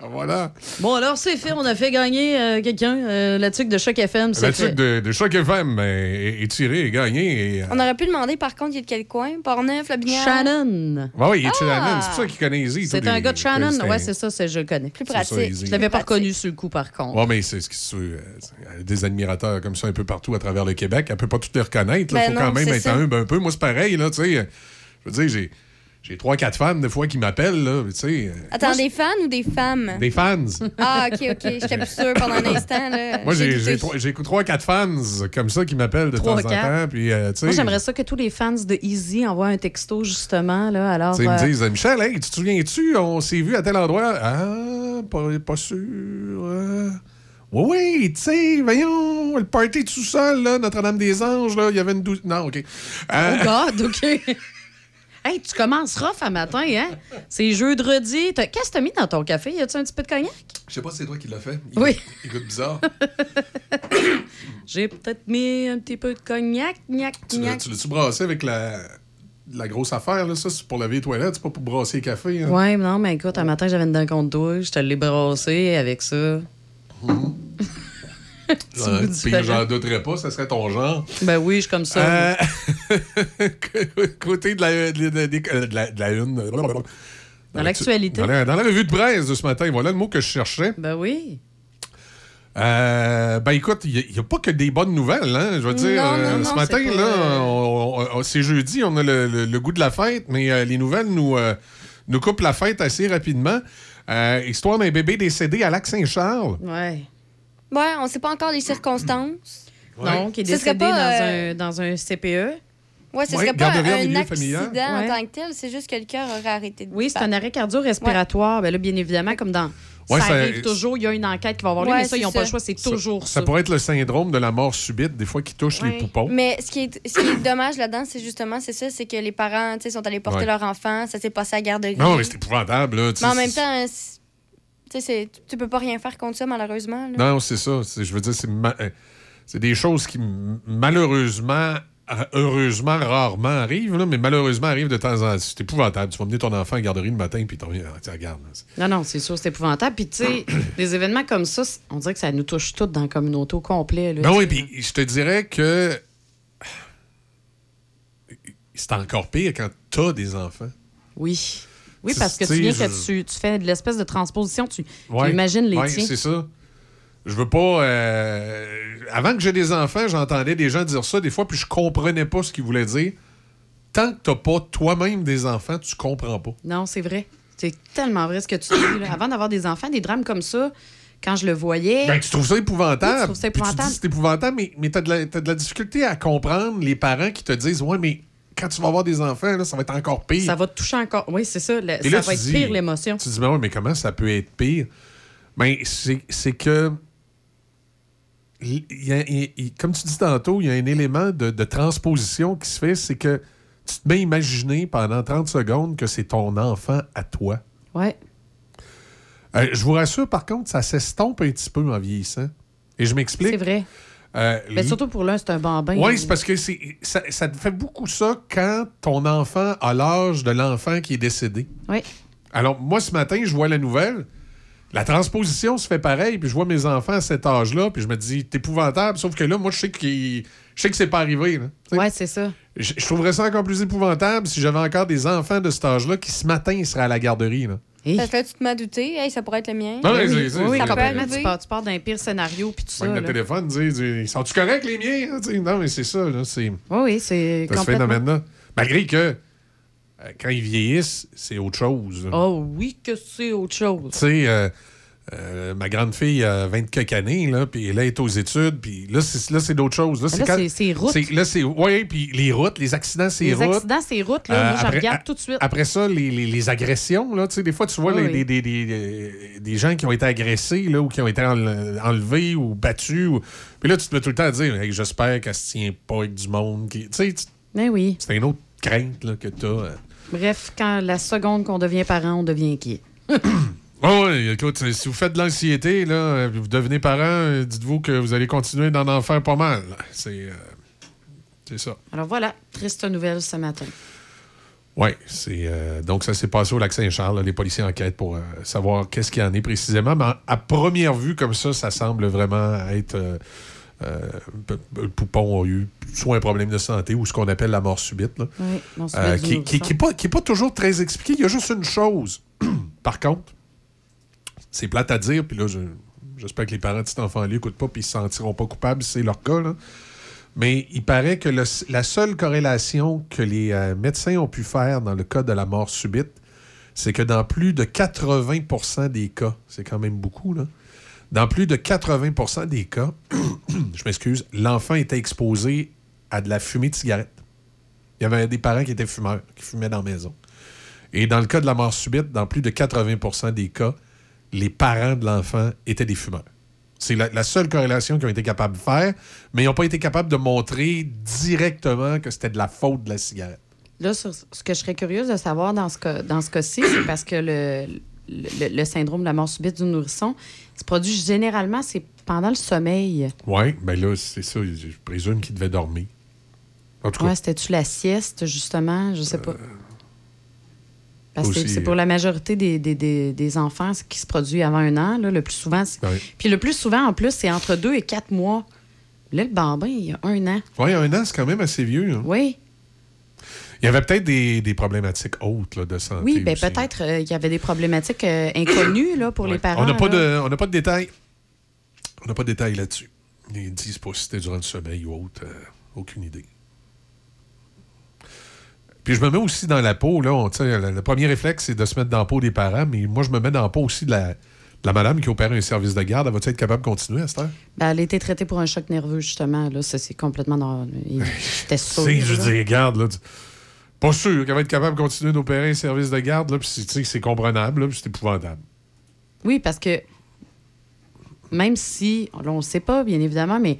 [laughs] voilà. Bon, alors, c'est fait. On a fait gagner euh, quelqu'un. euh, la tuque de choc FM, c'est La tuque de, de Choc FM est, est tirée et gagnée. Et, euh, On aurait pu demander, par contre, il est de quel coin? Portneuf, La Binière? Shannon. Ouais, oui, il est de Ah! Shannon. C'est pour ça qu'il connaît Izzy. C'est un les- gars de Shannon. Ouais, c'est ça, c'est- je le connais. Plus ça, pratique. Je l'avais pas reconnu sur le coup, par contre. Ouais, mais c'est ce qui se euh, des admirateurs comme ça un peu partout à travers le Québec. Elle peut pas toutes les reconnaître. Il Ben faut quand même être humble un peu. Moi, c'est pareil. Là, tu sais. je veux dire, j'ai, j'ai trois, quatre fans des fois qui m'appellent. Là, tu sais. euh, Attends, moi, des fans ou des femmes? Des fans. Ah, OK, OK. J'étais plus sûre pendant un instant. Là. [laughs] Moi, j'ai, trois, quatre fans comme ça qui m'appellent de temps en temps. Puis, euh, tu sais, Moi, j'aimerais ça que tous les fans de Easy envoient un texto, justement. Là, alors, Ils euh, me disent, Michel, hey, tu te souviens-tu, on s'est vu à tel endroit? Ah, pas, pas sûr. euh. Oui, oui, tu sais, voyons, le party tout seul, là, Notre-Dame-des-Anges, là, il y avait une douze. Non, OK. Euh, Oh [laughs] God, OK. hey, tu commences rough à matin, hein? C'est jeudi. T'as- Qu'est-ce que t'as mis dans ton café? Y a-tu un petit peu de cognac? Je sais pas si c'est toi qui l'as fait. Il Oui. goûte- Il goûte bizarre. [laughs] J'ai peut-être mis un petit peu de cognac, gnac, tu l'as- gnac. tu l'as-tu brassé avec la, la grosse affaire, là? Ça, c'est pour laver les toilettes, c'est pas pour brasser le café. hein? Ouais, non, mais écoute, un matin, j'avais une dent contre toi, je te l'ai brassé avec ça. Ouais, [laughs] puis j'en douterais pas, ça serait ton genre. Ben oui, je suis comme ça. Euh, [laughs] côté de la, de, la- de la- de la une. Dans l'actualité. Dans la, dans la revue de presse de ce matin, voilà le mot que je cherchais. Ben oui. Euh, ben écoute, il n'y a, pas que des bonnes nouvelles, hein. Je veux dire, Non, non, euh, non, ce matin, pas, là, euh, c'est jeudi, on a le, le- le goût de la fête, mais euh, les nouvelles nous, euh, nous coupent la fête assez rapidement. Euh, histoire d'un bébé décédé à Lac-Saint-Charles. Ouais. Ouais, on sait pas encore les circonstances. Non, qui est Ce serait décédé pas, dans, euh, un, dans un CPE. Ouais, ce Ouais, serait pas un accident familial. en Ouais. tant que tel, c'est juste que le cœur aurait arrêté de Oui, c'est un arrêt cardio-respiratoire. Ben là, bien évidemment, comme dans. Ouais, ça ça- arrive toujours, il y a une enquête qui va avoir lieu, Ouais, mais ça, ils n'ont pas le choix, c'est toujours ça. Ça pourrait être le syndrome de la mort subite, des fois, qui touche les Ouais. poupons. Mais ce qui est, ce qui est dommage là-dedans, c'est justement, c'est ça, c'est que les parents, tu sais, sont allés porter Ouais. leur enfant, ça s'est passé à la garderie. Non, mais c'est épouvantable, là. Mais en même temps, sais, tu peux pas rien faire contre ça, malheureusement. là. Non, c'est ça. Je veux dire, c'est ma- euh, c'est des choses qui, malheureusement, euh, heureusement, rarement arrivent, là, mais malheureusement arrivent de temps en temps. C'est épouvantable. Tu vas mener ton enfant à la garderie le matin, puis tu reviens, ah, tiens, regarde. là, c'est- Non, non, c'est sûr, c'est épouvantable. Puis, tu sais, [clears throat] des événements comme ça, on dirait que ça nous touche toutes dans la communauté au complet. Là, Ben tu oui, puis je te dirais que c'est encore pire quand t'as des enfants. Oui. Oui, parce que tu viens que tu, tu fais de l'espèce de transposition, tu, imagines les Ouais, tiens. c'est ça. Je veux pas. euh, Avant que j'ai des enfants, j'entendais des gens dire ça des fois, puis je comprenais pas ce qu'ils voulaient dire. Tant que t'as pas toi-même des enfants, tu comprends pas. Non, c'est vrai. C'est tellement vrai ce que tu dis. là. Avant d'avoir des enfants, des drames comme ça, quand je le voyais. Ben, tu trouves ça épouvantable. Oui, tu trouves ça Puis tu épouvantable. dis c'est épouvantable, mais, mais t'as de, la- t'as de la difficulté à comprendre les parents qui te disent Ouais, mais quand tu vas avoir des enfants, là, ça va être encore pire. Ça va te toucher encore. Oui, c'est ça. le- ça là, va être dis- pire, l'émotion. Tu dis, mais, ouais, mais comment ça peut être pire? Ben, c'est que. il y a- il- il- comme tu dis tantôt, il y a un élément de, de transposition qui se fait, c'est que tu te mets à imaginer pendant 30 secondes que c'est ton enfant à toi. Ouais. Euh, je vous rassure, par contre, ça s'estompe un petit peu en vieillissant. Et je m'explique. C'est vrai. Euh, Mais surtout pour l'un, c'est un bambin. oui, c'est parce que c'est, ça, ça te fait beaucoup ça quand ton enfant a l'âge de l'enfant qui est décédé. Oui. Alors, moi, ce matin, je vois la nouvelle. La transposition se fait pareil, puis je vois mes enfants à cet âge-là, puis je me dis, c'est épouvantable. Sauf que là, moi, je sais, qu'il- je sais que c'est pas arrivé. là. Ouais, c'est ça. Je, je trouverais ça encore plus épouvantable si j'avais encore des enfants de cet âge-là qui, ce matin, seraient à la garderie. Là. Parce que là, tu te m'as douté, hey, ça pourrait être le mien. Ouais, oui, oui, oui, complètement. Tu pars, tu pars d'un pire scénario, puis tout ça. Avec le là. téléphone, dis, dis, sont-tu corrects, les miens? Tu sais, Non, mais c'est ça. Là, c'est... Oui, oui, c'est ce complètement. phénomène-là. Malgré que, euh, quand ils vieillissent, c'est autre chose. Oh oui que c'est autre chose. Tu sais, euh, euh, ma grande fille a 20 quelques années, là, puis là, elle est aux études, puis là, c'est, là, c'est d'autres choses. Là, c'est- routes. c'est- Là, c'est... Oui, puis les routes, les accidents, c'est Les routes. accidents, c'est route, là. Euh, Moi, après- regarde tout de suite. Après ça, les, les- les agressions, là, tu sais, des fois, tu vois Oui, les- oui. Des, des- des- des gens qui ont été agressés, là, ou qui ont été enle- enlevés ou battus. ou- Puis là, tu te mets tout le temps à dire, Hey, j'espère qu'elle se tient pas avec du monde. Qui... Tu sais, tu- Mais Ben oui. c'est une autre crainte là, que tu as. Bref, quand la seconde qu'on devient parent, on devient inquiet. [clears throat] Oh, oui, écoute, si vous faites de l'anxiété, là, vous devenez parent, dites-vous que vous allez continuer d'en en faire pas mal. C'est euh, c'est ça. Alors voilà, triste nouvelle ce matin. Oui, c'est euh, donc ça s'est passé au lac Saint-Charles. là. Les policiers enquêtent pour euh, savoir qu'est-ce qu'il y en est précisément. Mais à première vue, comme ça, ça semble vraiment être. euh, poupon a eu soit un problème de santé ou ce qu'on appelle la mort subite. là. Oui, qui n'est pas, qui est pas toujours très expliqué. Il y a juste une chose. [clears throat] Par contre, c'est plate à dire, puis là, je- j'espère que les parents de cet enfant-là n'écoutent pas, puis ils ne se sentiront pas coupables c'est leur cas. là. Mais il paraît que la seule corrélation que les euh, médecins ont pu faire dans le cas de la mort subite, c'est que dans plus de 80% des cas, c'est quand même beaucoup, là, dans plus de 80% des cas, [clears throat] je m'excuse, l'enfant était exposé à de la fumée de cigarette. Il y avait des parents qui étaient fumeurs, qui fumaient dans la maison. Et dans le cas de la mort subite, dans plus de 80% des cas, les parents de l'enfant étaient des fumeurs. C'est la, la seule corrélation qu'ils ont été capables de faire, mais ils n'ont pas été capables de montrer directement que c'était de la faute de la cigarette. Là, sur- ce que je serais curieuse de savoir dans ce, cas- dans ce cas-ci, c'est parce que le, le, le syndrome de la mort subite du nourrisson se produit généralement, c'est pendant le sommeil. Oui, ben là, c'est ça. Je présume qu'ils devaient dormir. En tout cas. Ouais, c'était-tu la sieste, justement? Je sais pas. Parce que c'est- pour la majorité des, des, des, des enfants ce qui se produit avant un an. Là, le plus souvent. Puis le plus souvent, en plus, c'est entre deux et quatre mois. Là, le bambin, il y a un an. Oui, un an, c'est quand même assez vieux. hein. Oui. Il y avait peut-être des, des problématiques autres là, de santé. Oui, bien aussi. peut-être euh, il y avait des problématiques euh, inconnues là, pour Ouais. les parents. On n'a pas, là. de, on pas de détails. On n'a pas de détails là-dessus. Ils disent pas si c'était durant le sommeil ou autre. euh, aucune idée. Puis je me mets aussi dans la peau, là. on- le, le premier réflexe, c'est de se mettre dans la peau des parents, mais moi, je me mets dans la peau aussi de la, de la madame qui opère un service de garde. Elle va-tu être capable de continuer à cette heure? Ben, elle a été traitée pour un choc nerveux, justement. Là, ça, c'est complètement dans. J'étais [laughs] sais, je dis, regarde, là. tu- Pas sûr qu'elle va être capable de continuer d'opérer un service de garde, là. Puis c'est- tu sais, c'est comprenable, là, puis c'est épouvantable. Oui, parce que même si, là, on ne sait pas, bien évidemment, mais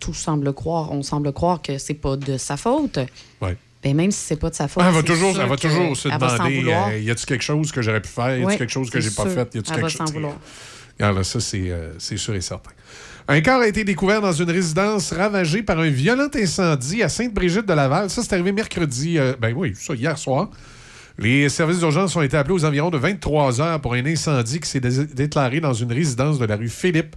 tout semble croire, on semble croire que c'est pas de sa faute. Ouais. Ben, même si c'est pas de sa faute. Ah, elle va toujours, sûr elle va que toujours se demander euh, y a-tu quelque chose que j'aurais pu faire? Y Oui, quelque chose que j'ai pas fait? Y Elle quelque va chose? vouloir. Là, ça, c'est euh, c'est sûr et certain. Un corps a été découvert dans une résidence ravagée par un violent incendie à Sainte-Brigitte de Laval. Ça, c'est arrivé mercredi, euh, ben oui, ça, hier soir. Les services d'urgence ont été appelés aux environs de 23 heures pour un incendie qui s'est dé- déclaré dans une résidence de la rue Philippe,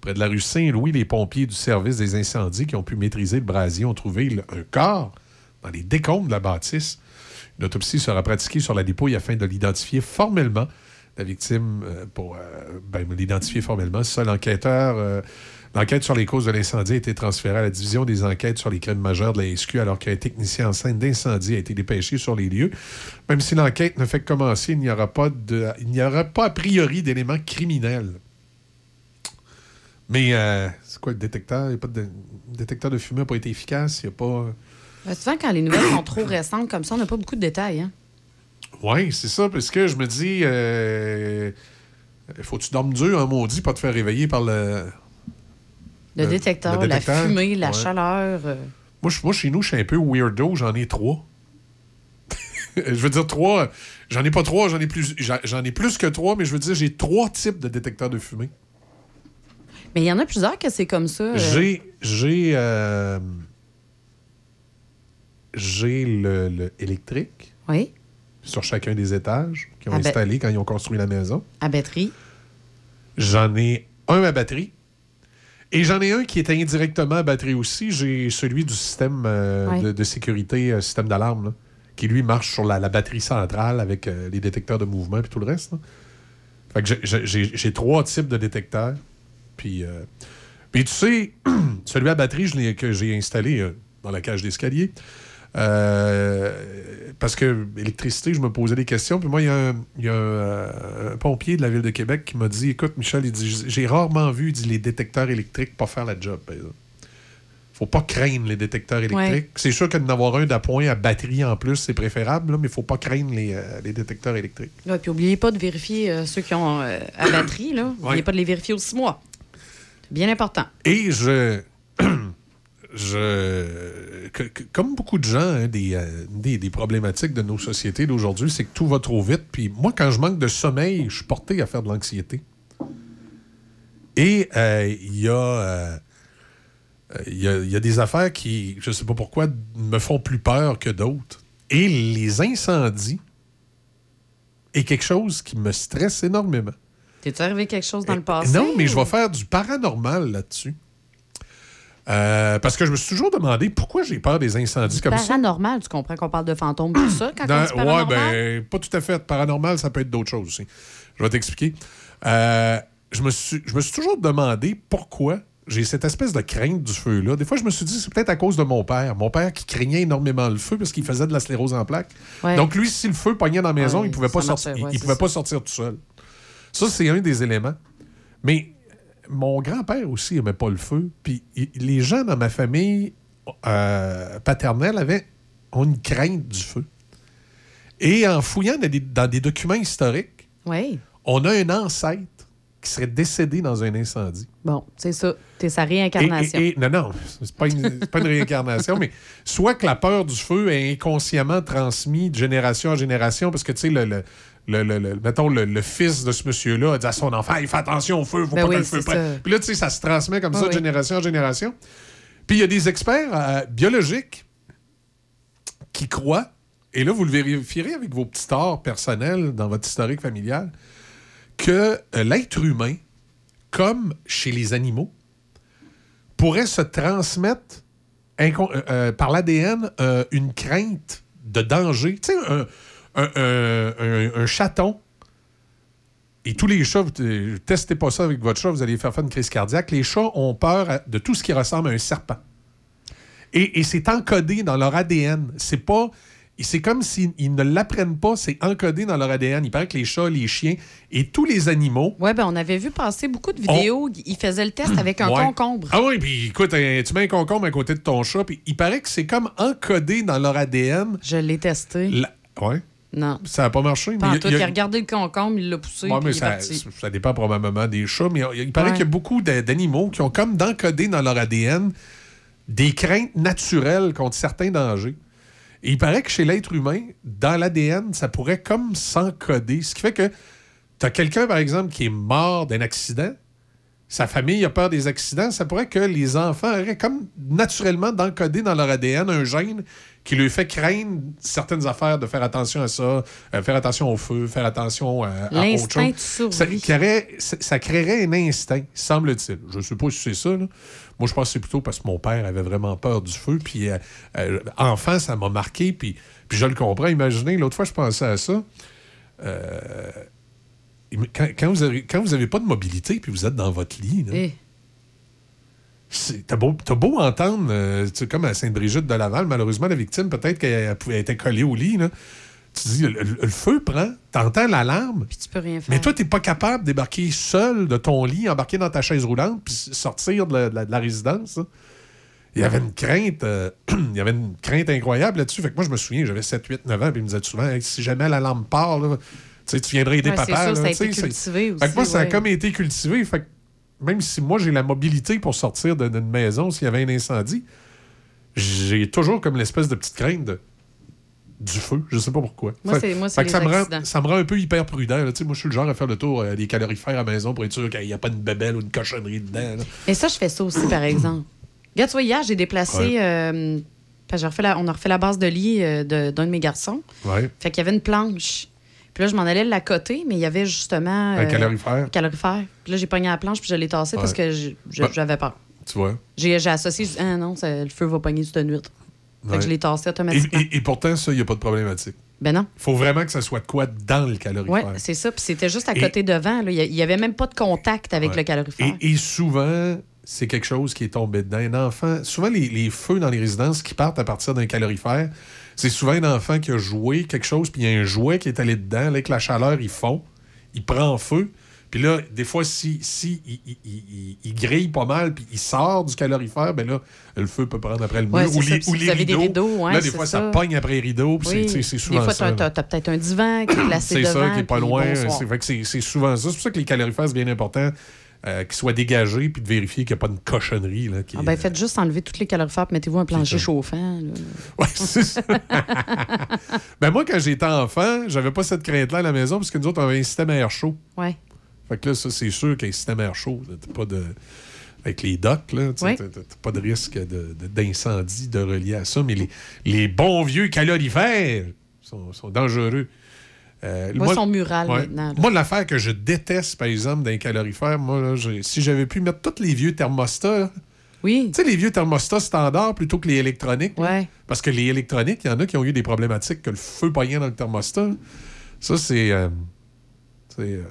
près de la rue Saint-Louis. Les pompiers du service des incendies qui ont pu maîtriser le brasier ont trouvé un corps dans les décombres de la bâtisse. Une autopsie sera pratiquée sur la dépouille afin de l'identifier formellement. La victime, euh, pour euh, ben, l'identifier formellement, seul enquêteur. euh, L'enquête sur les causes de l'incendie a été transférée à la division des enquêtes sur les crimes majeurs de la SQ alors qu'un technicien en scène d'incendie a été dépêché sur les lieux. Même si l'enquête ne fait que commencer, il n'y aura pas de, il n'y aura pas a priori d'éléments criminels. Mais c'est quoi le détecteur? Il y a pas de, le détecteur de fumée n'a pas été efficace. Il n'y a pas. Ben, souvent, quand les nouvelles sont trop récentes comme ça, on n'a pas beaucoup de détails. Hein? Oui, c'est ça, parce que je me dis, euh, faut que tu dormes dur, un maudit, pas te faire réveiller par le. Le, détecteur, le la fumée, la Ouais. chaleur. euh, Moi, je- moi, chez nous, je suis un peu weirdo, j'en ai trois. [laughs] je veux dire trois. J'en ai pas trois, j'en ai plus. J'en j'en ai plus que trois, mais je veux dire, j'ai trois types de détecteurs de fumée. Mais il y en a plusieurs que c'est comme ça. euh, J'ai. J'ai. J'ai le, le électrique. Oui. Sur chacun des étages qu'ils ont installé quand ils ont construit la maison. À batterie. J'en ai un à batterie. Et j'en ai un qui est indirectement à batterie aussi. J'ai celui du système euh, de, de sécurité, euh, système d'alarme, qui lui marche sur la, la batterie centrale avec euh, les détecteurs de mouvement et tout le reste. là. Fait que j'ai- trois types de détecteurs. Puis, puis tu sais, [clears throat] celui à batterie je l'ai- que j'ai installé dans la cage d'escalier. Euh, parce que électricité, je me posais des questions. Puis moi, il y a, un, il y a un, un pompier de la ville de Québec qui m'a dit Écoute, Michel, il dit, j'ai rarement vu il dit, les détecteurs électriques pas faire la job. par exemple. faut pas craindre les détecteurs électriques. Ouais. C'est sûr que d'en avoir un d'appoint à batterie en plus, c'est préférable, là, mais il faut pas craindre les, euh, les détecteurs électriques. Ouais, puis n'oubliez pas de vérifier euh, ceux qui ont à batterie. là. N'oubliez Ouais. pas de les vérifier aux six mois. C'est bien important. Et je. Je que- que- comme beaucoup de gens, hein, des, euh, des, des problématiques de nos sociétés d'aujourd'hui, c'est que tout va trop vite. Puis moi, quand je manque de sommeil, je suis porté à faire de l'anxiété. Et euh, il y a. euh, euh, y, a, il y a des affaires qui, je sais pas pourquoi, me font plus peur que d'autres. Et les incendies est quelque chose qui me stresse énormément. T'es-tu arrivé quelque chose dans le passé? Non, mais je vais faire du paranormal là-dessus. Euh, parce que je me suis toujours demandé pourquoi j'ai peur des incendies comme ça. Paranormal, tu comprends qu'on parle de fantômes, tout ça, quand Dans- on dit paranormal? ouais, ben, pas tout à fait. Paranormal, ça peut être d'autres choses aussi. Je vais t'expliquer. Euh, je, me suis, je me suis toujours demandé pourquoi j'ai cette espèce de crainte du feu-là. Des fois, je me suis dit, c'est peut-être à cause de mon père. Mon père qui craignait énormément le feu parce qu'il faisait de la sclérose en plaques. Ouais. Donc, lui, si le feu pognait dans la maison, Ouais, il pouvait pas sortir. il, pouvait ça. pas sortir tout seul. Ça, c'est un des éléments. Mais mon grand-père aussi aimait pas le feu. Puis les gens dans ma famille euh, paternelle avaient ont une crainte du feu. Et en fouillant dans des, dans des documents historiques, Oui. on a un ancêtre qui serait décédé dans un incendie. Bon, c'est ça. T'es sa réincarnation. et- et- non, non, c'est pas une, c'est pas une réincarnation, [laughs] mais soit que la peur du feu est inconsciemment transmise de génération en génération, parce que, tu sais, le, le, le- le- le- mettons, le, le fils de ce monsieur-là a dit à son enfant, il fait attention au feu, faut Ben pas oui, que le feu prenne. Puis là, tu sais, ça se transmet comme Oui, ça de oui. génération en génération. Puis il y a des experts euh, biologiques qui croient, et là, vous le vérifierez avec vos petits torts personnels dans votre historique familial, que euh, l'être humain, comme chez les animaux, pourrait se transmettre euh, par l'ADN une crainte de danger. Tu sais, un, un- un- chaton, et tous les chats, vous testez pas ça avec votre chat, vous allez faire faire une crise cardiaque. Les chats ont peur de tout ce qui ressemble à un serpent. Et, et c'est encodé dans leur ADN. C'est pas. C'est comme s'ils ils ne l'apprennent pas, c'est encodé dans leur ADN. Il paraît que les chats, les chiens et tous les animaux. Ouais, ben on avait vu passer beaucoup de vidéos. Ils faisaient le test avec un Ouais. concombre. Ah oui, puis écoute, hein, tu mets un concombre à côté de ton chat, puis il paraît que c'est comme encodé dans leur ADN. Je l'ai testé. La- Ouais. Non. Ça n'a pas marché. Pas il a- il regardé le concombre, il l'a poussé. Ouais, mais il est ça, parti. ça dépend probablement des chats, mais il paraît Ouais. qu'il y a beaucoup d'a- d'animaux qui ont comme d'encoder dans leur ADN des craintes naturelles contre certains dangers. Et il paraît que chez l'être humain, dans l'ADN, ça pourrait comme s'encoder. Ce qui fait que tu as quelqu'un, par exemple, qui est mort d'un accident, sa famille a peur des accidents, ça pourrait que les enfants auraient comme naturellement d'encoder dans leur ADN un gène qui lui fait craindre certaines affaires, de faire attention à ça, euh, faire attention au feu, faire attention à, à autre chose. Ça, créerait- ça- créerait un instinct, semble-t-il. Je ne sais pas si c'est ça. là. Moi, je pense que c'est plutôt parce que mon père avait vraiment peur du feu. Puis, euh, euh, enfant, ça m'a marqué. Puis, puis je le comprends. Imaginez, l'autre fois, je pensais à ça. Euh, quand, quand vous avez, quand vous avez pas de mobilité, puis vous êtes dans votre lit, là, Eh. T'as beau, t'as beau entendre, euh, tu sais, comme à Sainte-Brigitte de Laval, malheureusement, la victime, peut-être qu'elle être collée au lit. Là. Tu dis, le, feu prend, t'entends l'alarme. Puis tu peux rien faire. Mais toi, t'es pas capable débarquer seul de ton lit, embarquer dans ta chaise roulante, puis sortir de la, de la- de la résidence. là. Il y avait une crainte, euh, [clears throat] il y avait une crainte incroyable là-dessus. Fait que moi, je me souviens, j'avais 7, 8, 9 ans, puis il me disait souvent, Hey, si jamais l'alarme part, là, tu viendrais aider Ouais, papa. sûr, là, ça a été cultivé Fait que aussi, moi, ça a comme été cultivé. Fait que même si moi, j'ai la mobilité pour sortir de- d'une maison s'il y avait un incendie, j'ai toujours comme l'espèce de petite crainte de- du feu. Je sais pas pourquoi. Moi, Fait- c'est- moi, fait que ça me, rend, ça me rend un peu hyper prudent. là. Moi, je suis le genre à faire le tour euh, des calorifères à la maison pour être sûr qu'il n'y a pas une bébelle ou une cochonnerie dedans. là. Et ça, je fais ça aussi, par exemple. Regarde, tu vois, hier, j'ai déplacé. Ouais. euh, on a refait la base de lit euh, de- d'un de, mes garçons. Ouais. Fait qu'il y avait une planche. Puis là, je m'en allais la côté, mais il y avait justement. Un calorifère? Un calorifère. Puis là, j'ai pogné la planche, puis je l'ai tassée parce Ouais. que j'ai- j'ai- Bah. j'avais peur. Tu vois? J'ai associé. Ah non, ça- le feu va pogner cette nuit. Fait Ouais. que je l'ai tassé Et, automatiquement. et- et pourtant, ça, il n'y a pas de problématique. Ben non. Il faut vraiment que ça soit de quoi dans le Oui, calorifère. c'est ça. Puis c'était juste à Et- côté devant. là. Il n'y avait même pas de contact avec Ouais. le calorifère. Et, et souvent, c'est quelque chose qui est tombé dedans. Un enfant, souvent les, les feux dans les résidences qui partent à partir d'un calorifère, c'est souvent un enfant qui a joué quelque chose, puis il y a un jouet qui est allé dedans, là, avec la chaleur, il fond, il prend feu. Puis là, des fois, si, si il, il- il- il- il grille pas mal, puis il sort du calorifère, ben là, le feu peut prendre après le mur. Ouais, ou c'est ça. les, ou avez des rideaux. rideaux, ouais, là, des c'est fois, ça. ça. pogne après les rideaux, puis c'est- Oui. c'est c'est Des souvent fois, ça. t'as peut-être un divan qui est placé C'est devant. ça, qui est pas loin. C'est que c'est- c'est souvent ça. C'est pour ça que les calorifères, c'est bien important euh, qu'ils soient dégagés puis de vérifier qu'il n'y a pas de cochonnerie. Là, qui Ah est- ben, faites juste enlever tous les calorifères, mettez-vous un plancher chauffant. [laughs] Ouais, c'est ça. [laughs] ben moi, quand j'étais enfant, j'avais pas cette crainte-là à la maison parce que nous autres, on avait un système à air chaud. Ouais. Fait que là, ça, c'est sûr qu'un système à air chaud, t'as pas de. Avec les docks, là, t'as pas de risque de- de- d'incendie de, relié à ça. Mais les, les bons vieux calorifères sont, sont dangereux. Euh, Moi, murales ouais. maintenant, là. Moi, l'affaire que je déteste, par exemple, d'un calorifère, moi, là, si j'avais pu mettre tous les vieux thermostats, là, Oui. tu sais, les vieux thermostats standards plutôt que les électroniques. Ouais. Parce que les électroniques, il y en a qui ont eu des problématiques que le feu pognait dans le thermostat. Ça, c'est. euh, c'est. euh,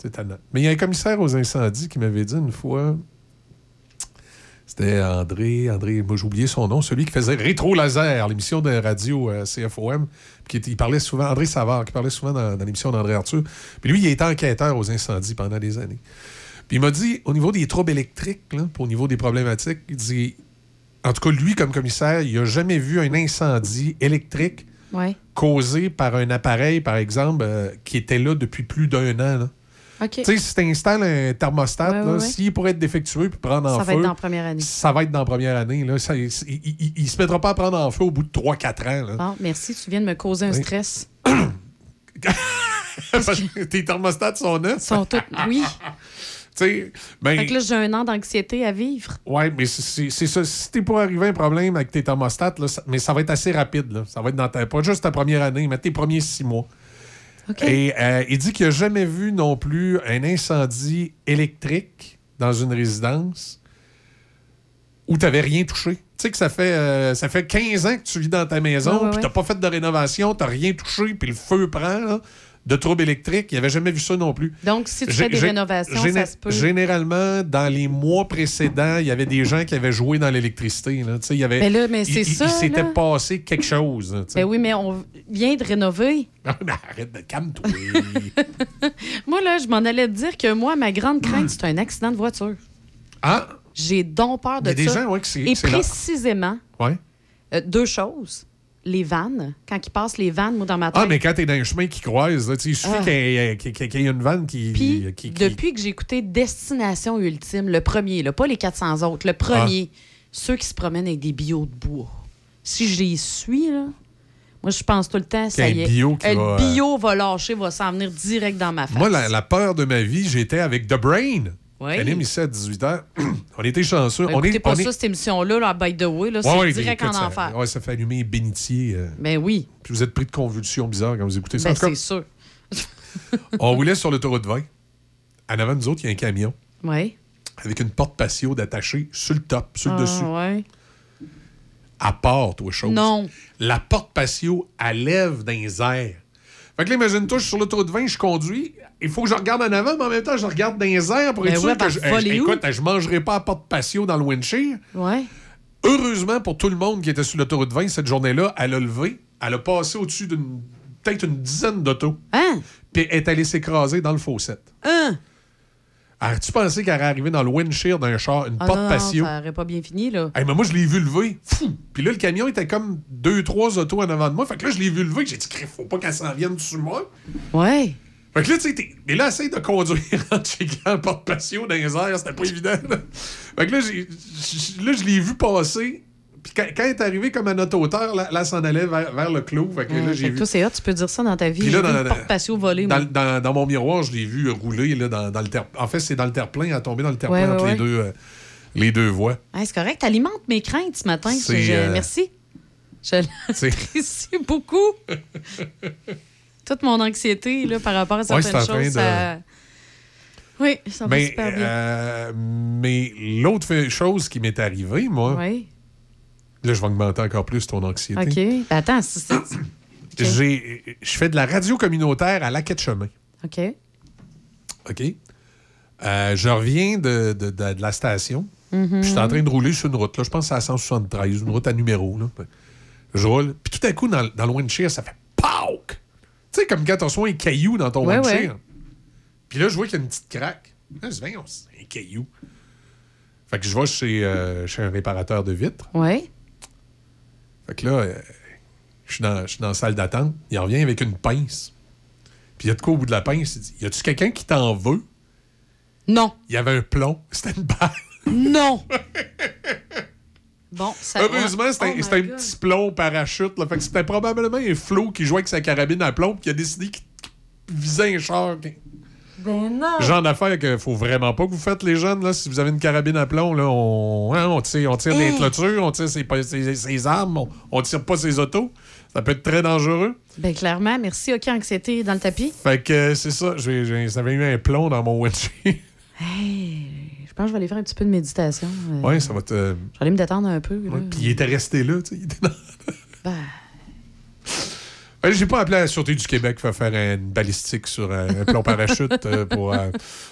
c'est tannant. Mais il y a un commissaire aux incendies qui m'avait dit une fois. C'était André, André, moi j'ai oublié son nom, celui qui faisait Rétro Laser, l'émission de radio euh, CFOM. Qui il parlait souvent, André Savard, qui parlait souvent dans, dans l'émission d'André Arthur. Puis lui, il était enquêteur aux incendies pendant des années. Puis il m'a dit, au niveau des troubles électriques, là, au niveau des problématiques, il dit, en tout cas, lui, comme commissaire, il n'a jamais vu un incendie électrique Ouais. causé par un appareil, par exemple, euh, qui était là depuis plus d'un an. là. Tu sais, si tu installes un thermostat, Ouais, là, ouais, ouais. s'il pourrait être défectueux puis prendre en Ça feu, va être dans la première année. ça va être dans la première année. Là. Ça- il, il, il se mettra pas à prendre en feu au bout de 3-4 ans. là. Bon, merci. Tu viens de me causer un Oui. stress. [coughs] Parce que Tes thermostats sont neufs. Sont toutes... Oui. [laughs] sais, ben, Fait que là, j'ai un an d'anxiété à vivre. Ouais, mais c'est- c'est c'est ça. Si t'es pour arriver à un problème avec tes thermostats, là, ça- mais ça va être assez rapide. Là. Ça va être dans ta, pas juste ta première année, mais tes premiers six mois. Et euh, il dit qu'il n'a jamais vu non plus un incendie électrique dans une résidence où tu n'avais rien touché. Tu sais que ça fait, euh, ça fait 15 ans que tu vis dans ta maison, puis tu ouais. pas fait de rénovation, tu rien touché, puis le feu prend là, de troubles électriques. Il n'avait jamais vu ça non plus. Donc, si tu fais des rénovations, ça se peut. Généralement, dans les mois précédents, il y avait des gens qui avaient joué dans l'électricité. là. Il y avait- Ben là, mais c'est ça, Il s'était passé quelque chose. Ben oui, mais on vient de rénover. [laughs] Ah, mais arrête de calme-toi. [laughs] Moi, là, je m'en allais te dire que moi, ma grande crainte, c'est un accident de voiture. Ah! J'ai donc peur de Il y a des ça. gens, que c'est- Et précisément, Ouais. euh, deux choses. Les vannes. Quand ils passent les vannes, moi, dans ma tête. Ah, mais quand t'es dans un chemin qui croise, là, il suffit Ah. qu'il y y ait- une vanne qui. Puis, qui- qui- depuis que j'ai écouté Destination Ultime, le premier, là, pas les 400 autres, le premier, ceux qui se promènent avec des billots de bois. Si je les suis, là, moi, je pense tout le temps, ça y est. bio qui Euh, va, le bio va lâcher, va s'en venir direct dans ma face. Moi, la, la peur de ma vie, j'étais avec The Brain. Oui. qui anime ici à 18h. on était chanceux. Ben, on est, pas on ça, est- cette émission-là, là, by the way, là, Ouais, c'est ouais, direct écoute, en ça- enfer. ouais, ça fait allumer bénitier. euh, Ben oui. Puis vous êtes pris de convulsions bizarres quand vous écoutez ça. Ben, c'est sûr. [laughs] on roulait sur l'autoroute 20. En avant de nous autres, il y a un camion Oui. avec une porte patio d'attaché sur le top, sur le Ah, dessus. ouais. À part, toi, chose. Non. La porte patio, elle lève dans les airs. Fait que là, imagine-toi, je suis sur l'autoroute 20, je conduis. Il faut que je regarde en avant, mais en même temps, je regarde dans les airs pour Ben être sûr que ben, je. écoute, je mangerai pas à porte patio dans le windshield. Ouais. Heureusement pour tout le monde qui était sur l'autoroute 20 cette journée-là, elle a levé, elle a passé au-dessus d'une peut-être une dizaine d'autos. Hein? Puis elle est allée s'écraser dans le fossette. Hein? As-tu pensé qu'elle allait arriver dans le windshield d'un char, une Ah porte non, patio? ça aurait pas bien fini, là. Hey, mais moi, je l'ai vu lever. Fou! Puis là, le camion était comme deux, trois autos en avant de moi. Fait que là, je l'ai vu lever. J'ai dit, faut pas qu'elle s'en vienne sur moi. Ouais. Fait que là, tu sais, mais là, essaye de conduire [laughs] en checkant le porte-patio dans les airs. C'était pas évident. là. Fait que là, là, je l'ai vu passer. Puis quand, quand elle est arrivée comme à notre hauteur, là, là, s'en allait vers, vers le clos. Fait que là, Fait j'ai que vu. toi, c'est hot, tu peux dire ça dans ta vie. Puis là, vu dans- mon miroir, je l'ai vu rouler là, dans, le terre. En fait, c'est dans le terre-plein. Elle a tombé dans le terre-plein Ouais, entre ouais. Les, deux, euh, les deux voies. Hey, c'est correct, t'alimentes mes craintes ce matin. Je- euh, Merci. Je l'apprécie [laughs] beaucoup. Toute mon anxiété là, par rapport à certaines choses, de- ça... Oui, ça va Mais, super bien. euh, mais l'autre chose qui m'est arrivée, moi, Oui, là, je vais augmenter encore plus ton anxiété. OK. Ben, attends, c'est... J'ai- Je fais de la radio communautaire à Laquette Chemin. OK. OK? Euh, je reviens de, de- de- de la station. Puis Je suis en train de rouler sur une route. Là. Je pense que c'est à 173, une route à numéro. Là. Je roule. Puis tout à coup, dans, le- dans le windshield, ça fait PAUK! Tu sais, comme quand tu reçois un caillou dans ton Ouais, windshield. ouais. Puis là, je vois qu'il y a une petite craque. Là, je dis, c'est un caillou. Fait que je vais chez, euh, chez un réparateur de vitres. Oui. Fait que là, euh, je suis dans, dans la salle d'attente. Il revient avec une pince. Puis il y a de quoi au bout de la pince? Il dit Y a-tu quelqu'un qui t'en veut? Non. Il y avait un plomb. [laughs] C'était une balle. Non! [laughs] bon, ça Heureusement, c'était Oh un petit plomb parachute. Là. Fait que c'était probablement un flot qui jouait avec sa carabine à plomb puis qui a décidé qu'il visait un char. Ben non! Genre d'affaire qu'il faut vraiment pas que vous faites, les jeunes. Là, si vous avez une carabine à plomb, là, on, hein, on tire, on tire des Hey! clôtures, on tire ses, ses- ses armes, on, on tire pas ses autos. Ça peut être très dangereux. Ben clairement, merci. OK, anxiété dans le tapis. Fait que euh, c'est ça. J'ai, j'ai- ça avait eu un plomb dans mon windshield. [laughs] Hey, je pense que je vais aller faire un petit peu de méditation. euh, ouais, ça va te. Je vais aller me détendre un peu. là. Puis il était resté là, tu sais. il était dans- Ben, Ouais, J'ai pas appelé la Sûreté du Québec pour faire une balistique sur un, un plomb parachute euh, pour euh,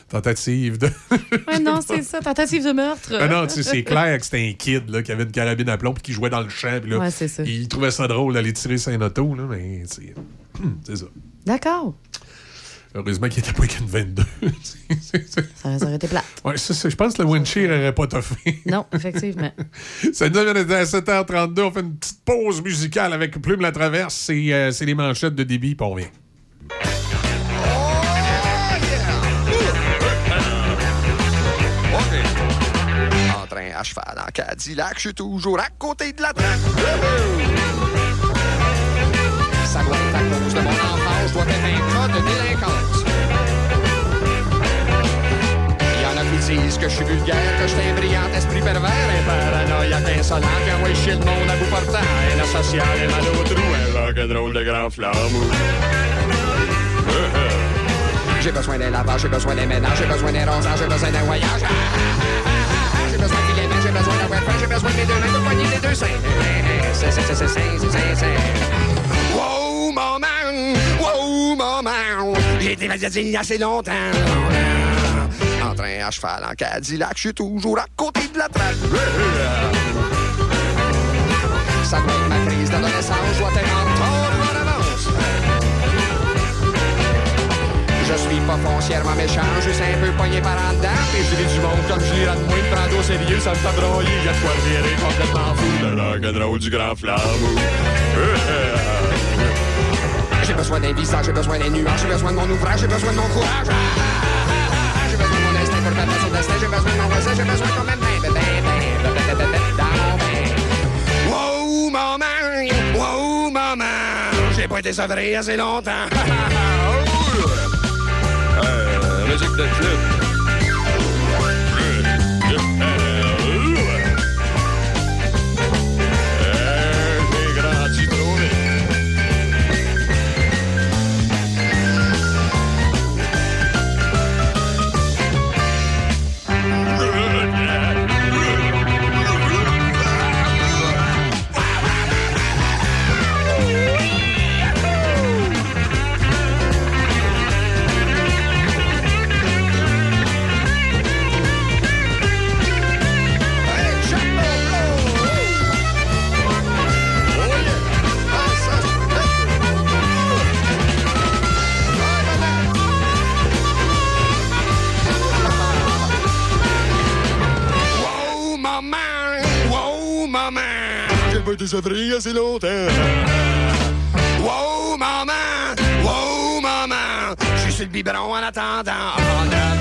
tentative de. ouais, non, [laughs] c'est ça, tentative de meurtre. Ah non, tu sais, c'est clair que c'était un kid là, qui avait une carabine à plomb puis qui jouait dans le champ. Puis là, Ouais, c'est ça. il trouvait ça drôle d'aller tirer sur un auto, là, mais c'est [clears throat] c'est ça. D'accord. Heureusement qu'il était pas qu'une 22. [laughs] Ça aurait été plate. ouais, ça, ça, je pense que le windshield n'aurait pas toffé. Non, effectivement. [laughs] Ça nous amène à 7h32. On fait une petite pause musicale avec Plume la Traverse. C'est euh, c'est les manchettes de débit, puis on revient. En train à cheval en Cadillac, je suis toujours à côté de la traque. Ça doit être à cause de mon être un cas de délinquance. Il y en a disent que je suis vulgaire, que je suis un brillant esprit pervers, un paranoïaque insolent, qui envoie chier le monde à bout portant, un asocial et mal au trou, un rock'n'roll de grand flamme. J'ai besoin d'un lavage, j'ai besoin d'un ménage, j'ai besoin d'un rosage, j'ai besoin d'un voyage. Ah, ah, ah, J'ai besoin de filet j'ai besoin d'un j'ai besoin de mes deux mains pour poigner les deux seins. C'est, c'est, c'est, c'est, c'est, c'est, c'est. J'ai été magasinier assez longtemps. En train à cheval, en Cadillac, je suis toujours à côté de la traque. Ça doit être ma crise d'adolescence, je dois être en en avance. Je suis pas foncièrement méchant, juste un peu pogné par en dedans. Puis je dis du monde comme je de moi, me prendre au sérieux, ça me fait broyer. Y'a de quoi virer complètement fou de rock'n'roll du grand flambeau. J'ai besoin d'un visage, j'ai besoin des nuages, j'ai besoin de mon ouvrage, j'ai besoin de mon courage. J'ai besoin de mon instinct pour sur le destin, j'ai besoin de mon voisin, j'ai besoin quand même ben, ben, ben, ben, ben, ben, ben, mon bain. Wow, maman! Wow, maman! J'ai pas été sevré assez longtemps. Euh, musique de club. J'ai été sevré assez longtemps. Wow, maman! Wow, maman! Je suis sur le biberon en attendant. Incontrants.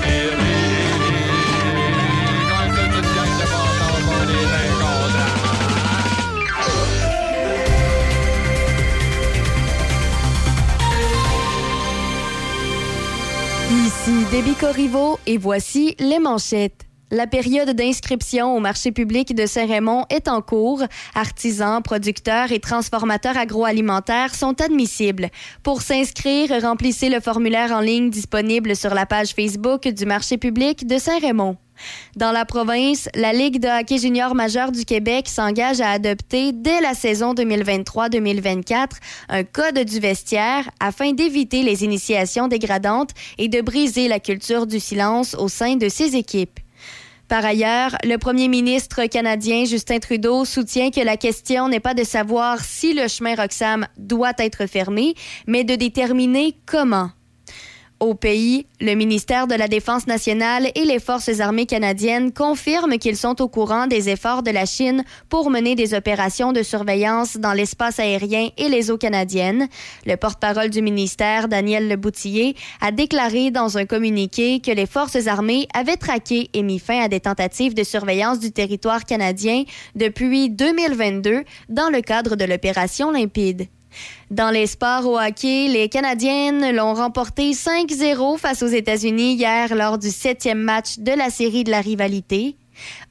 Ici Déby Corriveau et voici les manchettes. La période d'inscription au marché public de Saint-Raymond est en cours. Artisans, producteurs et transformateurs agroalimentaires sont admissibles. Pour s'inscrire, remplissez le formulaire en ligne disponible sur la page Facebook du marché public de Saint-Raymond. Dans la province, la Ligue de hockey junior majeur du Québec s'engage à adopter dès la saison 2023-2024 un code du vestiaire afin d'éviter les initiations dégradantes et de briser la culture du silence au sein de ses équipes. Par ailleurs, le premier ministre canadien Justin Trudeau soutient que la question n'est pas de savoir si le chemin Roxham doit être fermé, mais de déterminer comment. Au pays, le ministère de la Défense nationale et les forces armées canadiennes confirment qu'ils sont au courant des efforts de la Chine pour mener des opérations de surveillance dans l'espace aérien et les eaux canadiennes. Le porte-parole du ministère, Daniel Leboutillier, a déclaré dans un communiqué que les forces armées avaient traqué et mis fin à des tentatives de surveillance du territoire canadien depuis 2022 dans le cadre de l'opération Limpide. Dans les sports au hockey, les Canadiennes l'ont remporté 5-0 face aux États-Unis hier lors du septième match de la série de la rivalité.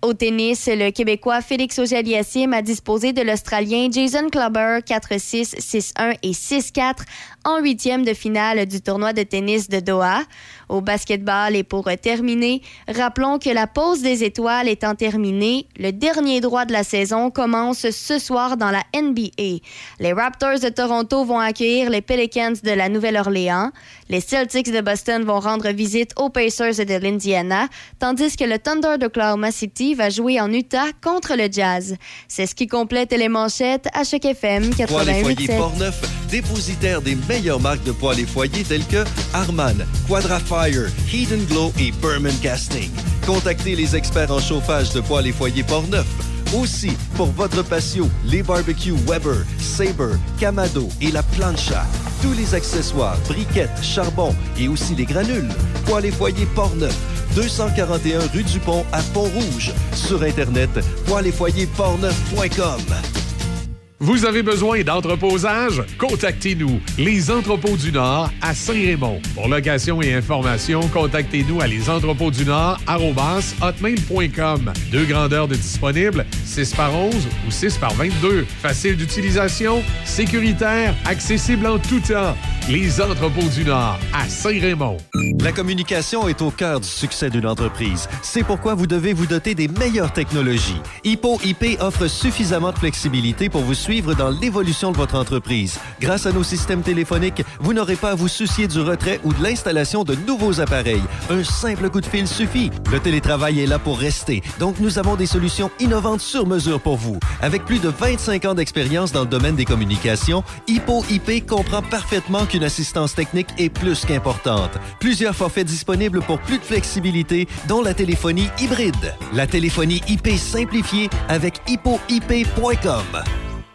Au tennis, le Québécois Félix Auger-Aliassime a disposé de l'Australien Jason Clubber 4-6, 6-1 et 6-4 en huitième de finale du tournoi de tennis de Doha. Au basketball et pour terminer, rappelons que la pause des étoiles étant terminée, le dernier droit de la saison commence ce soir dans la NBA. Les Raptors de Toronto vont accueillir les Pelicans de la Nouvelle-Orléans. Les Celtics de Boston vont rendre visite aux Pacers de l'Indiana, tandis que le Thunder d'Oklahoma City va jouer en Utah contre le Jazz. C'est ce qui complète les manchettes à chaque FM Poêles et foyers 88.7. Dépositaire des meilleures marques de poêles et foyers telles que Harman, Quadrafire, Heat Glow et Berman Casting. Contactez les experts en chauffage de poêles et foyers Portneuf. Aussi, pour votre patio, les barbecues Weber, Sabre, Camado et la plancha. Tous les accessoires, briquettes, charbon et aussi les granules. Poêles et foyers Portneuf, 241 rue du Pont à Pont-Rouge. Sur Internet, poêles et foyers portneuf.com. Vous avez besoin d'entreposage? Contactez-nous. Les Entrepôts du Nord à Saint-Raymond. Pour location et information, contactez-nous à lesentrepôtsdunord.hotmail.com. Deux grandeurs de disponibles, 6 par 11 ou 6 par 22. Facile d'utilisation, sécuritaire, accessible en tout temps. Les Entrepôts du Nord à Saint-Raymond. La communication est au cœur du succès d'une entreprise. C'est pourquoi vous devez vous doter des meilleures technologies. Hippo IP offre suffisamment de flexibilité pour vous suivre dans l'évolution de votre entreprise. Grâce à nos systèmes téléphoniques, vous n'aurez pas à vous soucier du retrait ou de l'installation de nouveaux appareils. Un simple coup de fil suffit. Le télétravail est là pour rester, donc nous avons des solutions innovantes sur mesure pour vous. Avec plus de 25 ans d'expérience dans le domaine des communications, Hippo IP comprend parfaitement qu'une assistance technique est plus qu'importante. Plusieurs forfaits disponibles pour plus de flexibilité, dont la téléphonie hybride. La téléphonie IP simplifiée avec hippoip.com.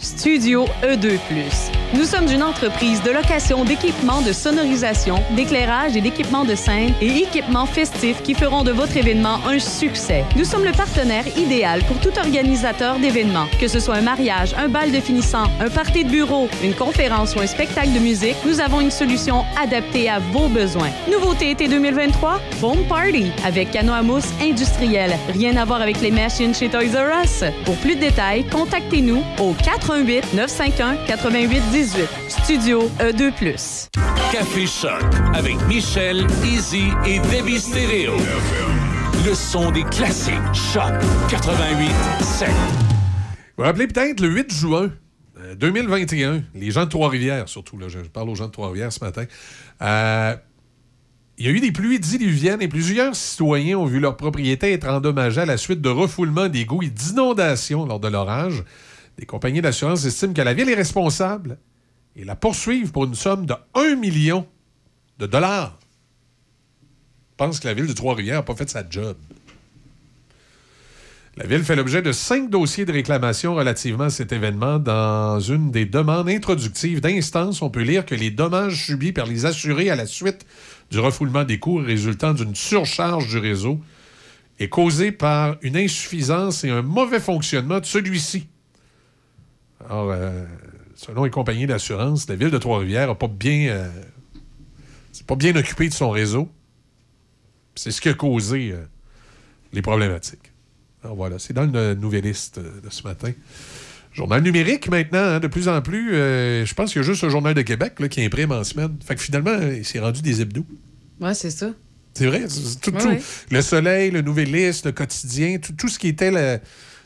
Studio E2+. Nous sommes une entreprise de location d'équipements de sonorisation, d'éclairage et d'équipements de scène et équipements festifs qui feront de votre événement un succès. Nous sommes le partenaire idéal pour tout organisateur d'événements. Que ce soit un mariage, un bal de finissant, un party de bureau, une conférence ou un spectacle de musique, nous avons une solution adaptée à vos besoins. Nouveauté été 2023, Foam Party avec canot à mousse industriel. Rien à voir avec les machines chez Toys R Us. Pour plus de détails, contactez-nous au 88 951 88 18. Studio E E2+. Café Choc avec Michel, Easy et Debbie Stereo. Le son des classiques. Choc 88 7. Vous vous rappelez peut-être le 8 juin euh, 2021, les gens de Trois-Rivières, surtout, là, je parle aux gens de Trois-Rivières ce matin. Euh, il y a eu des pluies diluviennes et plusieurs citoyens ont vu leur propriété être endommagée à la suite de refoulements d'égouts et d'inondations lors de l'orage. Des compagnies d'assurance estiment que la ville est responsable et la poursuivent pour une somme de 1 million de dollars. Je pense que la ville de Trois-Rivières n'a pas fait sa job. La Ville fait l'objet de cinq dossiers de réclamation relativement à cet événement. Dans une des demandes introductives d'instance, on peut lire que les dommages subis par les assurés à la suite du refoulement des cours résultant d'une surcharge du réseau est causé par une insuffisance et un mauvais fonctionnement de celui-ci. Alors, euh, selon les compagnies d'assurance, la Ville de Trois-Rivières n'a pas bien, euh, c'est pas bien occupé de son réseau. C'est ce qui a causé euh, les problématiques. Alors voilà, c'est dans le nouvelliste euh, de ce matin. Journal numérique maintenant, hein, de plus en plus. je pense qu'il y a juste le Journal de Québec là, qui imprime en semaine. Fait que finalement, il s'est rendu des hebdos. Ouais, c'est ça. C'est vrai. tout, Ouais, tout. ouais. Le Soleil, le Nouvelliste, le Quotidien, tout, tout ce qui était le-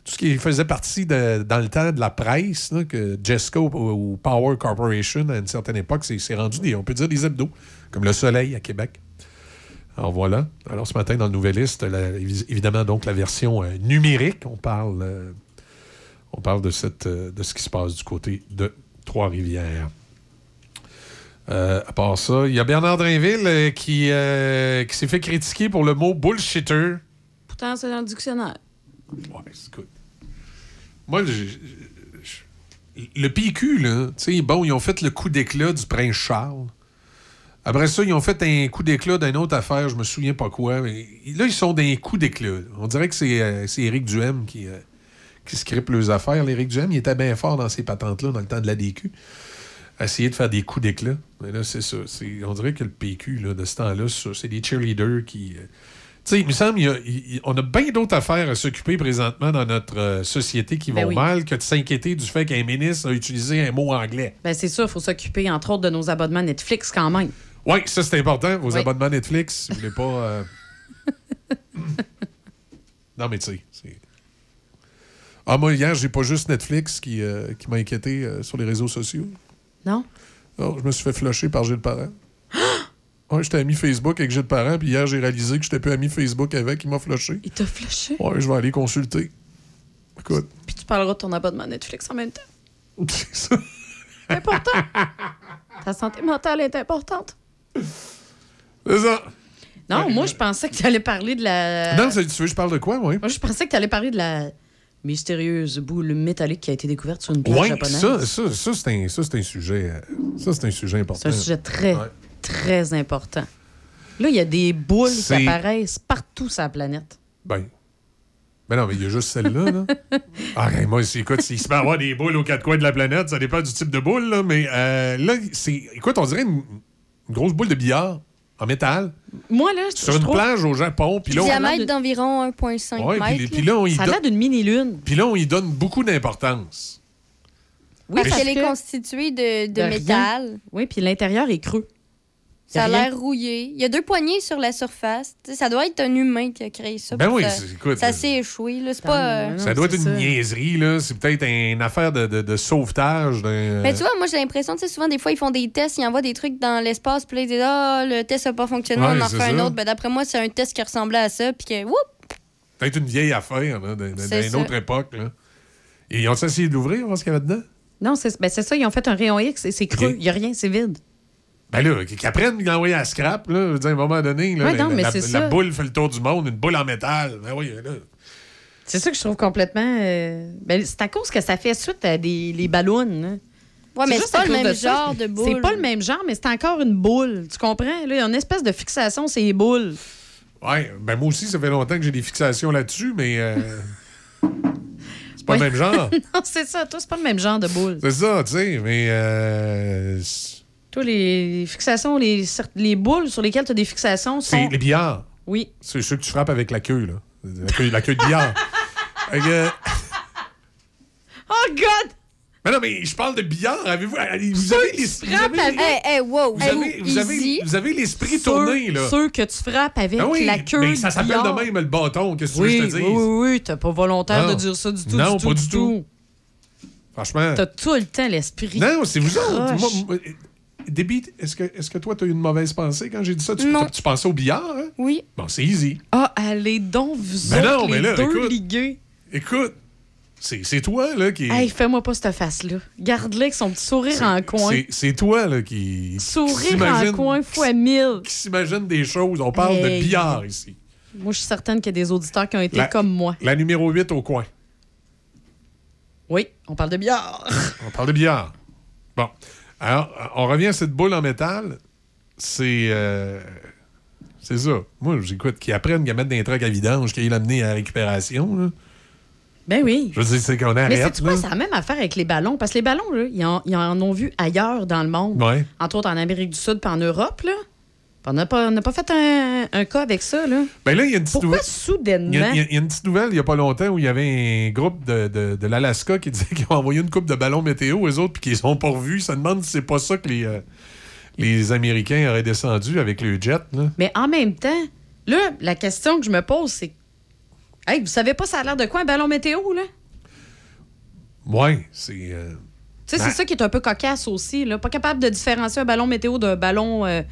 tout ce qui faisait partie de- dans le temps de la presse, que Jesco ou, Power Corporation à une certaine époque, c'est rendu on peut dire des hebdos, comme le Soleil à Québec. Alors voilà. Alors ce matin, dans le Nouvelliste, évidemment, donc la version euh, numérique, on parle, euh, on parle de, cette, euh, de ce qui se passe du côté de Trois-Rivières. À part ça, il y a Bernard Drinville euh, qui, qui s'est fait critiquer pour le mot bullshitter. Pourtant, c'est dans le dictionnaire. Ouais, écoute. Moi, le PQ, là, tu sais, bon, ils ont fait le coup d'éclat du prince Charles. Après ça, ils ont fait un coup d'éclat d'une autre affaire, je me souviens pas quoi. Mais là, ils sont d'un coup d'éclat. On dirait que c'est euh, Éric Duhem qui, euh, qui script les affaires. L'Éric Duhem, il était bien fort dans ces patentes-là dans le temps de la DQ. Essayer de faire des coups d'éclat. Mais là, c'est ça. On dirait que le PQ, là, de ce temps-là, c'est des cheerleaders qui. euh, sais, il me semble y a- bien d'autres affaires à s'occuper présentement dans notre euh, société qui Ben vont oui. mal que de s'inquiéter du fait qu'un ministre a utilisé un mot anglais. Ben, c'est sûr, il faut s'occuper, entre autres, de nos abonnements Netflix quand même. Oui, ça c'est important. Vos Oui. abonnements Netflix, si vous voulez pas. euh, [laughs] non, mais tu sais. c'est- Ah, moi, hier, j'ai pas juste Netflix qui, euh, qui m'a inquiété sur les réseaux sociaux. Non? Non, je me suis fait flusher par Gilles Parent. [gasps] Ouais, j'étais ami Facebook avec Gilles Parent, puis hier, j'ai réalisé que j'étais plus ami Facebook avec. Il m'a flushé. Il t'a flushé? Ouais, je vais aller consulter. Écoute. Puis tu parleras de ton abonnement Netflix en même temps. [laughs] C'est ça. C'est important. [laughs] Ta santé mentale est importante. C'est ça. Non, moi, je pensais que tu allais parler de la. Non, ça- tu veux je parle de quoi, oui? Moi, je pensais que tu allais parler de la mystérieuse boule métallique qui a été découverte sur une plage Oui, japonaise. ça, ça, ça c'est un, un sujet. euh, Ça, c'est un sujet important. C'est un sujet très, Ouais. Très important. Là, il y a des boules qui apparaissent partout sur la planète. Ben. Ben non, mais il y a juste celle-là, là. [laughs] Ah, moi, c'est- écoute, s'il se peut avoir des boules aux quatre coins de la planète, ça dépend du type de boule, là. Mais euh, là, c'est. Écoute, on dirait une, une grosse boule de billard en métal Moi, là, je sur une trouve- plage au Japon. Puis là, on- Diamètre d'environ 1,5 Ouais, puis- mètres. puis là, on y Ça a donne- l'air d'une mini-lune. Puis là, on y donne beaucoup d'importance. Oui, parce parce qu'elle est constituée de, de de rien. métal. Oui, puis l'intérieur est creux. Ça a l'air rouillé. Il y a deux poignées sur la surface. Ça doit être un humain qui a créé ça. Ben oui, ça- c'est- écoute, ça euh, s'est échoué. là. C'est pas. euh, ça doit être une niaiserie, là. C'est peut-être une affaire de, de- de sauvetage. d'un- Mais tu vois, moi, j'ai l'impression, tu sais, souvent, des fois, ils font des tests, ils envoient des trucs dans l'espace, puis là, ils disent, ah, le test n'a pas fonctionné, Ouais, on en c'est fait un autre. Ben, d'après moi, c'est un test qui ressemblait à ça, puis que, whoop! Peut-être une vieille affaire, d'une autre époque, là. Et ils ont essayé de l'ouvrir, voir ce qu'il y avait dedans? Non, c'est ben, c'est ça, ils ont fait un rayon X et c'est creux. Il n'y a rien, c'est vide. Ben là, qu'ils apprennent à l'envoyer à scrap, là. Je veux dire, à un moment donné, là, Ouais, non, la, boule fait le tour du monde, une boule en métal. Ben oui, là. C'est ça que je trouve complètement. euh, ben, c'est à cause que ça fait suite à des les ballons. hein. Ouais, mais c'est pas le même de genre de boule. C'est pas le même genre, mais c'est encore une boule. Tu comprends? Là, il y a une espèce de fixation, c'est les boules. Ouais, ben moi aussi, ça fait longtemps que j'ai des fixations là-dessus, mais euh, [laughs] c'est pas le même genre. [laughs] non, c'est ça. Toi, c'est pas le même genre de boule. C'est ça, tu sais, mais euh, Toi, les fixations, les, les boules sur lesquelles tu as des fixations sont. les billards. Oui. C'est ceux que tu frappes avec la queue, là. La queue, la queue de billard. [laughs] Fait que- Oh, God! Mais non, mais je parle de billard. Avez-vous, vous avez les- vous avez- Hey, hey, wow! vous avez- vous avez- easy. vous avez l'esprit tourné, là. Ceux que tu frappes avec Ah oui, la queue. mais ça s'appelle de même le bâton. Qu'est-ce que Oui, tu veux que je te oui, dise? oui, oui. T'as pas volontaire Non. de dire ça du tout. Non, du pas tout, du tout. Franchement. T'as tout le temps l'esprit. Non, c'est vous autres. Moi, Déby, est-ce que, est que toi, tu as eu une mauvaise pensée quand j'ai dit ça? Tu, Non. tu pensais au billard, hein? Oui. Bon, c'est easy. Ah, allez donc, vous Ben autres, non, mais les là, deux écoute. ligués. Écoute, c'est toi, là, qui... Hey, fais-moi pas cette face-là. Garde-le avec son petit sourire en coin. c'est- toi, là, qui... qui Sourire en coin fois mille. Qui s'imagine des choses. On parle de billard, ici. Moi, je suis certaine qu'il y a des auditeurs qui ont été La- comme moi. La numéro 8 au coin. Oui, on parle de billard. On parle de billard. Bon. Alors, on revient à cette boule en métal. C'est... euh, C'est ça. Moi, j'écoute, qu'ils apprennent qu'à mettre des trucs à vidange, qu'ils l'amener à la récupération, là. Ben oui. Je veux dire, c'est qu'on Mais arrête, c'est quoi, c'est la même affaire avec les ballons. Parce que les ballons, là, ils, en, ils en ont vu ailleurs dans le monde. Ouais. Entre autres en Amérique du Sud puis en Europe, là. On n'a pas, pas fait un, un cas avec ça, là. Ben là, il y a une petite Pourquoi nouvelle. soudainement? Il y, a, y y une petite nouvelle il n'y a pas longtemps où il y avait un groupe de, de, de l'Alaska qui [laughs] disait qu'ils ont envoyé une coupe de ballons météo, eux autres, puis qu'ils sont pas revus. Ça demande si c'est pas ça que les, euh, les Américains auraient descendu avec le jet. Là. Mais en même temps, là, la question que je me pose, c'est. Hey, vous savez pas ça a l'air de quoi un ballon météo, là? Ouais, c'est. euh, Tu sais, Ben- c'est ça qui est un peu cocasse aussi, là. Pas capable de différencier un ballon météo d'un ballon euh,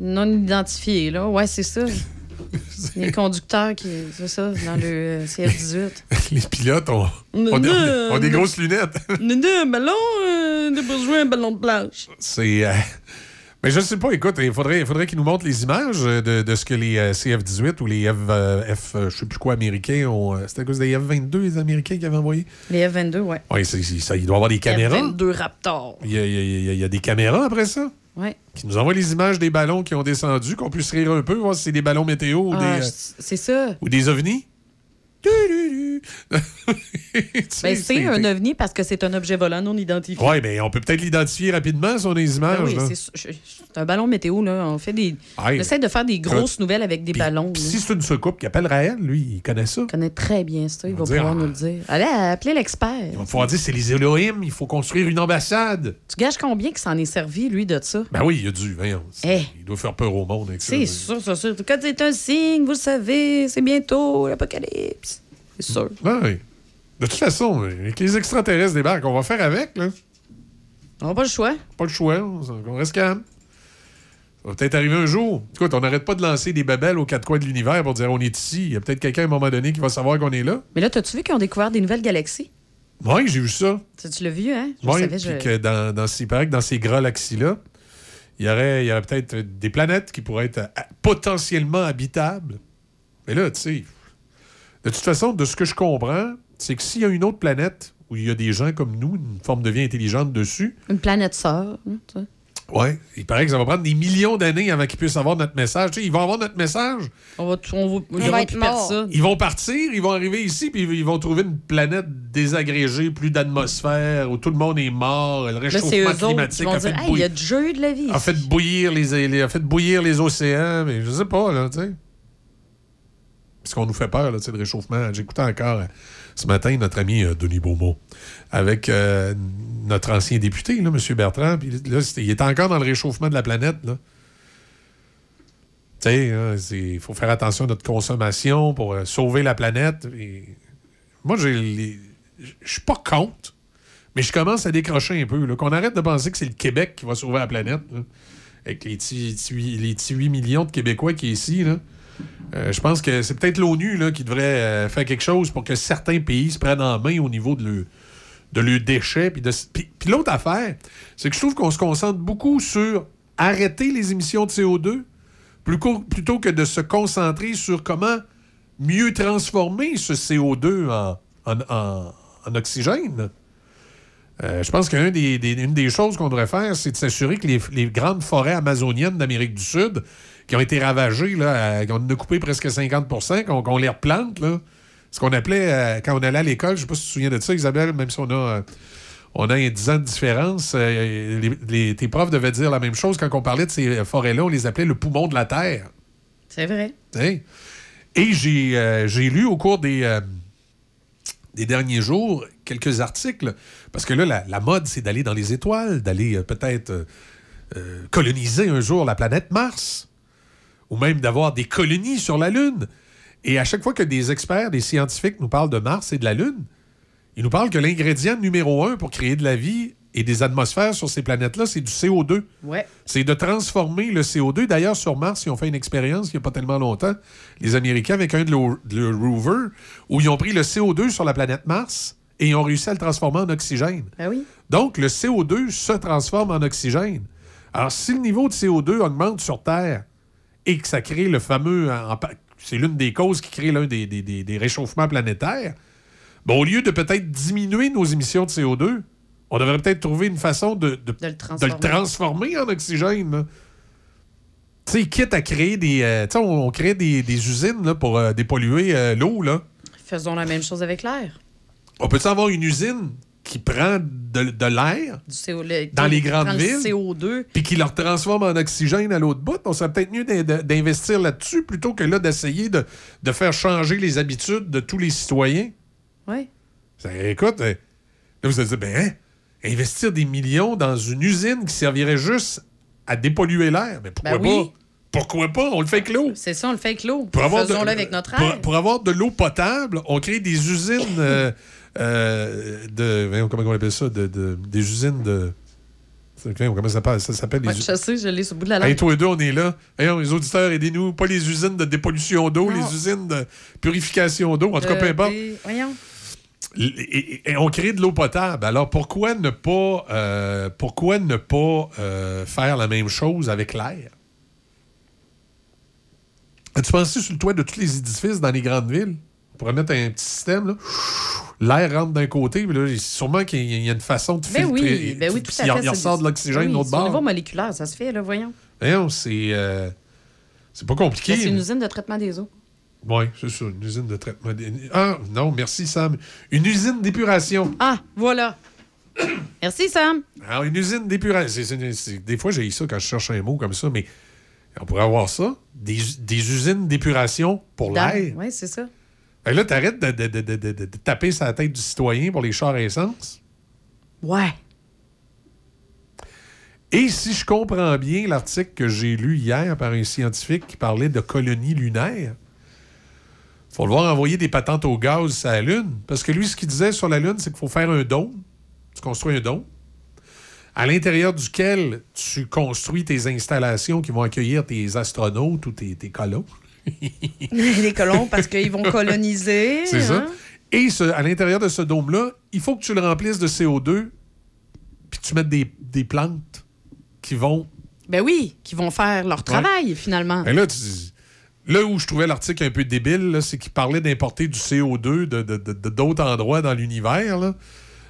non identifié, là. Ouais, c'est ça. [laughs] Les conducteurs qui. C'est ça, dans le euh, CF-18. [laughs] les pilotes ont, ont des, ont des grosses lunettes. [laughs] Un ballon, euh, pas joué un ballon de plage. c'est. euh, Mais je sais pas, écoute, il faudrait, il faudrait qu'ils nous montrent les images de, de ce que les euh, CF-18 ou les F, F je sais plus quoi, américains ont. C'était à cause des F-22, les Américains qui avaient envoyé? Les F-22, ouais. Oui, ça, il doit y avoir des caméras. F-22 Raptor. Il y, a, il y a- il y a- il y a des caméras après ça? Ouais. qui nous envoient les images des ballons qui ont descendu, qu'on puisse rire un peu, voir si c'est des ballons météo ou, Ah, des, euh, c'est ça. ou des ovnis. [laughs] Ben, c'est un ovni parce que c'est un objet volant non identifié. Oui, mais on peut peut-être l'identifier rapidement sur les images. Ben oui, c'est un ballon météo, là. On fait des. On essaie de faire des grosses nouvelles avec des ballons. Si c'est une soucoupe qui appelle Raël, lui, il connaît ça. Il connaît très bien ça. Il va va dire, pouvoir ah. nous le dire. Allez, appelez l'expert. Il va pouvoir dire c'est les Elohim, il faut construire une ambassade. Tu gages combien que s'en est servi, lui, de ça? Ben oui, il a dû. Eh. Il doit faire peur au monde. C'est sûr, c'est sûr. Quand c'est un signe, vous le savez, c'est bientôt l'apocalypse. C'est sûr. Oui. De toute façon, avec les extraterrestres débarquent, on va faire avec, là. On n'a pas le choix. Pas le choix, on, reste calme. Ça va peut-être arriver un jour. Écoute, on n'arrête pas de lancer des babelles aux quatre coins de l'univers pour dire on est ici. Il y a peut-être quelqu'un à un moment donné qui va savoir qu'on est là. Mais là, t'as-tu vu qu'ils ont découvert des nouvelles galaxies? Oui, j'ai vu ça. Ça, tu l'as vu, hein? Je Oui, savais, je- que dans, dans, ces- que dans ces galaxies-là, il y aurait, il y aurait peut-être des planètes qui pourraient être euh, potentiellement habitables. Mais là, tu sais, de toute façon, de ce que je comprends, c'est que s'il y a une autre planète où il y a des gens comme nous, une forme de vie intelligente dessus, Une planète sœur. hein, tu sais. ouais, il paraît que ça va prendre des millions d'années avant qu'ils puissent avoir notre message. Tu sais, ils vont avoir notre message. On va, on va, être mort. personne. Ils vont partir, ils vont arriver ici, puis ils vont trouver une planète désagrégée, plus d'atmosphère, où tout le monde est mort, le réchauffement eux climatique vont a fait, dire Hey, y a du jeu de la vie. a fait bouillir les, les- a fait bouillir les océans, mais je sais pas, là, tu sais. Parce qu'on nous fait peur, là, le réchauffement. J'écoutais encore euh, ce matin notre ami euh, Denis Beaumont avec euh, notre ancien député, M. Bertrand, puis là, c'était- il est encore dans le réchauffement de la planète. Tu sais, hein, il faut faire attention à notre consommation pour sauver la planète. Moi, je suis pas contre, mais je commence à décrocher un peu. Qu'on arrête de penser que c'est le Québec qui va sauver la planète. Avec les petits petits huit- les petits 8 millions de Québécois qui est ici. Euh, je pense que c'est peut-être l'ONU qui devrait euh, faire quelque chose pour que certains pays se prennent en main au niveau de leurs de déchets. Puis, l'autre affaire, c'est que je trouve qu'on se concentre beaucoup sur arrêter les émissions de CO2 plutôt, que de se concentrer sur comment mieux transformer ce CO2 en, oxygène. Euh, je pense qu'une des, des- choses qu'on devrait faire, c'est de s'assurer que les grandes forêts amazoniennes d'Amérique du Sud, qui ont été ravagées, là, à- en a coupé presque 50 qu'on les replante, là. ce qu'on appelait, euh, quand on allait à l'école, je ne sais pas si tu te souviens de ça, Isabelle, même si on a, euh, on a un 10 ans de différence, euh, les- les- tes profs devaient dire la même chose quand on parlait de ces forêts-là, on les appelait le poumon de la Terre. C'est vrai. Et j'ai euh, lu au cours des, euh, des derniers jours quelques articles, parce que là, la, la mode, c'est d'aller dans les étoiles, d'aller euh, peut-être euh, euh, coloniser un jour la planète Mars, ou même d'avoir des colonies sur la Lune. Et à chaque fois que des experts, des scientifiques nous parlent de Mars et de la Lune, ils nous parlent que l'ingrédient numéro un pour créer de la vie et des atmosphères sur ces planètes-là, c'est du CO2. Ouais. C'est de transformer le CO2. D'ailleurs, sur Mars, ils ont fait une expérience il n'y a pas tellement longtemps, les Américains, avec un de leurs de leurs rovers, où ils ont pris le CO2 sur la planète Mars et ils ont réussi à le transformer en oxygène. Ben oui. Donc, le CO2 se transforme en oxygène. Alors, si le niveau de CO2 augmente sur Terre et que ça crée le fameux... C'est l'une des causes qui crée l'un des, des- des- des réchauffements planétaires. Bon, au lieu de peut-être diminuer nos émissions de CO2, on devrait peut-être trouver une façon de, de- le de transformer. le transformer en oxygène. Tu sais, quitte à créer des... euh, tu sais, on, on crée des, des usines là, pour euh, dépolluer euh, l'eau, là. Faisons la même chose avec l'air. On peut avoir une usine qui prend de, de l'air le- Dans les grandes le villes. CO2. puis qui le transforme en oxygène à l'autre bout? On serait peut-être mieux d'investir là-dessus plutôt que là d'essayer de, de faire changer les habitudes de tous les citoyens. Oui. Ça, écoute, euh, là, vous allez dire, ben, hein, investir des millions dans une usine qui servirait juste à dépolluer l'air, mais pourquoi Ben oui. pas? Pourquoi pas? On le fait avec l'eau. C'est ça, on le fait avec l'eau. Pour avoir de- Faisons-le avec notre pour- air. Pour, avoir de l'eau potable, on crée des usines euh, [laughs] de. voyons, Comment on appelle ça? De, de- des usines de. Comment ça s'appelle? Ça s'appelle les Ouais, je sais, je l'ai sur le bout de la langue. Hey, toi et deux, on est là. Hey, les auditeurs, aidez-nous. Pas les usines de dépollution d'eau, les usines de purification d'eau. En tout cas, Euh, peu importe. des- Voyons. Et, et- et on crée de l'eau potable. Alors pourquoi ne pas, euh, pourquoi ne pas euh, faire la même chose avec l'air? As-tu pensé sur le toit de tous les édifices dans les grandes villes? On pourrait mettre un petit système, là. L'air rentre d'un côté, puis là, sûrement qu'il y a- une façon de Ben filtrer. oui, ben oui, tout Puis à il, fait. il ressort de l'oxygène oui, de l'autre c'est Au niveau bord. moléculaire, ça se fait, là, voyons. Voyons, c'est... euh, c'est pas compliqué. Ben, C'est une usine de traitement des eaux. Oui, c'est ça, une usine de traitement. des- Ah, non, merci, Sam. Une usine d'épuration. Ah, voilà. [coughs] Merci, Sam. Alors, une usine d'épuration. Des fois, j'ai ça quand je cherche un mot comme ça, mais on pourrait avoir ça. Des, des usines d'épuration pour l'air. Oui, c'est ça. Fait que là, t'arrêtes de, de, de, de, de- de taper sur la tête du citoyen pour les chars à essence? Ouais. Et si je comprends bien l'article que j'ai lu hier par un scientifique qui parlait de colonies lunaires, faut le voir envoyer des patentes au gaz sur la Lune. Parce que lui, ce qu'il disait sur la Lune, c'est qu'il faut faire un dôme. Tu construis un dôme. À l'intérieur duquel tu construis tes installations qui vont accueillir tes astronautes ou tes, tes colons. [laughs] les colons, parce qu'ils vont coloniser. C'est ça. hein? Et ce- à l'intérieur de ce dôme-là, il faut que tu le remplisses de CO2 puis que tu mettes des, des plantes qui vont Ben oui, qui vont faire leur travail, finalement. Et là, tu- là où je trouvais l'article un peu débile, c'est qu'il parlait d'importer du CO2 de- de- de- de- d'autres endroits dans l'univers.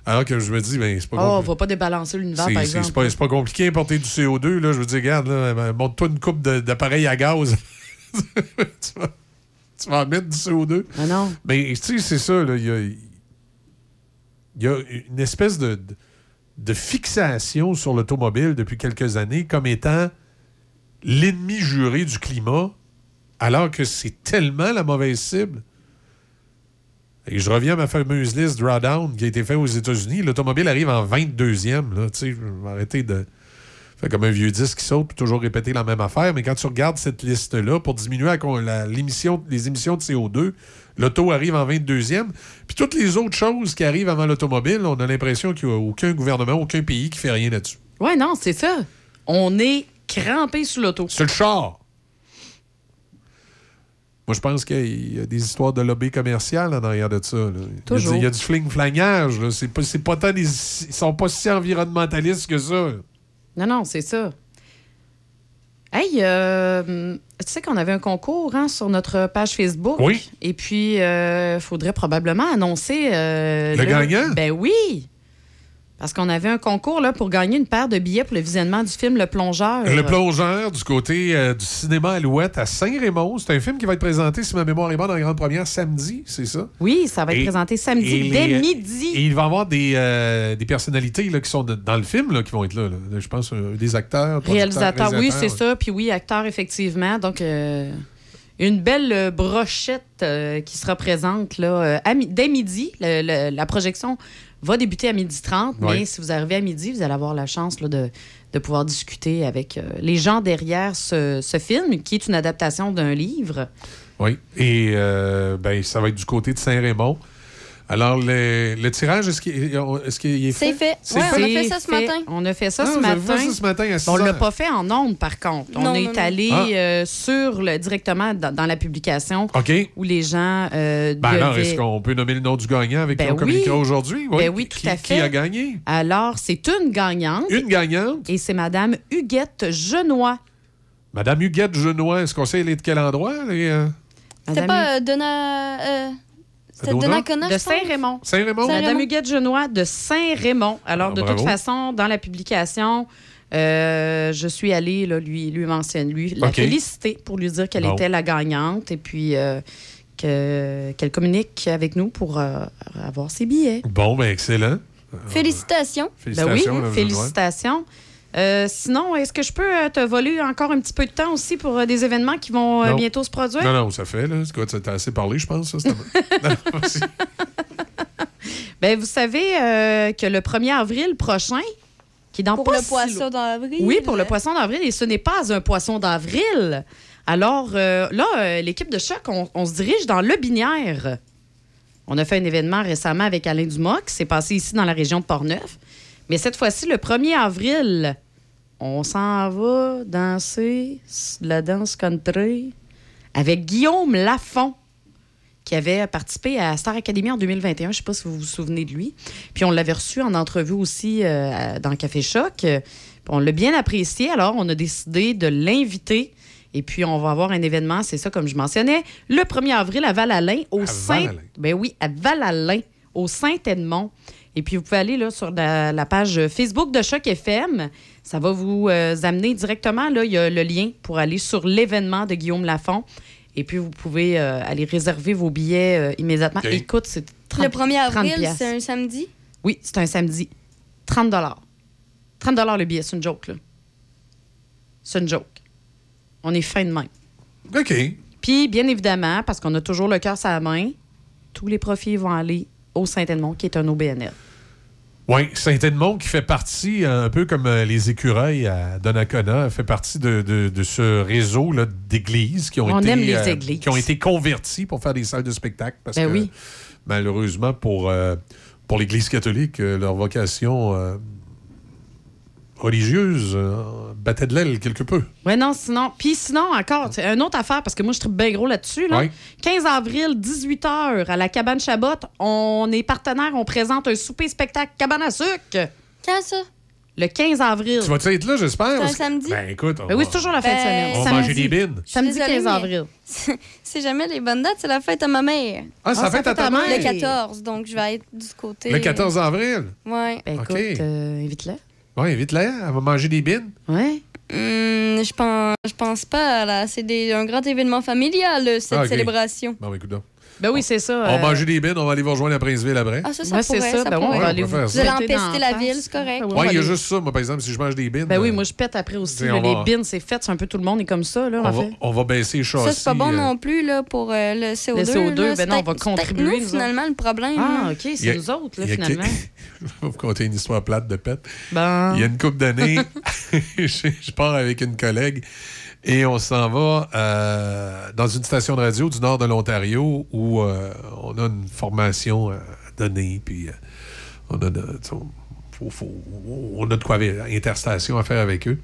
Alors que je me dis, ben, c'est pas Oh, on compliqué. va pas débalancer l'univers, C'est- par exemple. C'est pas, c'est pas compliqué d'importer du CO2. Là. Je veux dire, regarde, là, ben, monte-toi une coupe d'appareils à gaz. Tu, vas, tu vas en mettre du CO2. Ah non. Mais tu sais, c'est ça. Il y a, il y a une espèce de, fixation sur l'automobile depuis quelques années comme étant l'ennemi juré du climat, alors que c'est tellement la mauvaise cible. Et je reviens à ma fameuse liste Drawdown qui a été faite aux États-Unis. L'automobile arrive en 22e. Là, je vais arrêter de faire comme un vieux disque qui saute puis toujours répéter la même affaire. Mais quand tu regardes cette liste-là, pour diminuer la les émissions de CO2, l'auto arrive en 22e. Puis toutes les autres choses qui arrivent avant l'automobile, on a l'impression qu'il n'y a aucun gouvernement, aucun pays qui fait rien là-dessus. Ouais, non, c'est ça. On est crampé sous l'auto. C'est le char. Moi, je pense qu'il y a des histoires de lobby commercial en arrière de ça. là. Il y a du- Toujours. Il y a du fling-flangage. Ils sont pas si environnementalistes que ça. Non, non, c'est ça. Hey, euh, tu sais qu'on avait un concours hein, sur notre page Facebook? Oui. Et puis, il faudrait probablement annoncer. euh, Le gagnant? Ben oui. Parce qu'on avait un concours là, pour gagner une paire de billets pour le visionnement du film Le Plongeur. Le plongeur du côté euh, du cinéma Alouette à Saint-Raymond. C'est un film qui va être présenté, si ma mémoire est bonne, en grande première samedi, c'est ça? Oui, ça va être présenté samedi dès les- midi. Et il va y avoir des, euh, des personnalités là, qui sont de- dans le film là, qui vont être là. là. Je pense euh, des acteurs. producteurs, Réalisateur, oui, c'est réalisateurs. ça. Puis oui, acteur, effectivement. Donc, une belle brochette euh, qui sera présente là, euh, à mi- dès midi. Le- le- la projection va débuter à midi 30, mais Oui. si vous arrivez à midi, vous allez avoir la chance là, de, de pouvoir discuter avec euh, les gens derrière ce, ce film, qui est une adaptation d'un livre. Oui. Et euh, ben, ça va être du côté de Saint-Raymond. Alors, le, le tirage, est-ce qu'il est, qu'il est C'est fait. C'est Ouais, on a fait? fait ça ce matin. On a fait ça Ah, ce matin. fait ça ce matin à on 6 l'a pas fait en ondes, par contre. on Non, est non, allé Ah. euh, sur le, directement dans, dans la publication où les gens euh, Ben alors, est-ce qu'on peut nommer le nom du gagnant avec Ben qui on communiquera oui. aujourd'hui? Ben oui, tout Qui- à Qui fait. a gagné? Alors, c'est une gagnante. Une gagnante. Et c'est Madame Huguette Genois. Madame Huguette Genois. Est-ce qu'on sait elle est de quel endroit? euh? C'était pas euh, Donna. C'était Donna? Donnacona, de. Saint-Raymond. Saint-Raymond? Madame. Huguette Genois de Saint-Raymond. Alors, Ah, de bravo. toute façon, dans la publication, euh, je suis allée là, lui, lui mentionner, lui, la féliciter pour lui dire qu'elle Bon. était la gagnante et puis euh, que- qu'elle communique avec nous pour euh, avoir ses billets. Bon, ben excellent. Félicitations. Ben oui, Félicitations. Euh, sinon, est-ce que je peux euh, te voler encore un petit peu de temps aussi pour euh, des événements qui vont euh, Non. bientôt se produire? Non, non, ça fait, là. C'est quoi, t'as assez parlé, je pense, ça? [laughs] Non. Ben, vous savez euh, que le 1er avril prochain, qui est dans Pour le si poisson d'avril. Oui, pour le poisson d'avril, et ce n'est pas un poisson d'avril. Alors euh, là, euh, l'équipe de choc, on, on se dirige dans le Binière. On a fait un événement récemment avec Alain Dumas qui s'est passé ici dans la région de Portneuf. Mais cette fois-ci, le 1er avril, on s'en va danser la danse country avec Guillaume Lafont qui avait participé à Star Academy en 2021. Je ne sais pas si vous vous souvenez de lui. Puis on l'avait reçu en entrevue aussi euh, dans Café Choc. Puis on l'a bien apprécié. Alors, on a décidé de l'inviter. Et puis, on va avoir un événement, c'est ça, comme je mentionnais, le 1er avril à Val-Alain, au À Saint... Val-Alain. Ben oui, à Val-Alain, au Saint-Edmond. Et puis, vous pouvez aller là, sur la, la page Facebook de Choc FM. Ça va vous euh, amener directement. Là, il y a le lien pour aller sur l'événement de Guillaume Lafont. Et puis, vous pouvez euh, aller réserver vos billets euh, immédiatement. Écoute, c'est 30 Le 1er 30 avril, c'est un samedi? Oui, c'est un samedi. 30 30 le billet, c'est une joke, là. C'est une joke. On est fin de même. OK. Puis, bien évidemment, parce qu'on a toujours le cœur sur la main, tous les profits vont aller au Saint-Edmond, qui est un OBNL. Oui, Saint-Edmond qui fait partie, euh, un peu comme euh, les écureuils à Donnacona, fait partie de, de- de ce réseau d'églises qui ont On été aime les euh, qui ont été converties pour faire des salles de spectacle parce Ben que oui. malheureusement pour euh, pour l'Église catholique, leur vocation euh, religieuse battait de l'aile quelque peu. Ouais, non, sinon. Puis sinon, encore, une autre affaire, parce que moi, je trouve bien gros là-dessus. Là. Oui. 15 avril, 18h, à la cabane Chabot, on est partenaire, on présente un souper spectacle cabane à sucre. Quand ça? Le 15 avril. Tu vas-tu être là, j'espère? C'est un samedi? Ben écoute, on Ben oui, c'est toujours la fin de Ben, semaine. On va manger des bines. Samedi Désolée, 15 mais- avril. [laughs] C'est jamais les bonnes dates, c'est la fête à ma mère. Ah, c'est la fête à ta mère? Le 14, donc je vais être du côté. Le 14 avril? Ouais. Ben OK. écoute, euh, invite-la. Oui, invite-la. Elle va manger des bines. Ouais. Hum, je pense, je pense pas, là. C'est des- un grand événement familial, cette Ah, célébration. Bon, ben, écoute donc. Ben oui, c'est ça. On va euh, manger des bines, on va aller vous rejoindre à Princeville après. Ah, ça, ça Ouais, c'est pourrait, ça. ça Ben ouais, on va aller vous faire Vous allez empester la ville, c'est correct. Oui, Ouais, il y a aller- juste ça. Moi, par exemple, si je mange des bines. Ben oui, euh, moi, je pète après aussi. Là, les va- bins, c'est fait. C'est un peu tout le monde est comme ça, là, on, en va, fait. on va baisser les châssis. Ça, c'est pas bon euh, non plus là, pour euh, le CO2. Le CO2, là. ben non, on va contribuer, nous, finalement, le problème. Ah. OK, il y c'est a- nous autres, là, finalement. Je vais [laughs] vous conter une histoire plate de pète. Ben. Il y a une couple d'années, [laughs] [laughs] je pars avec une collègue et on s'en va euh, dans une station de radio du nord de l'Ontario où euh, on a une formation à donner, puis euh, on, a de, faut- faut- on quoi interstation à faire avec eux.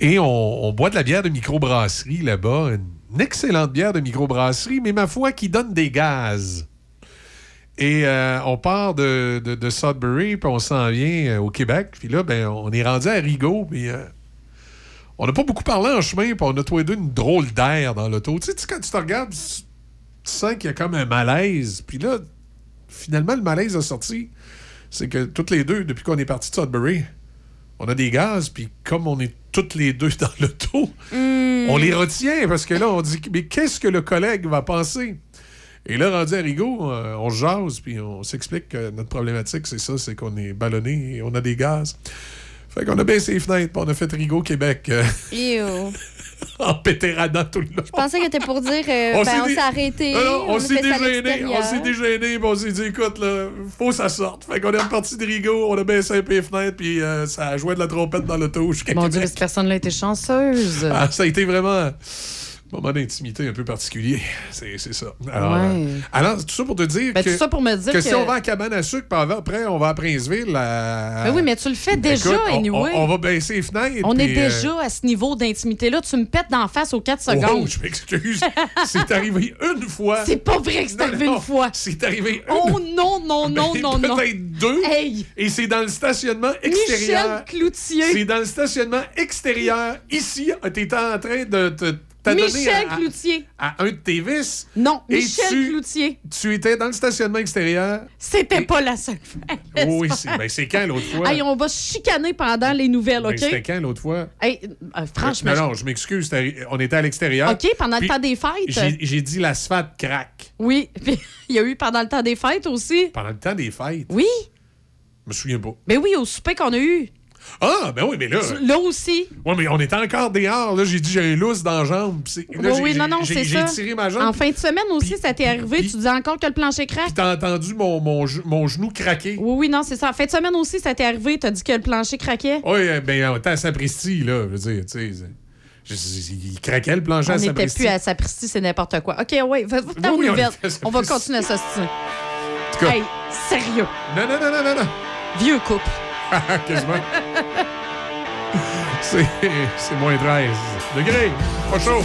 Et on, boit de la bière de microbrasserie là-bas, une excellente bière de microbrasserie, mais ma foi qui donne des gaz. Et euh, on part de, Sudbury, puis on s'en vient euh, au Québec. Puis là, ben, on est rendu à Rigaud, puis euh, on n'a pas beaucoup parlé en chemin, puis on a tous les deux une drôle d'air dans l'auto. Tu sais, quand tu te regardes, tu tu sens qu'il y a comme un malaise. Puis là, finalement, le malaise a sorti. C'est que toutes les deux, depuis qu'on est parti de Sudbury, on a des gaz, puis comme on est toutes les deux [laughs] dans l'auto, on les retient parce que là, on dit Mais qu'est-ce que le collègue va penser? Et là, rendu à Rigaud, euh, on se jase, puis on s'explique que notre problématique, c'est ça c'est qu'on est ballonné et on a des gaz. Fait qu'on a baissé les fenêtres, puis on a fait Rigaud, Québec, euh, Ew. [laughs] en pétéradant tout le long. Je pensais que t'étais pour dire, euh, On ben, s'est arrêté. On s'est dégêné, on s'est dégêné, puis on s'est dit, écoute, là, faut que ça sorte. Fait qu'on est reparti de Rigaud, on a baissé un peu les fenêtres, puis euh, ça a joué de la trompette dans l'auto jusqu'à Mon Dieu, Québec. cette personne-là était chanceuse. Ah, ça a été vraiment moment d'intimité un peu particulier. [laughs] C'est ça. Alors, Ouais. euh, alors, tout ça pour te dire Ben, que, tout ça pour me dire que- si on va à cabane à sucre, puis après, on va à Princeville. à- Ben oui, mais tu le fais déjà, Écoute, on- anyway. On, on va baisser les fenêtres. On est euh, déjà à ce niveau d'intimité-là. Tu me pètes d'en face aux 4 Oh, secondes. je m'excuse. [laughs] c'est arrivé une fois. C'est pas vrai que c'est arrivé non, une fois. C'est arrivé une Oh non, non, non, Ben, non, non. Peut-être deux. Hey! Et c'est dans le stationnement extérieur. Michel Cloutier. C'est dans le stationnement extérieur. Ici, tu étais en train de te Michel à, Cloutier. à un de tes vices? Non, Et Michel tu- Cloutier. Tu étais dans le stationnement extérieur. C'était pas la seule fois. Oui, c'est ben, c'est quand l'autre fois? Hey, on va chicaner pendant les nouvelles, Ben, OK? C'était quand l'autre fois? Hey, euh, franchement. Non, non, je m'excuse. On était à l'extérieur. OK, pendant le temps des fêtes. J'ai j'ai dit l'asphalte craque. Oui, [laughs] puis il y a eu pendant le temps des fêtes aussi. Pendant le temps des fêtes? Oui, Je me souviens pas. mais oui, au souper qu'on a eu. Ah, ben oui, mais là. Là aussi. Ouais, mais on était encore dehors. Là, j'ai dit, j'ai un lousse dans la jambe. Là, Oui, oui, non, non, c'est J'ai ça. tiré ma jambe. En fin de semaine aussi, ça t'est arrivé. tu disais encore que le plancher craque? Puis t'as entendu mon, mon, mon genou craquer. Oui, oui, non, c'est ça. En fin de semaine aussi, ça t'est arrivé. T'as dit que le plancher craquait? Oui, euh, ben, on était à Sapristi, là. Je veux dire, tu sais. c'est- je- je- Il craquait le plancher On à n'était Sapristi. plus à Sapristi, c'est n'importe quoi. OK, oui, va, Oui, oui, on On va continuer à s'ostiner. En tout cas, Hey, sérieux. non, non, non, non, non, non. Vieux couple. [laughs] Quasiment. C'est moins 13 degrés. Pas chaud.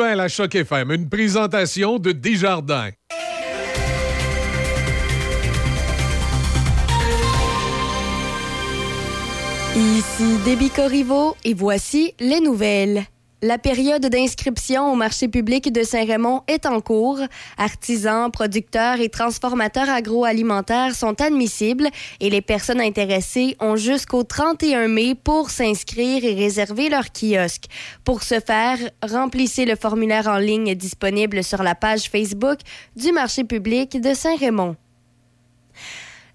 Les nouvelles à Choc FM, une présentation de Desjardins. Ici Déby Corriveau et voici les nouvelles. La période d'inscription au marché public de Saint-Raymond est en cours. Artisans, producteurs et transformateurs agroalimentaires sont admissibles et les personnes intéressées ont jusqu'au 31 mai pour s'inscrire et réserver leur kiosque. Pour ce faire, remplissez le formulaire en ligne disponible sur la page Facebook du marché public de Saint-Raymond.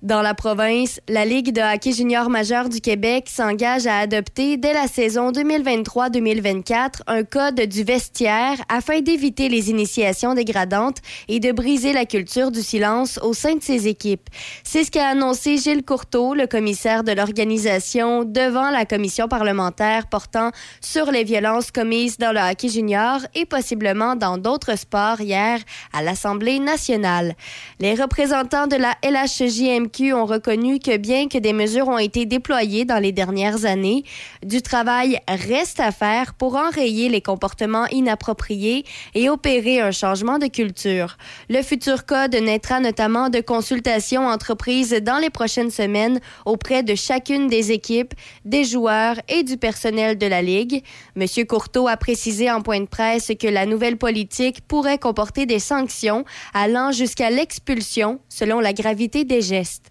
Dans la province, la Ligue de hockey junior majeur du Québec s'engage à adopter dès la saison 2023-2024 un code du vestiaire afin d'éviter les initiations dégradantes et de briser la culture du silence au sein de ses équipes. C'est ce qu'a annoncé Gilles Courteau, le commissaire de l'organisation, devant la commission parlementaire portant sur les violences commises dans le hockey junior et possiblement dans d'autres sports hier à l'Assemblée nationale. Les représentants de la LHJMQ ont reconnu que bien que des mesures ont été déployées dans les dernières années, du travail reste à faire pour enrayer les comportements inappropriés et opérer un changement de culture. Le futur code naîtra notamment de consultations entreprises dans les prochaines semaines auprès de chacune des équipes, des joueurs et du personnel de la Ligue. M. Courteau a précisé en point de presse que la nouvelle politique pourrait comporter des sanctions allant jusqu'à l'expulsion selon la gravité des gestes.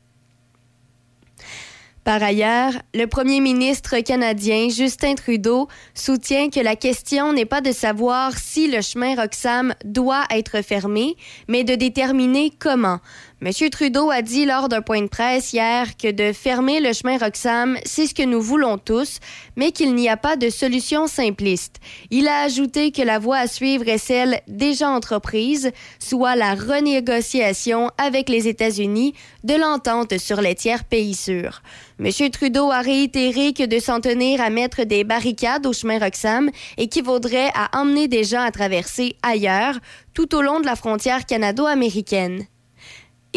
Par ailleurs, le premier ministre canadien Justin Trudeau soutient que la question n'est pas de savoir si le chemin Roxham doit être fermé, mais de déterminer comment. M. Trudeau a dit lors d'un point de presse hier que de fermer le chemin Roxham, c'est ce que nous voulons tous, mais qu'il n'y a pas de solution simpliste. Il a ajouté que la voie à suivre est celle déjà entreprise, soit la renégociation avec les États-Unis de l'entente sur les tiers pays sûrs. M. Trudeau a réitéré que de s'en tenir à mettre des barricades au chemin Roxham équivaudrait à emmener des gens à traverser ailleurs, tout au long de la frontière canado-américaine.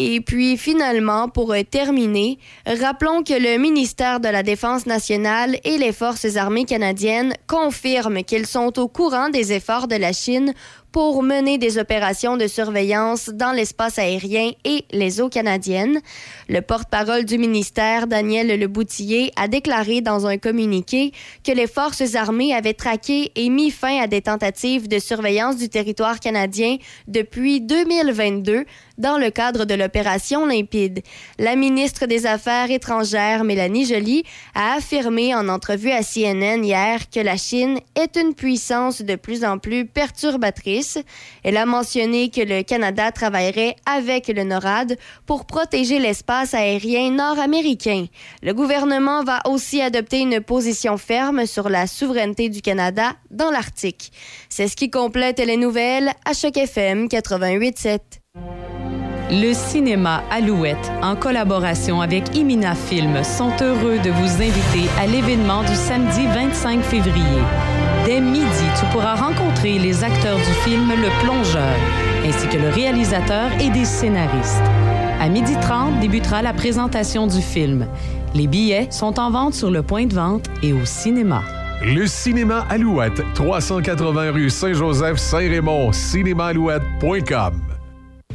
Et puis finalement, pour terminer, rappelons que le ministère de la Défense nationale et les forces armées canadiennes confirment qu'ils sont au courant des efforts de la Chine pour mener des opérations de surveillance dans l'espace aérien et les eaux canadiennes. Le porte-parole du ministère, Daniel Leboutillier, a déclaré dans un communiqué que les forces armées avaient traqué et mis fin à des tentatives de surveillance du territoire canadien depuis 2022 dans le cadre de l'opération Limpide. La ministre des Affaires étrangères, Mélanie Joly, a affirmé en entrevue à CNN hier que la Chine est une puissance de plus en plus perturbatrice elle a mentionné que le Canada travaillerait avec le NORAD pour protéger l'espace aérien nord-américain. Le gouvernement va aussi adopter une position ferme sur la souveraineté du Canada dans l'Arctique. C'est ce qui complète les nouvelles à Choc FM 88.7. Le cinéma Alouette, en collaboration avec Imina Film, sont heureux de vous inviter à l'événement du samedi 25 février. Dès midi, tu pourras rencontrer les acteurs du film Le Plongeur, ainsi que le réalisateur et des scénaristes. À midi 30 débutera la présentation du film. Les billets sont en vente sur le point de vente et au cinéma. Le cinéma Alouette, 380 rue Saint-Joseph, Saint-Raymond, cinémaalouette.com.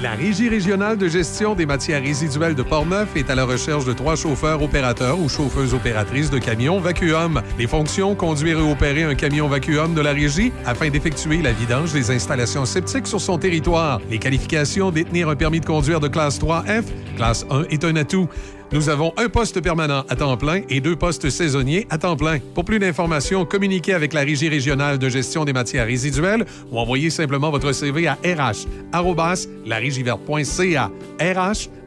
La Régie régionale de gestion des matières résiduelles de Portneuf est à la recherche de trois chauffeurs opérateurs ou chauffeuses opératrices de camions vacuum. Les fonctions, conduire et opérer un camion vacuum de la Régie afin d'effectuer la vidange des installations septiques sur son territoire. Les qualifications, détenir un permis de conduire de classe 3F, classe 1 est un atout. Nous avons un poste permanent à temps plein et deux postes saisonniers à temps plein. Pour plus d'informations, communiquez avec la Régie régionale de gestion des matières résiduelles ou envoyez simplement votre CV à rh@larégiverte.ca. RH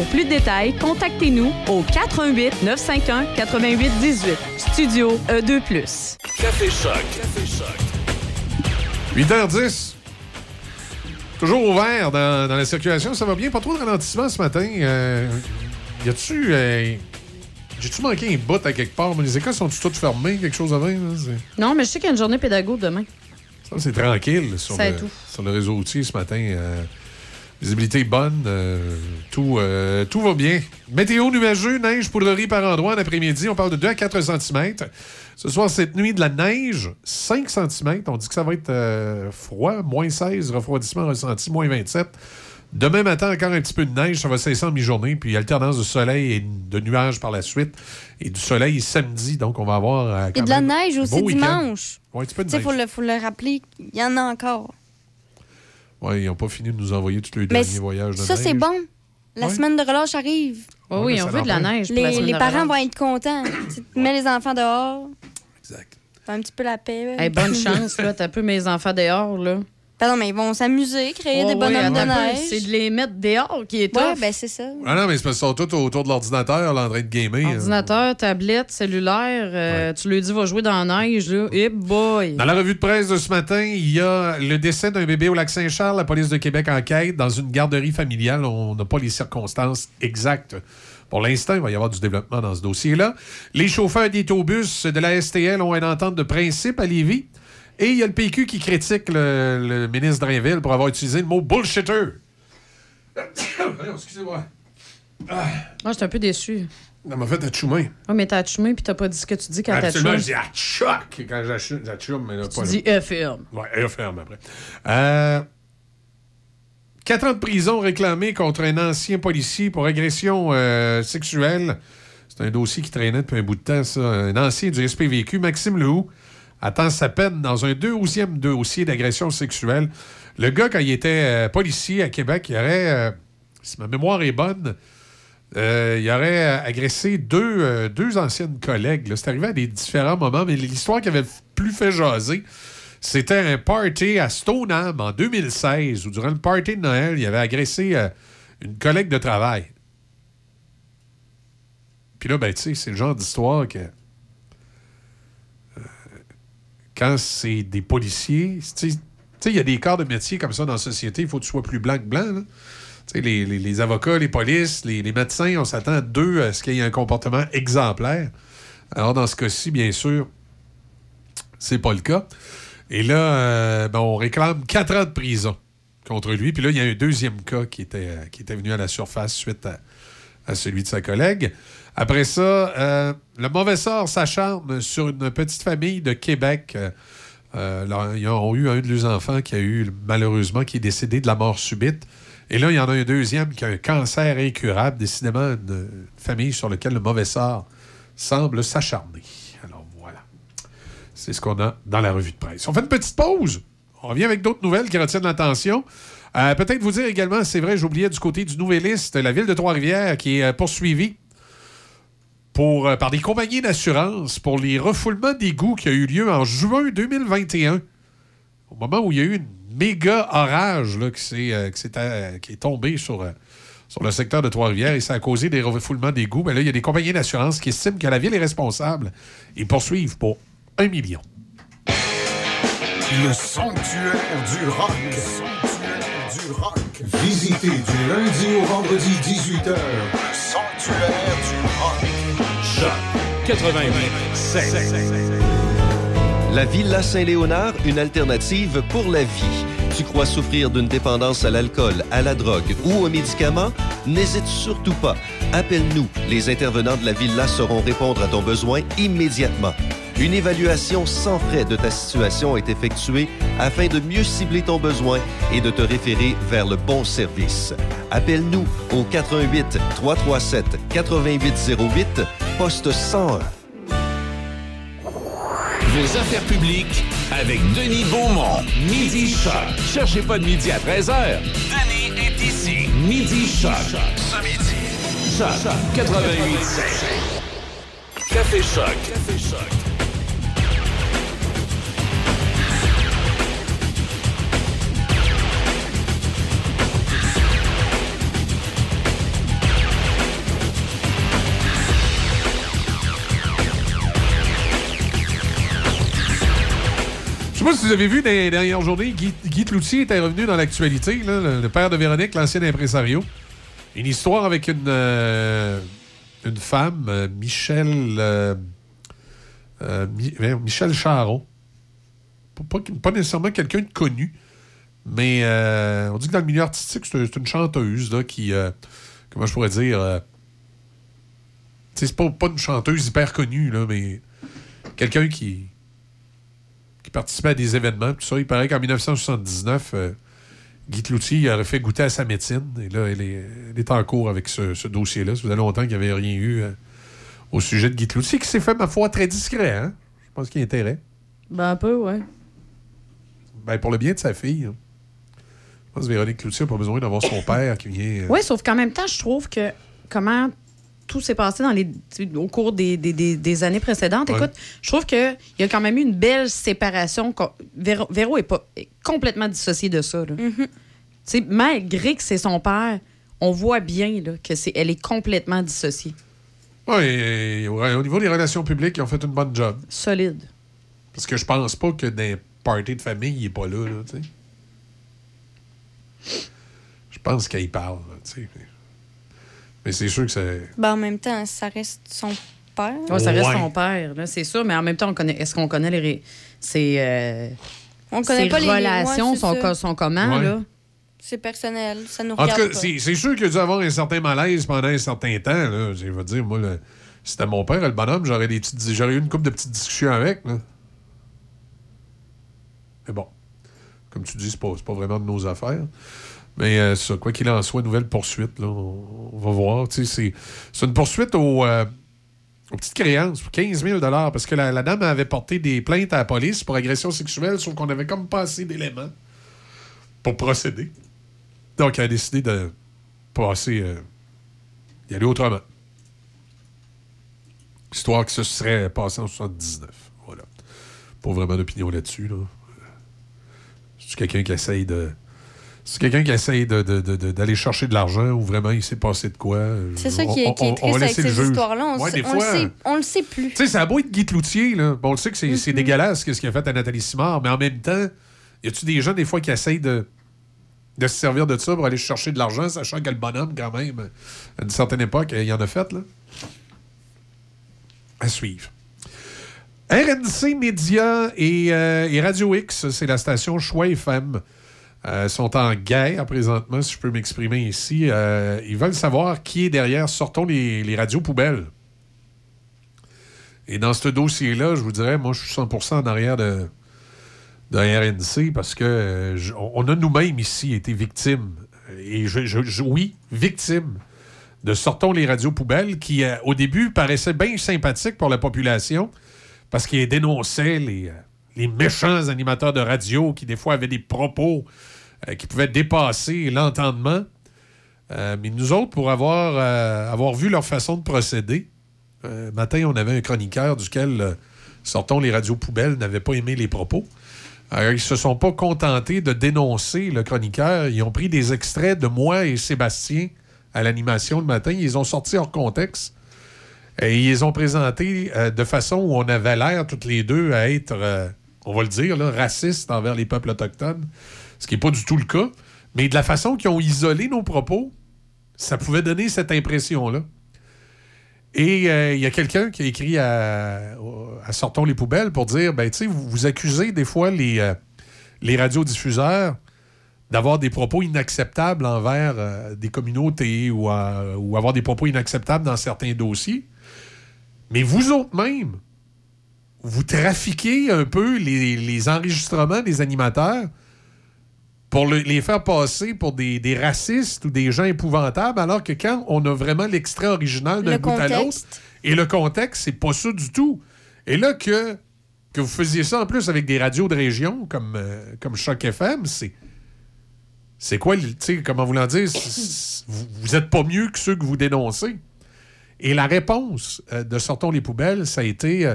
Pour plus de détails, contactez-nous au 418 951 8818. Studio E E2+. Café Choc. Café Choc. 8h10. Toujours ouvert dans, dans la circulation. Ça va bien? Pas trop de ralentissement ce matin. Euh, y a-tu. euh, J'ai-tu manqué un bout à quelque part? Mais les écoles sont-tu toutes fermées? Quelque chose avant? là? Non, mais je sais qu'il y a une journée pédago demain. Ça, c'est tranquille sur C'est le, tout. sur le réseau routier ce matin. Euh, visibilité bonne. euh, tout, euh, tout va bien. Météo nuageux, neige, poudrerie par endroit en après-midi. On parle de 2 à 4 cm. Ce soir, cette nuit, de la neige, 5 cm. On dit que ça va être euh, froid. Moins 16, refroidissement ressenti, moins 27. Demain matin, encore un petit peu de neige. Ça va cesser en mi-journée. Puis alternance de soleil et de nuages par la suite. Et du soleil samedi. Donc, on va avoir. euh, quand a de la neige aussi dimanche. Ouais, un petit peu de neige. faut le, faut le rappeler, il y en a encore. Ouais, ils n'ont pas fini de nous envoyer tous les Mais derniers voyages de ça, neige. c'est bon. La Ouais. semaine de relâche arrive. Oui, on veut de la neige pour Les, semaine les de parents relâche. vont être contents. tu mets les enfants dehors. Exact. Un petit peu la paix. Hey, bonne [laughs] chance, là. T'as peu mes enfants dehors, là. Pardon, mais ils vont s'amuser, créer des bonhommes ouais, de neige. C'est de les mettre dehors qui est Ouais, tough. ben c'est ça. Ah non, mais c'est parce qu'ils sont tous autour de l'ordinateur, là, en train de gamer. hein. Ordinateur, tablette, cellulaire, euh, tu lui dis va jouer dans la neige, là. Eh boy! Dans la revue de presse de ce matin, il y a le décès d'un bébé au lac Saint-Charles. La police de Québec enquête dans une garderie familiale. On n'a pas les circonstances exactes. Pour l'instant, il va y avoir du développement dans ce dossier-là. Les chauffeurs des autobus de la STL ont une entente de principe à Lévis. Et il y a le PQ qui critique le, le ministre Drainville pour avoir utilisé le mot bullshitter. [coughs] Excusez-moi. Moi, j'étais un peu déçu. Ça m'a fait atchoumer. Ouais, mais t'as achumé puis t'as pas dit ce que tu dis quand t'as Absolument, je dis atchoc quand j'achou- j'achoume, mais là, Tu pas dis là. FM. Ouais, FM après. Euh, Quatre ans de prison réclamés contre un ancien policier pour agression euh, sexuelle. C'est un dossier qui traînait depuis un bout de temps, ça. Un ancien du SPVQ, Maxime Lehoux, attend sa peine dans un deuxième dossier d'agression sexuelle. Le gars, quand il était euh, policier à Québec, il aurait, euh, si ma mémoire est bonne, euh, il aurait agressé deux, deux anciennes collègues. C'est arrivé à des différents moments, mais l'histoire qui avait plus fait jaser, c'était un party à Stoneham en 2016, où durant le party de Noël, il avait agressé une collègue de travail. Puis là, ben, tu sais, c'est le genre d'histoire que. euh, quand c'est des policiers, tu sais, il y a des corps de métier comme ça dans la société, il faut que tu sois plus blanc que blanc. là. Les, les- avocats, les polices, les, médecins, on s'attend d'eux à ce qu'il y ait un comportement exemplaire. Alors, dans ce cas-ci, bien sûr, c'est pas le cas. Et là, euh, ben, on réclame quatre ans de prison contre lui. Puis là, il y a un deuxième cas qui était, venu à la surface suite à celui de sa collègue. Après ça, euh, le mauvais sort s'acharne sur une petite famille de Québec. Euh, euh, là, ils ont eu un de leurs enfants qui a eu, malheureusement, qui est décédé de la mort subite. Et là, il y en a un deuxième qui a un cancer incurable, décidément une famille sur laquelle le mauvais sort semble s'acharner. Alors voilà. C'est ce qu'on a dans la revue de presse. On fait une petite pause. On revient avec d'autres nouvelles qui retiennent l'attention. Euh, Peut-être vous dire également, c'est vrai, j'oubliais du côté du Nouvelliste, la ville de Trois-Rivières qui est poursuivie euh, par des compagnies d'assurance pour les refoulements d'égouts qui a eu lieu en juin 2021. Au moment où il y a eu une méga orage là, qui, s'est, euh, euh, qui est tombé sur, sur le secteur de Trois-Rivières et ça a causé des refoulements d'égouts. Ben là, il y a des compagnies d'assurance qui estiment que la ville est responsable et poursuivent pour un million. Le sanctuaire du rock. Le sanctuaire du rock. Visitez du lundi au vendredi 18h. Le sanctuaire du rock. Choc 88 La Villa Saint-Léonard, une alternative pour la vie. Tu crois souffrir d'une dépendance à l'alcool, à la drogue ou aux médicaments? N'hésite surtout pas. Appelle-nous. Les intervenants de la Villa sauront répondre à ton besoin immédiatement. Une évaluation sans frais de ta situation est effectuée afin de mieux cibler ton besoin et de te référer vers le bon service. Appelle-nous au 88 337 8808 poste 101. Vos affaires publiques avec Denis Beaumont. Midi Choc. Cherchez pas de midi à 13h. Denis est ici. Midi Choc. Ce midi. Choc 88 Café Choc. Café Choc. Sais pas si vous avez vu dans les dernières journées, Guy, Guy Cloutier était revenu dans l'actualité, le, père de Véronique, l'ancien impresario. Une histoire avec une, euh, une femme, euh, Michel. euh, euh, Michel Charon. Pas, nécessairement quelqu'un de connu, mais on dit que dans le milieu artistique, c'est une chanteuse là, qui. comment je pourrais dire. c'est pas, pas une chanteuse hyper connue, là, mais quelqu'un qui qui participait à des événements. Tout ça, il paraît qu'en 1979, euh, Guy Cloutier il aurait fait goûter à sa médecine. Et là, elle est, elle est en cours avec ce, ce dossier-là. Ça faisait longtemps qu'il n'y avait rien eu euh, au sujet de Guy Cloutier, qui s'est fait, ma foi, très discret. Hein? Je pense qu'il y a intérêt. Ben, un peu, ouais. Ben, pour le bien de sa fille. hein. Je pense que Véronique Cloutier n'a pas besoin d'avoir son père qui vient. euh, Oui, sauf qu'en même temps, je trouve que comment tout s'est passé dans les, au cours des, des- des- des années précédentes. Ouais. Écoute, je trouve qu'il y a quand même eu une belle séparation. Véro, Véro est, pas, est complètement dissociée de ça. là. Tu sais, Malgré que c'est son père, on voit bien là, que c'est, elle est complètement dissociée. et- ouais, au niveau des relations publiques, ils ont fait une bonne job. Solide. Parce que je pense pas que les parties de famille, il est pas là, là, tu sais. Je pense qu'il parle, là, tu sais. Mais, c'est sûr que c'est... Ben, en même temps, ça reste son père. Ouais, ça reste Ouais. son père, là, c'est sûr, mais en même temps, on connaît, est-ce qu'on connaît les, ré- ses, euh, On connaît pas les- relations, ouais, c'est sont, co- sont comment, Ouais. là? C'est personnel, ça nous En tout cas, c'est c'est sûr qu'il a dû avoir un certain malaise pendant un certain temps, là. Je veux dire, moi, le- si c'était mon père, le bonhomme, j'aurais des petites- j'aurais eu une couple de petites discussions avec, là. Mais bon, comme tu dis, c'est pas, c'est pas vraiment de nos affaires. Mais euh, quoi qu'il en soit, nouvelle poursuite, là, on, va voir. C'est une poursuite euh, aux petites créances pour 15 000 parce que la, dame avait porté des plaintes à la police pour agression sexuelle, sauf qu'on avait comme pas assez d'éléments pour procéder. Donc, elle a décidé de passer, euh, aller autrement. Histoire que ce serait passé en 79. Voilà. Pas vraiment d'opinion là-dessus. Là. C'est quelqu'un qui essaye de. C'est quelqu'un qui essaye de- de- de- de- d'aller chercher de l'argent ou vraiment il s'est passé de quoi. euh, C'est ça On- qui est, on- qui est on- on triste va avec ces histoires-là. On, Ouais, on le sait, on le sait plus. tu sais, ça a beau être Guy Cloutier, là. Bon, on le sait que c'est c'est dégueulasse ce qu'il a fait à Nathalie Simard, mais en même temps, y a-tu des gens, des fois, qui essayent de, de se servir de ça pour aller chercher de l'argent, sachant que le bonhomme, quand même, à une certaine époque, il y en a fait, là? À suivre. RNC Média et, euh, et Radio X, c'est la station Choix FM, euh, sont en guerre présentement, si je peux m'exprimer ici. Euh, ils veulent savoir qui est derrière Sortons les, radios poubelles. Et dans ce dossier-là, je vous dirais, moi, je suis 100% en arrière de, de RNC parce que euh, on a nous-mêmes ici été victimes. Et je, oui, victimes de Sortons les radios poubelles qui, au début, paraissaient bien sympathiques pour la population parce qu'ils dénonçaient les, les méchants animateurs de radio qui, des fois, avaient des propos euh, qui pouvaient dépasser l'entendement. Euh, mais nous autres, pour avoir, euh, avoir vu leur façon de procéder, matin, on avait un chroniqueur duquel Sortons les radios poubelles n'avait pas aimé les propos. Alors, ils se sont pas contentés de dénoncer le chroniqueur. Ils ont pris des extraits de moi et Sébastien à l'animation le matin. Ils ont sortis hors contexte. Et ils les ont présentés de façon où on avait l'air, toutes les deux, à être, on va le dire, racistes envers les peuples autochtones. Ce qui n'est pas du tout le cas. Mais de la façon qu'ils ont isolé nos propos, ça pouvait donner cette impression-là. Et euh, il y a quelqu'un qui a écrit à, à Sortons les poubelles pour dire ben, vous, vous accusez des fois les, euh, les radiodiffuseurs d'avoir des propos inacceptables envers euh, des communautés ou, ou avoir des propos inacceptables dans certains dossiers. Mais vous autres même, vous trafiquez un peu les, les enregistrements des animateurs pour le- les faire passer pour des, des racistes ou des gens épouvantables, alors que quand on a vraiment l'extrait original d'un Le bout à l'autre, et le contexte, c'est pas ça du tout. Et là, que, que vous faisiez ça en plus avec des radios de région comme, euh, comme Choc FM, c'est. C'est quoi, tu sais, comment vous l'en dire? Vous, vous êtes pas mieux que ceux que vous dénoncez. Et la réponse euh, de Sortons les poubelles, ça a été. euh,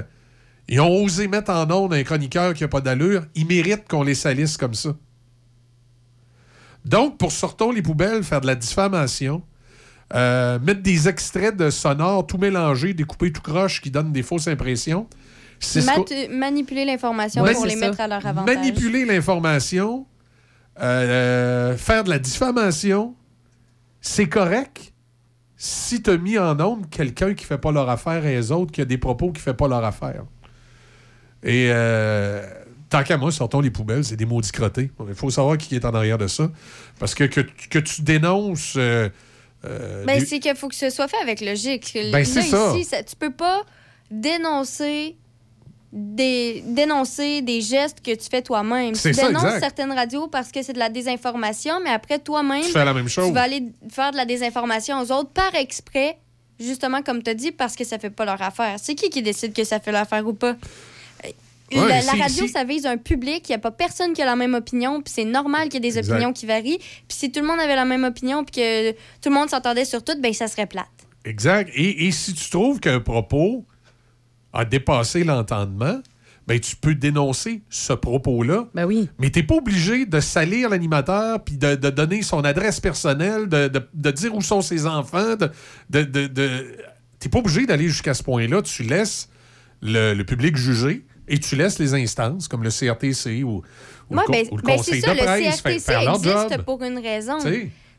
ils ont osé mettre en onde un chroniqueur qui n'a pas d'allure. Ils méritent qu'on les salisse comme ça. Donc, pour Sortons les poubelles, faire de la diffamation, euh, mettre des extraits de sonores tout mélangés, découpés tout croche qui donnent des fausses impressions. C'est ce manipuler l'information Ouais, pour les ça. mettre à leur avantage. Manipuler l'information, euh, faire de la diffamation, c'est correct si tu as mis en onde quelqu'un qui fait pas leur affaire et les autres qui a des propos qui fait pas leur affaire. Et euh, tant qu'à moi, sortons les poubelles, c'est des maudits crottés. Il faut savoir qui est en arrière de ça. Parce que que, que tu dénonces... euh, euh, Ben, c'est qu'il faut que ce soit fait avec logique. Ben, Là, ça. ici, ça- tu peux pas dénoncer des, dénoncer des gestes que tu fais toi-même. Tu C'est ça, dénonces exact. certaines radios parce que c'est de la désinformation, mais après, toi-même, Tu fais la même chose. tu vas aller faire de la désinformation aux autres par exprès, justement, comme tu as dit, parce que ça fait pas leur affaire. C'est qui qui décide que ça fait leur affaire ou pas? Ouais, la, radio, ça vise un public. Il n'y a pas personne qui a la même opinion. Puis c'est normal qu'il y ait des Exact. opinions qui varient. Puis si tout le monde avait la même opinion puis que tout le monde s'entendait sur tout, ben ça serait plate. Exact. Et, et si tu trouves qu'un propos a dépassé l'entendement, ben tu peux dénoncer ce propos-là. Ben oui. Mais tu n'es pas obligé de salir l'animateur puis de, de donner son adresse personnelle, de, de- de dire où sont ses enfants. De, de, de- de- T'es pas obligé d'aller jusqu'à ce point-là. Tu laisses le, le public juger et tu laisses les instances comme le CRTC ou, ou Ouais, le, ben, ou le ben, Conseil ça, de le presse CRTC leur existe job. pour une raison.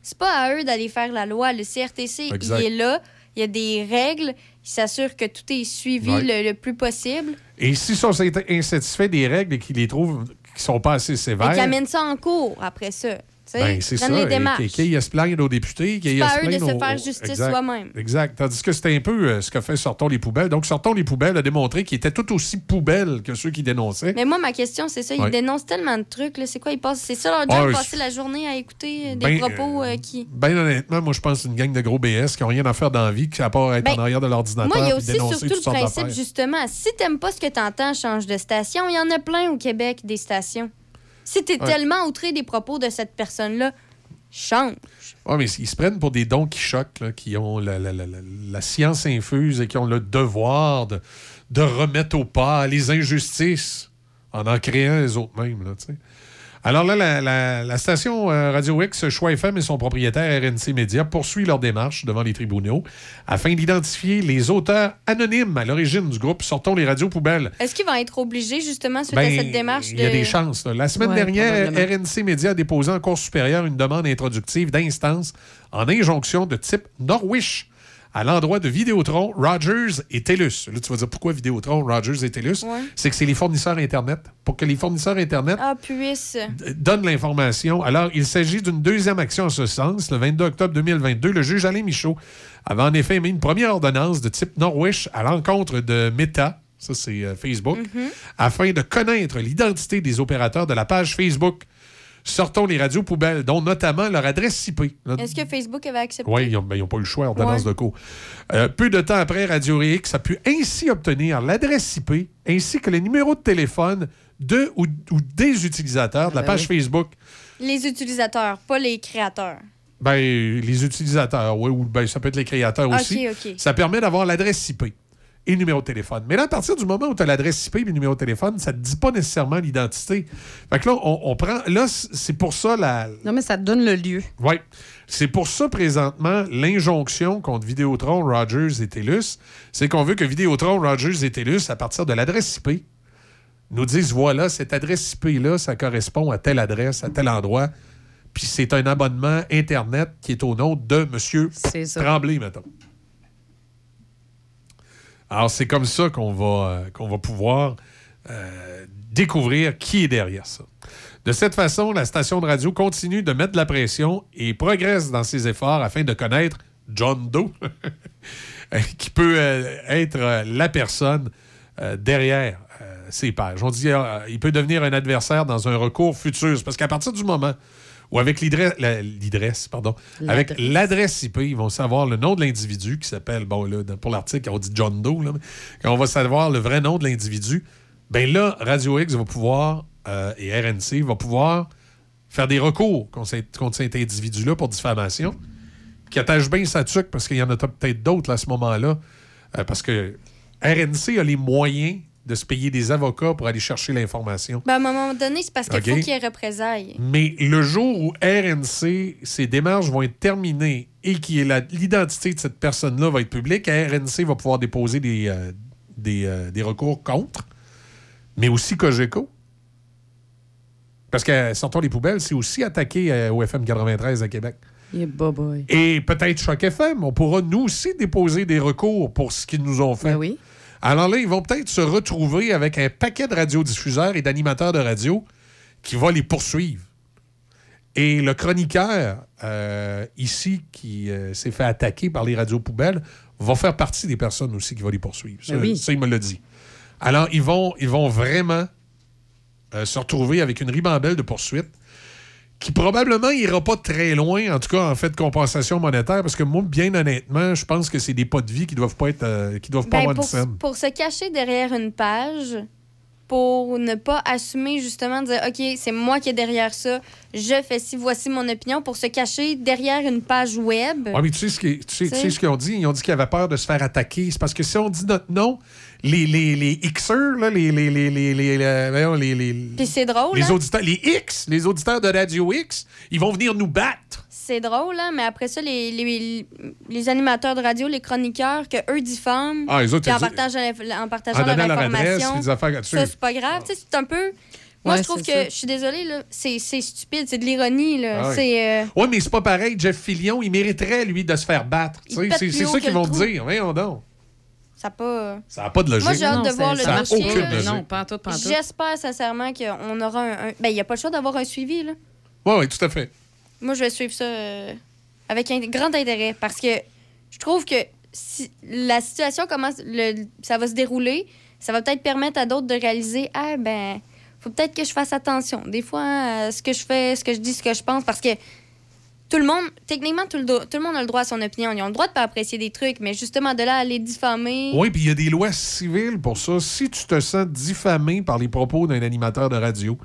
C'est pas à eux d'aller faire la loi. Le CRTC, Exact. il est là. Il y a des règles. Il s'assure que tout est suivi Ouais. le, le plus possible. Et s'ils sont insatisfaits des règles et qu'ils les trouvent qui sont pas assez sévères, qui amène ça en cours après ça. Ben, c'est ça. les Et démarches. Qu'il y se plaindre aux députés. C'est pas à eux de se faire justice Exact. soi-même. Exact. Tandis que c'était un peu euh, ce que fait Sortons les poubelles. Donc, Sortons les poubelles a démontré qu'ils étaient tout aussi poubelles que ceux qui dénonçaient. Mais moi, ma question, c'est ça. Ils dénoncent tellement de trucs. C'est quoi? Ils passent... C'est ça leur Ah, job, passer la journée à écouter euh, des Ben, propos euh, qui... Ben honnêtement, moi, je pense que c'est une gang de gros BS qui n'ont rien à faire dans la vie, à part être Ben, en arrière de l'ordinateur Moi, il y a aussi surtout le principe, justement, si t'aimes pas ce que t'entends, change de station. Il y en a plein au Québec, des stations. Si Ouais. tellement outré des propos de cette personne-là, change. Oui, mais ils se prennent pour des dons qui choquent, là, qui ont la, la- la- la- la science infuse et qui ont le devoir de, de remettre au pas les injustices en en créant les autres mêmes. Là. Alors là, la, la- la station euh, Radio X, Choix FM et son propriétaire RNC Média poursuivent leur démarche devant les tribunaux afin d'identifier les auteurs anonymes à l'origine du groupe Sortons les radios poubelles. Est-ce qu'ils vont être obligés, justement, suite à Ben, cette démarche de... Il y a des chances. là. La semaine Ouais, dernière. RNC Média a déposé en Cour supérieure une demande introductive d'instance en injonction de type Norwish à l'endroit de Vidéotron, Rogers et TELUS. Là, tu vas dire pourquoi Vidéotron, Rogers et TELUS? Ouais. C'est que c'est les fournisseurs Internet. Pour que les fournisseurs Internet Ah, puisse. donne l'information. Alors, il s'agit d'une deuxième action en ce sens. Le 22 octobre 2022, le juge Alain Michaud avait en effet émis une première ordonnance de type Norwish à l'encontre de Meta, ça c'est euh, Facebook, afin de connaître l'identité des opérateurs de la page Facebook. Sortons les radios poubelles, dont notamment leur adresse IP. Est-ce que Facebook avait accepté? oui, ils n'ont pas eu le choix, ordonnance Ouais. de cours. Euh, peu de temps après, Radio X a pu ainsi obtenir l'adresse IP ainsi que le numéro de téléphone de ou, ou des utilisateurs de la ben page. Facebook. Les utilisateurs, pas les créateurs. Ben, les utilisateurs, oui, ou ben, ça peut être les créateurs Ok, aussi. Ça permet d'avoir l'adresse IP et numéro de téléphone. Mais là, à partir du moment où tu as l'adresse IP et le numéro de téléphone, ça ne te dit pas nécessairement l'identité. Fait que là, on, on prend. Là, c'est pour ça la. Non, mais ça te donne le lieu. Oui. C'est pour ça, présentement, l'injonction contre Vidéotron, Rogers et TELUS, c'est qu'on veut que Vidéotron, Rogers et TELUS, à partir de l'adresse IP, nous disent voilà, cette adresse IP-là, ça correspond à telle adresse, à tel endroit. Puis c'est un abonnement Internet qui est au nom de M. Tremblay, mettons. Alors, c'est comme ça qu'on va, euh, qu'on va pouvoir euh, découvrir qui est derrière ça. De cette façon, la station de radio continue de mettre de la pression et progresse dans ses efforts afin de connaître John Doe, [laughs] qui peut euh, être la personne derrière ses pages. On dit il peut devenir un adversaire dans un recours futur. Parce qu'à partir du moment où avec l'idresse, la- l'idresse, pardon, avec L'adresse. l'adresse IP, ils vont savoir le nom de l'individu qui s'appelle, bon, là, pour l'article, on dit John Doe, là, quand on va savoir le vrai nom de l'individu, ben là, Radio X va pouvoir, euh, et RNC va pouvoir faire des recours contre cet, cet individu-là pour diffamation, qui attache bien sa tuque, parce qu'il y en a peut-être d'autres à ce moment-là, euh, parce que RNC a les moyens de se payer des avocats pour aller chercher l'information. Ben, à un moment donné, c'est parce qu'il faut qu'il y ait représailles. Mais le jour où RNC, ses démarches vont être terminées et que l'identité de cette personne-là va être publique, RNC va pouvoir déposer des, euh, des, euh, des recours contre, mais aussi Cogeco. Parce que, euh, sortons les poubelles, c'est aussi attaqué euh, au FM 93 à Québec. Yeah, boy. Et peut-être Choc FM, on pourra nous aussi déposer des recours pour ce qu'ils nous ont fait. oui. Alors là, ils vont peut-être se retrouver avec un paquet de radiodiffuseurs et d'animateurs de radio qui va les poursuivre. Et le chroniqueur, euh, ici, qui euh, s'est fait attaquer par les radios poubelles, va faire partie des personnes aussi qui vont les poursuivre. Ça, Ben oui. ça, il me l'a dit. Alors, ils vont, ils vont vraiment euh, se retrouver avec une ribambelle de poursuites qui probablement ira pas très loin, en tout cas en fait de compensation monétaire, parce que moi, bien honnêtement, je pense que c'est des pas de vie qui doivent pas être, euh, qui doivent pas Ben, avoir pour, une scène. pour se cacher derrière une page, pour ne pas assumer justement, dire OK, c'est moi qui est derrière ça, je fais ci, voici mon opinion, pour se cacher derrière une page web. Ouais, mais tu sais ce qu'ils tu sais- tu sais ce qu'ils ont dit? Ils ont dit qu'ils avaient peur de se faire attaquer. C'est parce que si on dit notre nom, les, les, les Xers, là, les, les, les, les, les, les- voyons, les, les- Puis c'est drôle, les hein? auditeurs, les X, les auditeurs de Radio X, ils vont venir nous battre. C'est drôle, hein, mais après ça, les, les, les animateurs de radio, les chroniqueurs, que eux diffament, Ah, les autres, puis en partageant, en partageant En leur leur adresse, information, des affaires là-dessus. ça, c'est pas grave. Tu sais, C'est un peu... Moi, Ouais, je trouve que, ça. je suis désolée, là, c'est c'est stupide, c'est de l'ironie. là. Ah. C'est... euh, Ouais, mais c'est pas pareil. Jeff Fillion, il mériterait, lui, de se faire battre. C'est plus c'est haut ça qu'ils vont dire. Voyons donc. Ça n'a pas... Ça n'a pas de logique. Moi, j'ai hâte de Non, voir le ça a dossier. aucune là. logique. Non, pas en tout, pas en tout. J'espère sincèrement qu'on aura un... un- Ben, il n'y a pas le choix d'avoir un suivi, là. Oui, oui, tout à fait. Moi, je vais suivre ça euh, avec un grand intérêt parce que je trouve que si la situation commence, le, ça va se dérouler, ça va peut-être permettre à d'autres de réaliser Ah, ben, faut peut-être que je fasse attention. Des fois, hein, à ce que je fais, ce que je dis, ce que je pense, parce que tout le monde, techniquement, tout le, tout le monde a le droit à son opinion. Ils ont le droit de pas apprécier des trucs, mais justement, de là à les diffamer. Oui, puis il y a des lois civiles pour ça. Si tu te sens diffamé par les propos d'un animateur de radio,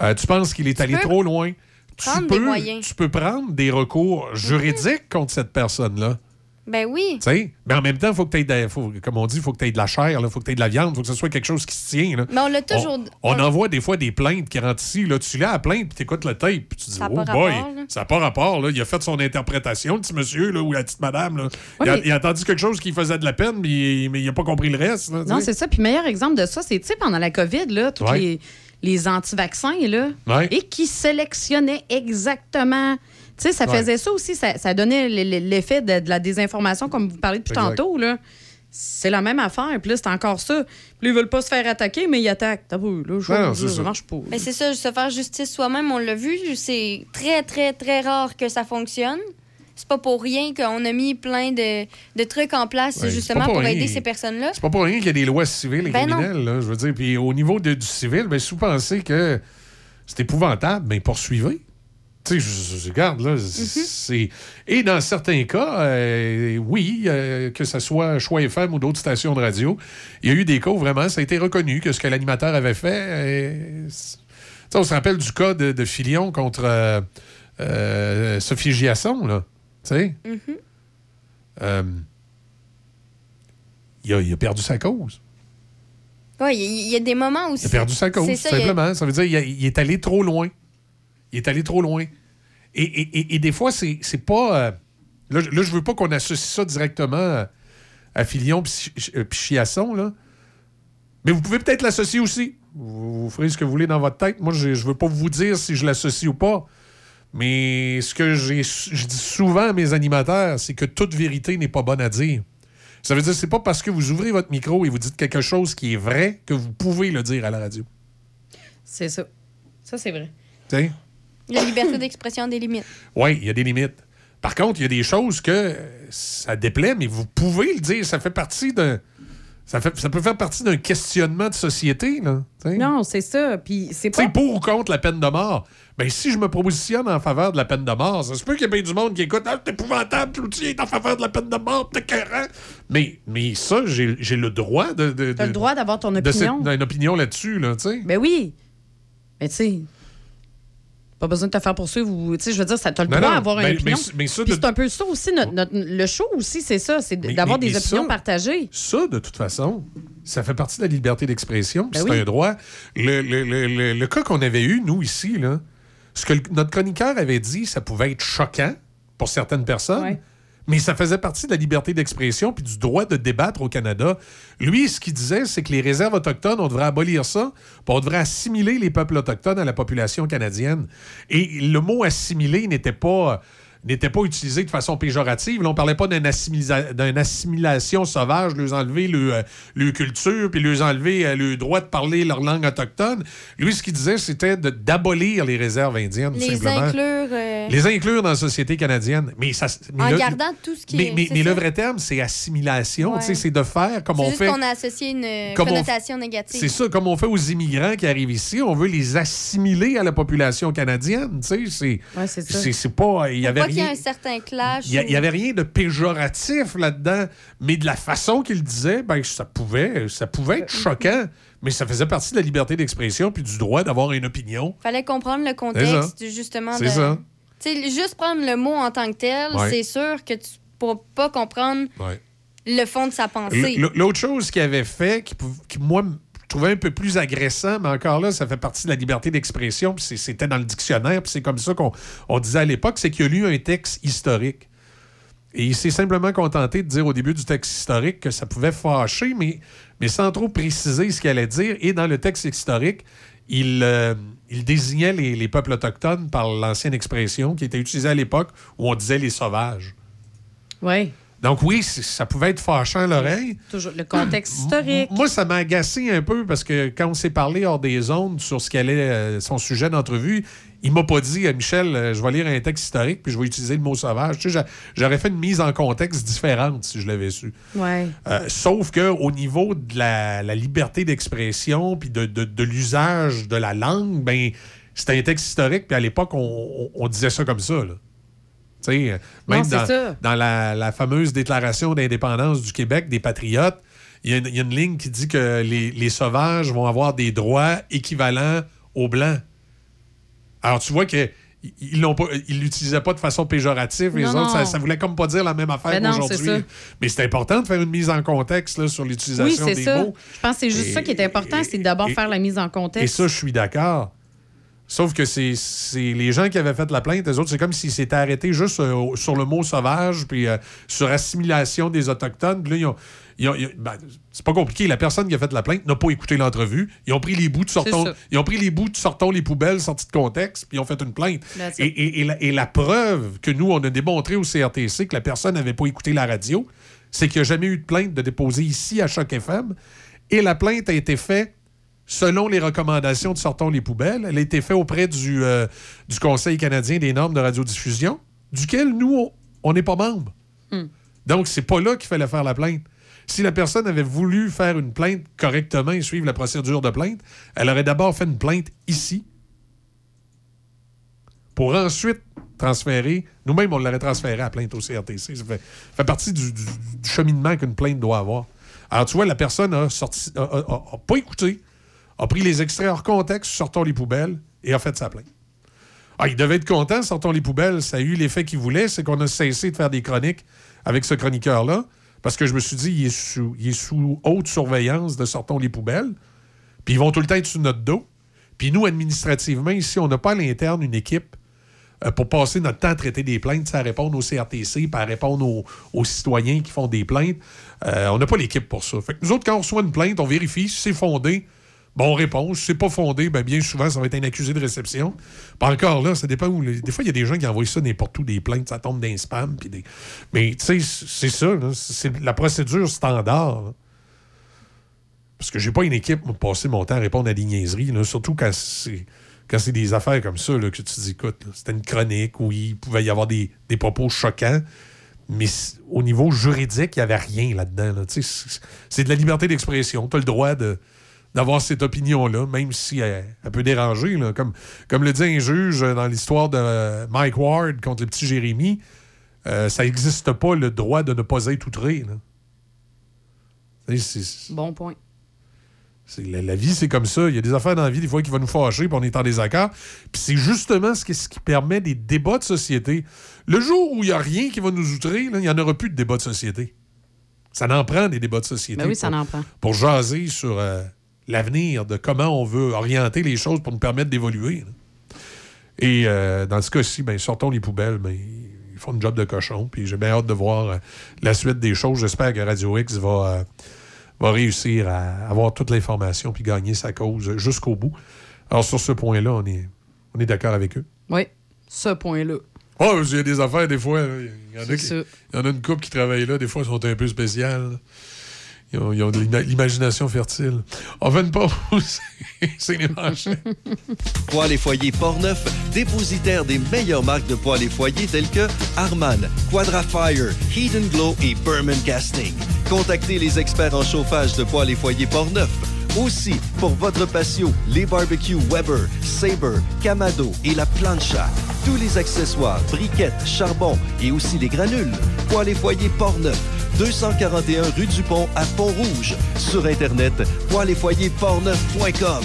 euh, tu penses qu'il est allé trop loin, tu prendre des peux, moyens. tu peux prendre des recours juridiques contre cette personne-là. Ben oui. Tu sais? Mais en même temps, il faut que tu aies, comme on dit, il faut que tu aies de la chair, il faut que tu aies de la viande, il faut que ce soit quelque chose qui se tient. là. Mais on l'a toujours. On, on envoie des fois des plaintes qui rentrent ici. Là, tu l'as à plainte, puis tu écoutes le tape, puis tu dis, Ça oh pas boy, rapport, là. ça n'a pas rapport. Là. Il a fait son interprétation, le petit monsieur là, ou la petite madame. Là. il, a, mais- il a entendu quelque chose qui faisait de la peine, mais il- mais il n'a pas compris le reste. là, Non, c'est ça. Puis meilleur exemple de ça, c'est, tu sais, pendant la COVID, là, tous Ouais. les, les anti-vaccins, là, Ouais. et qui sélectionnaient exactement. Tu sais, ça Ouais. faisait ça aussi, ça, ça donnait l'effet de, de la désinformation, comme vous parlez depuis Exact. tantôt, là. C'est la même affaire. Puis là, c'est encore ça. Puis là, ils veulent pas se faire attaquer, mais ils attaquent. T'as vu, là, je c'est ça ça. marche pas. Mais c'est ça, se faire justice soi-même, on l'a vu, c'est très, très, très rare que ça fonctionne. C'est pas pour rien qu'on a mis plein de, de trucs en place Ouais, justement pour aider ces personnes-là. C'est pas pour rien qu'il y a des lois civiles et Ben criminelles, là, je veux dire. Puis au niveau de- du civil, ben, si vous pensez que c'est épouvantable, ben poursuivez. Tu sais, je, regarde, là, c'est... Et dans certains cas, euh, oui, euh, que ce soit Choix FM ou d'autres stations de radio, il y a eu des cas où vraiment ça a été reconnu que ce que l'animateur avait fait... euh, c'est- tu sais, on se rappelle du cas de, de Filion contre euh, Sophie Giasson, là. Tu sais? Mhm. Il, a, il a perdu sa cause. Ouais, il y, a des moments où Il a perdu sa cause, ça, a- simplement. Ça veut dire qu'il est allé trop loin. Il est allé trop loin. Et, et- et- et des fois, c'est c'est pas. euh, là, je- là, je veux pas qu'on associe ça directement à, à Filion puis euh, puis Chiasson, là. Mais vous pouvez peut-être l'associer aussi. Vous, vous ferez ce que vous voulez dans votre tête. Moi, je, je veux pas vous dire si je l'associe ou pas. Mais ce que j'ai- je dis souvent à mes animateurs, c'est que toute vérité n'est pas bonne à dire. Ça veut dire que c'est pas parce que vous ouvrez votre micro et vous dites quelque chose qui est vrai que vous pouvez le dire à la radio. C'est ça. Ça, c'est vrai. Tu sais? La liberté d'expression a des limites. Oui, il y a des limites. Par contre, il y a des choses que ça déplaît, mais vous pouvez le dire. Ça fait partie d'un Ça, fait, ça peut faire partie d'un questionnement de société, là. t'sais. Non, c'est ça. Puis c'est Tu sais, pas. pour ou contre la peine de mort. Ben, si je me positionne en faveur de la peine de mort, ça se peut qu'il y ait bien du monde qui écoute Ah, c'est épouvantable, Cloutier est en faveur de la peine de mort, t'es écœurant. Mais, mais ça, j'ai j'ai le droit de. de T'as le droit d'avoir ton de cette- opinion. d'une opinion là-dessus, là, tu sais. Ben oui. Mais tu sais, pas besoin de te faire poursuivre ou. Tu sais, je veux dire, ça- t'as le Non, droit d'avoir ben, une opinion. mais- mais ça, Puis de- c'est un peu ça aussi, notre, notre- le show aussi, c'est ça, c'est d'avoir des opinions ça- partagées. Ça, de toute façon, ça fait partie de la liberté d'expression, Ben c'est oui. un droit. Le, le- le- le- cas qu'on avait eu, nous, ici, là, ce que notre chroniqueur avait dit, ça pouvait être choquant pour certaines personnes, mais ça faisait partie de la liberté d'expression puis du droit de débattre au Canada. Lui, ce qu'il disait, c'est que les réserves autochtones, on devrait abolir ça, puis on devrait assimiler les peuples autochtones à la population canadienne. Et le mot assimiler n'était pas n'était pas utilisé de façon péjorative. Là, on parlait pas d'une assimilation sauvage, leur enlever le, euh, leur culture, puis leur enlever euh, le droit de parler leur langue autochtone. Lui, ce qu'il disait, c'était d'abolir les réserves indiennes, tout simplement. inclure. euh, Les inclure dans la société canadienne. Mais ça, mais en le- gardant tout ce qui mais, est. mais- le vrai terme, c'est assimilation. Ouais. Tu sais, C'est de faire comme on juste fait. qu'on a associé une euh, on- connotation négative. C'est ça, comme on fait aux immigrants qui arrivent ici, on veut les assimiler à la population canadienne. Tu sais, c'est. Ouais, c'est ça. c'est- c'est pas. Il y avait pas qu'il y rien. un certain clash. Il y, a- ou- il y avait rien de péjoratif là-dedans, mais de la façon qu'il disait, ben, ça pouvait, ça pouvait Euh, être choquant, mais ça faisait partie de la liberté d'expression puis du droit d'avoir une opinion. Fallait comprendre le contexte, justement. C'est de- ça. Tu sais, juste prendre le mot en tant que tel, Ouais. c'est sûr que tu pourras pas comprendre Ouais. le fond de sa pensée. L'autre chose qu'il avait fait, qui, qui, moi, trouvais un peu plus agressant, mais encore là, ça fait partie de la liberté d'expression, puis c'était dans le dictionnaire, puis c'est comme ça qu'on on disait à l'époque, c'est qu'il a lu un texte historique. Et il s'est simplement contenté de dire au début du texte historique que ça pouvait fâcher, mais, mais sans trop préciser ce qu'il allait dire. Et dans le texte historique, il, euh, il désignait les, les peuples autochtones par l'ancienne expression qui était utilisée à l'époque où on disait les sauvages. Oui. Donc oui, ça pouvait être fâchant à l'oreille. Toujours le contexte historique. Moi, ça m'a agacé un peu parce que quand on s'est parlé hors des ondes sur ce qu'allait euh, son sujet d'entrevue, il m'a pas dit, euh, Michel, euh, je vais lire un texte historique puis je vais utiliser le mot sauvage. Tu sais, j'a- j'aurais fait une mise en contexte différente si je l'avais su. Ouais. Euh, sauf que au niveau de la, la liberté d'expression puis de, de- de l'usage de la langue, ben c'était un texte historique puis à l'époque on, on- on disait ça comme ça. Là. Tu sais, Non, même dans, la, la fameuse déclaration d'indépendance du Québec des patriotes, il y, a une- il y a une ligne qui dit que les, les sauvages vont avoir des droits équivalents aux blancs. Alors tu vois que ils l'ont pas ils l'utilisaient pas de façon péjorative les Non, autres ça, non. ça voulait comme pas dire la même affaire Ben ça. mais c'est important de faire une mise en contexte là, sur Oui, l'utilisation c'est des ça. mots Je pense que c'est juste Et- ça qui est important, c'est d'abord faire la mise en contexte. et ça, je suis d'accord. Sauf que c'est c'est les gens qui avaient fait la plainte, les autres, c'est comme s'ils s'étaient arrêtés juste euh, sur le mot sauvage, puis euh, sur assimilation des Autochtones. Puis là, ils ont. Ben, c'est pas compliqué. La personne qui a fait la plainte n'a pas écouté l'entrevue. Ils ont pris les bouts de sortons. Ils ont pris les bouts de sortons les poubelles sortis de contexte, puis ils ont fait une plainte. Et, it. et- et la, et la preuve que nous, on a démontré au CRTC que la personne n'avait pas écouté la radio, c'est qu'il n'y a jamais eu de plainte de déposer ici à Choc FM. Et la plainte a été faite selon les recommandations de Sortons les poubelles. Elle a été faite auprès du, euh, du Conseil canadien des normes de radiodiffusion, duquel nous, on- on n'est pas membre. Hmm. Donc, c'est pas là qu'il fallait faire la plainte. Si la personne avait voulu faire une plainte correctement et suivre la procédure de plainte, elle aurait d'abord fait une plainte ici pour ensuite transférer. Nous-mêmes, on l'aurait transféré à la plainte au CRTC. Ça fait, partie du, cheminement qu'une plainte doit avoir. Alors, tu vois, la personne a pas écouté, a pris les extraits hors contexte, sortons les poubelles et a fait sa plainte. Ah, il devait être content, sortons les poubelles. Ça a eu l'effet qu'il voulait, c'est qu'on a cessé de faire des chroniques avec ce chroniqueur-là, parce que je me suis dit, il est sous, il est sous haute surveillance de sortons les poubelles, puis ils vont tout le temps être sous notre dos. Puis nous, administrativement, ici, on n'a pas à l'interne une équipe euh, pour passer notre temps à traiter des plaintes, à répondre au CRTC, puis à répondre aux, aux citoyens qui font des plaintes. Euh, on n'a pas l'équipe pour ça. Fait que nous autres, quand on reçoit une plainte, on vérifie si c'est fondé. Bon, on répond. Si c'est pas fondé, ben bien souvent, ça va être un accusé de réception. Puis encore là, ça dépend où. Des fois, il y a des gens qui envoient ça n'importe où, des plaintes, ça tombe spams. Puis des... Mais tu sais, c'est ça. C'est la procédure standard. Parce que j'ai pas une équipe pour passer mon temps à répondre à des niaiseries, surtout quand c'est quand c'est des affaires comme ça là, que tu dis, écoute, c'était une chronique où il pouvait y avoir des, des propos choquants. Mais au niveau juridique, il n'y avait rien là-dedans. c'est de la liberté d'expression. Tu as le droit de d'avoir cette opinion-là, même si elle, elle peut déranger. là. Comme, comme le dit un juge euh, dans l'histoire de euh, Mike Ward contre le petit Jérémy, euh, ça n'existe pas le droit de ne pas être outré. là. Bon point. La, la vie, c'est comme ça. Il y a des affaires dans la vie, des fois, qui vont nous fâcher, puis on est en désaccord. Puis c'est justement ce qui, ce qui permet des débats de société. Le jour où il n'y a rien qui va nous outrer, là, il n'y en aura plus de débats de société. Ça en prend des débats de société. Ben oui, ça pour- en prend. Pour jaser sur euh, l'avenir, de comment on veut orienter les choses pour nous permettre d'évoluer. Et euh, dans ce cas-ci, ben, sortons les poubelles, ben, ils font une job de cochon. Puis j'ai bien hâte de voir euh, la suite des choses. J'espère que Radio X va, euh, va réussir à avoir toute l'information puis gagner sa cause jusqu'au bout. Alors, sur ce point-là, on est, on est d'accord avec eux. Oui, ce point-là. Oh, il y a des affaires, des fois. Il y, en a C'est qui- ça. il y en a une couple qui travaille là, des fois, ils sont un peu spéciales. Ils ont, de l'ima- l'imagination fertile. On fait une pause. [laughs] C'est les manchettes. Poêles et foyers Portneuf, dépositaire des meilleures marques de poêles et foyers telles que Harman, Quadrafire, and Glow et Berman Casting. Contactez les experts en chauffage de poêles et foyers Portneuf. Aussi, pour votre patio, les barbecues Weber, Sabre, Camado et la plancha. Tous les accessoires, briquettes, charbon et aussi les granules. Poêles et foyers Portneuf, 241 rue du Pont à Pont-Rouge. Sur Internet, poêles et foyers portneuf.com.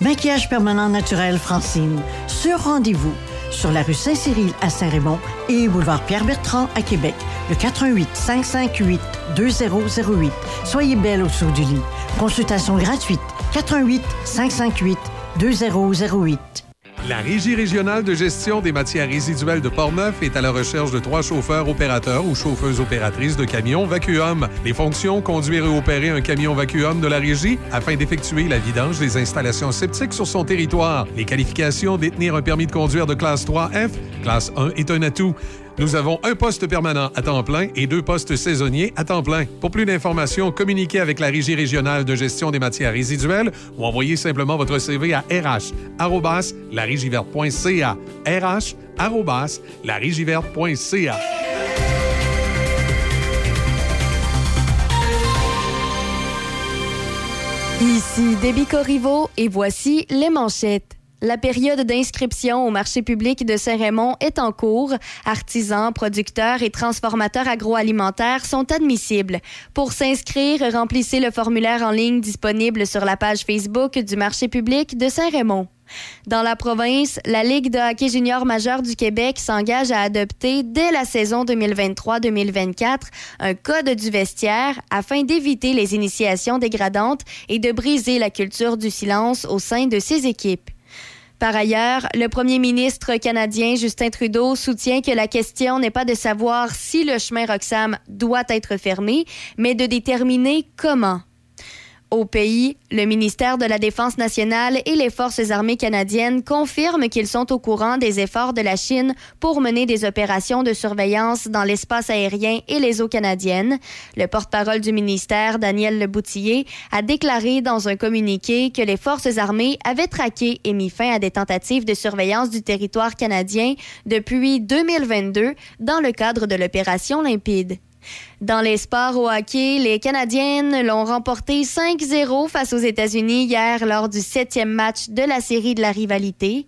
Maquillage permanent naturel Francine. Sur rendez-vous. Sur la rue Saint-Cyril à Saint-Raymond et boulevard Pierre-Bertrand à Québec. Le 88 558 2008. Soyez belle au-dessous du lit. Consultation gratuite. 88 558 2008. La Régie régionale de gestion des matières résiduelles de Portneuf est à la recherche de trois chauffeurs opérateurs ou chauffeuses opératrices de camions vacuum. Les fonctions, conduire et opérer un camion vacuum de la Régie afin d'effectuer la vidange des installations septiques sur son territoire. Les qualifications, détenir un permis de conduire de classe 3F, classe 1 est un atout. Nous avons un poste permanent à temps plein et deux postes saisonniers à temps plein. Pour plus d'informations, communiquez avec la Régie régionale de gestion des matières résiduelles ou envoyez simplement votre CV à rh larigiverte.ca Ici Déby Corriveau et voici les manchettes. La période d'inscription au marché public de Saint-Raymond est en cours. Artisans, producteurs et transformateurs agroalimentaires sont admissibles. Pour s'inscrire, remplissez le formulaire en ligne disponible sur la page Facebook du marché public de Saint-Raymond. Dans la province, la Ligue de hockey junior majeur du Québec s'engage à adopter dès la saison 2023-2024 un code du vestiaire afin d'éviter les initiations dégradantes et de briser la culture du silence au sein de ses équipes. Par ailleurs, le premier ministre canadien Justin Trudeau soutient que la question n'est pas de savoir si le chemin Roxham doit être fermé, mais de déterminer comment. Au pays, le ministère de la Défense nationale et les forces armées canadiennes confirment qu'ils sont au courant des efforts de la Chine pour mener des opérations de surveillance dans l'espace aérien et les eaux canadiennes. Le porte-parole du ministère, Daniel Leboutillier, a déclaré dans un communiqué que les forces armées avaient traqué et mis fin à des tentatives de surveillance du territoire canadien depuis 2022 dans le cadre de l'opération Limpide. Dans les sports au hockey, les Canadiennes l'ont remporté 5-0 face aux États-Unis hier lors du septième match de la série de la rivalité.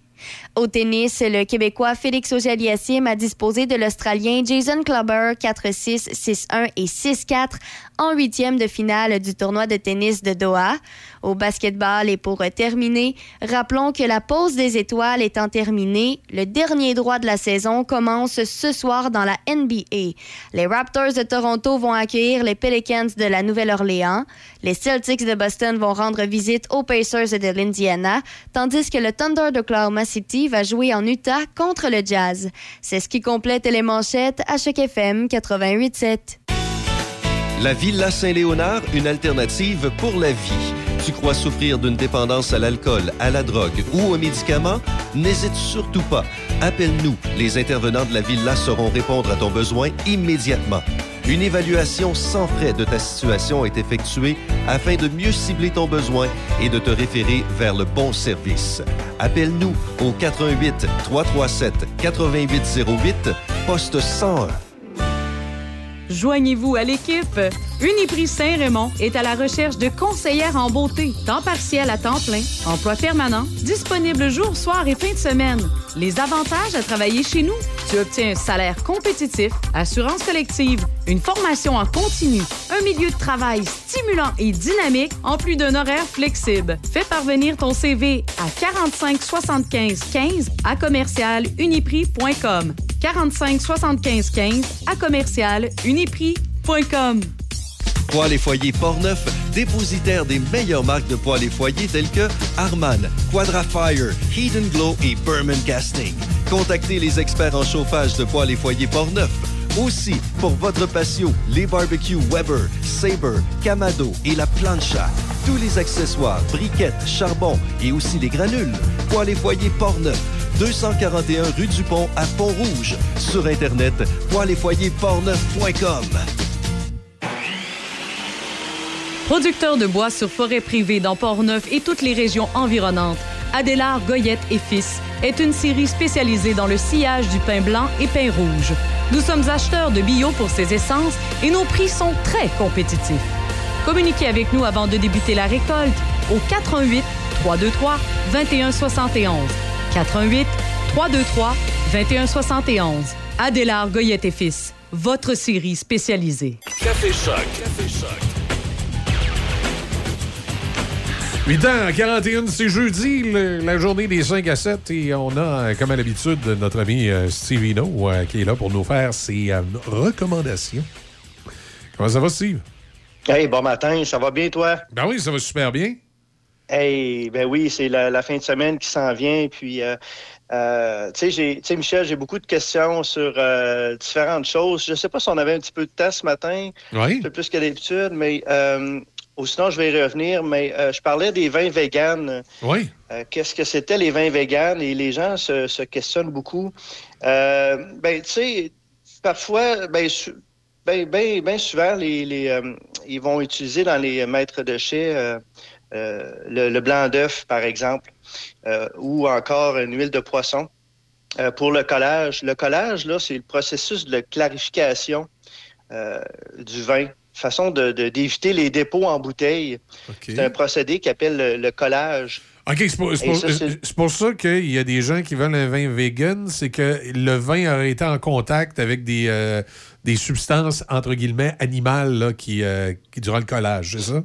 Au tennis, le Québécois Félix Auger-Aliassime a disposé de l'Australien Jason Clubber 4-6, 6-1 et 6-4 en huitième de finale du tournoi de tennis de Doha. Au basketball et pour terminer, rappelons que la pause des étoiles étant terminée, le dernier droit de la saison commence ce soir dans la NBA. Les Raptors de Toronto vont accueillir les Pelicans de la Nouvelle-Orléans. Les Celtics de Boston vont rendre visite aux Pacers de l'Indiana, tandis que le Thunder d'Oklahoma City va jouer en Utah contre le Jazz. C'est ce qui complète les manchettes à FM 88.7. La Villa Saint-Léonard, une alternative pour la vie. Tu crois souffrir d'une dépendance à l'alcool, à la drogue ou aux médicaments? N'hésite surtout pas. Appelle-nous. Les intervenants de la Villa sauront répondre à ton besoin immédiatement. Une évaluation sans frais de ta situation est effectuée afin de mieux cibler ton besoin et de te référer vers le bon service. Appelle-nous au 88 337 8808 poste 101. Joignez-vous à l'équipe. Uniprix Saint-Raymond est à la recherche de conseillères en beauté, temps partiel à temps plein, emploi permanent, disponible jour, soir et fin de semaine. Les avantages à travailler chez nous, tu obtiens un salaire compétitif, assurance collective, une formation en continu, un milieu de travail stimulant et dynamique, en plus d'un horaire flexible. Fais parvenir ton CV à 45 75 15 à commercial uniprix.com. 45 75 15 à commercial uniprix.com. Poêles et foyers Portneuf, dépositaire des meilleures marques de poêles et foyers telles que Harman, Quadrafire, Heat Glow et Berman Casting. Contactez les experts en chauffage de poêles et foyers Portneuf. Aussi, pour votre patio, les barbecues Weber, Sabre, Camado et la plancha. Tous les accessoires, briquettes, charbon et aussi les granules. Poêles et foyers Portneuf, 241 rue du Pont à Pont-Rouge. Sur Internet, poêles-et-foyers-portneuf.com. Producteur de bois sur forêt privée dans Port-Neuf et toutes les régions environnantes, Adélard Goyette et Fils est une série spécialisée dans le sillage du pain blanc et pain rouge. Nous sommes acheteurs de bio pour ces essences et nos prix sont très compétitifs. Communiquez avec nous avant de débuter la récolte au 88 323 2171. 88 323 2171. Adélard Goyette et Fils, votre série spécialisée. 8 ans, 41, c'est jeudi, le- la journée des 5 à 7, et on a, euh, comme à l'habitude, notre ami euh, Steve Hino, euh, qui est là pour nous faire ses euh, recommandations. Comment ça va, Steve? Hey, bon matin, ça va bien, toi? Ben oui, ça va super bien. Hey, ben oui, c'est la, la fin de semaine qui s'en vient. Puis, euh, euh, tu sais, j'ai- tu sais, Michel, j'ai beaucoup de questions sur euh, différentes choses. Je sais pas si on avait un petit peu de temps ce matin, Oui. un peu plus que d'habitude, mais euh, ou sinon, je vais y revenir. Mais euh, je parlais des vins véganes. Oui. Euh, Qu'est-ce que c'était les vins véganes? Et les gens se, se questionnent beaucoup. Euh, ben, tu sais, parfois, ben, ben, ben, ben souvent, les, les, euh, ils vont utiliser dans les maîtres de chais euh, le, le blanc d'œuf, par exemple, ou encore une huile de poisson. Pour le collage, le collage, là, c'est le processus de clarification du vin, façon de- de- d'éviter les dépôts en bouteille. C'est un procédé qui appelle le, le collage. OK, c'est pour, ça, pour ça qu'il y a des gens qui veulent un vin vegan, c'est que le vin aurait été en contact avec des, euh, des substances, entre guillemets, animales là, qui, euh, qui durant le collage, c'est ça?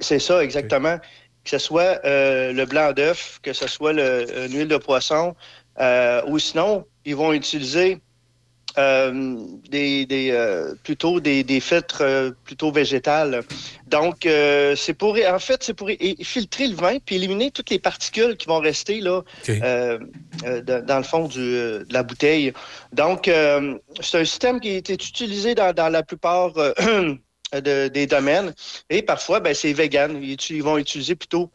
C'est ça, exactement. Que ce soit euh, le blanc d'œuf, que ce soit le- une huile de poisson, euh, ou sinon, ils vont utiliser euh, des, des, euh, plutôt des, des filtres euh, plutôt végétales. Donc, c'est pour, en fait, c'est pour filtrer le vin puis éliminer toutes les particules qui vont rester là dans, dans le fond du, de la bouteille. Donc, c'est un système qui est utilisé dans, dans la plupart [clears throat] de- des domaines. Et parfois, ben, c'est vegan. Ils vont utiliser plutôt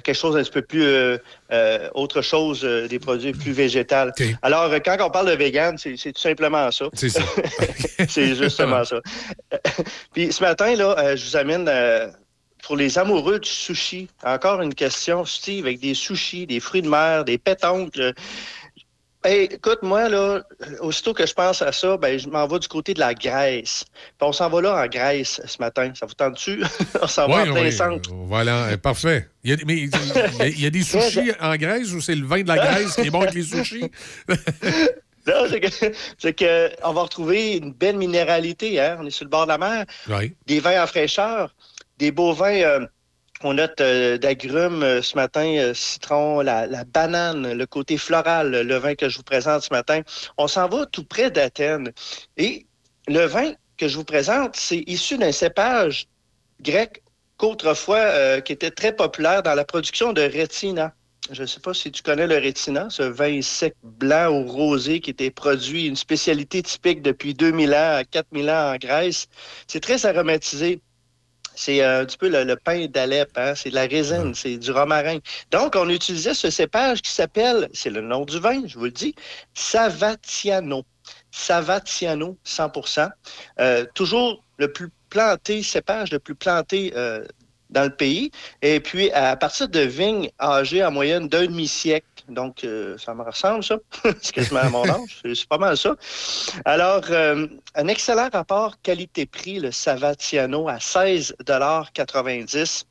quelque chose d'un petit peu plus euh, euh, autre chose, euh, des produits plus végétales. Alors, quand on parle de vegan, c'est tout simplement ça. C'est ça. [laughs] c'est justement ça. Puis ce matin, là, je vous amène pour les amoureux du sushi. Encore une question, Steve, avec des sushis, des fruits de mer, des pétoncles. Hey, écoute, moi, là, aussitôt que je pense à ça, ben, je m'en vais du côté de la Grèce. Puis on s'en va là en Grèce ce matin. Ça vous tente-tu? [laughs] on s'en va Oui, en plein oui, centre. Voilà, euh, parfait. Il y a, mais il y a- il y a des [laughs] sushis en Grèce ou c'est le vin de la Grèce qui est bon avec les sushis? [laughs] Non, c'est que, on va retrouver une belle minéralité. Hein? On est sur le bord de la mer. Oui. Des vins en fraîcheur, des beaux vins. euh, on note euh, d'agrumes euh, ce matin, euh, citron, la, la banane, le côté floral, le vin que je vous présente ce matin. On s'en va tout près d'Athènes. Et le vin que je vous présente, c'est issu d'un cépage grec qu'autrefois, qui était très populaire dans la production de rétina. Je ne sais pas si tu connais le rétina, ce vin sec blanc ou rosé qui était produit, une spécialité typique depuis 2000 ans à 4000 ans en Grèce. C'est très aromatisé. C'est euh, un petit peu le, le pain d'Alep, hein? c'est de la résine, c'est du romarin. Donc, on utilisait ce cépage qui s'appelle, c'est le nom du vin, je vous le dis, Savatiano. Savatiano, 100% Euh, Toujours le plus planté, cépage le plus planté euh, dans le pays. Et puis, à partir de vignes âgées en moyenne d'un demi-siècle. Donc, euh, ça me ressemble, ça. c'est quasiment à mon [laughs] âge. C'est- pas mal ça. Alors, euh, un excellent rapport qualité-prix, le Savatiano, à 16,90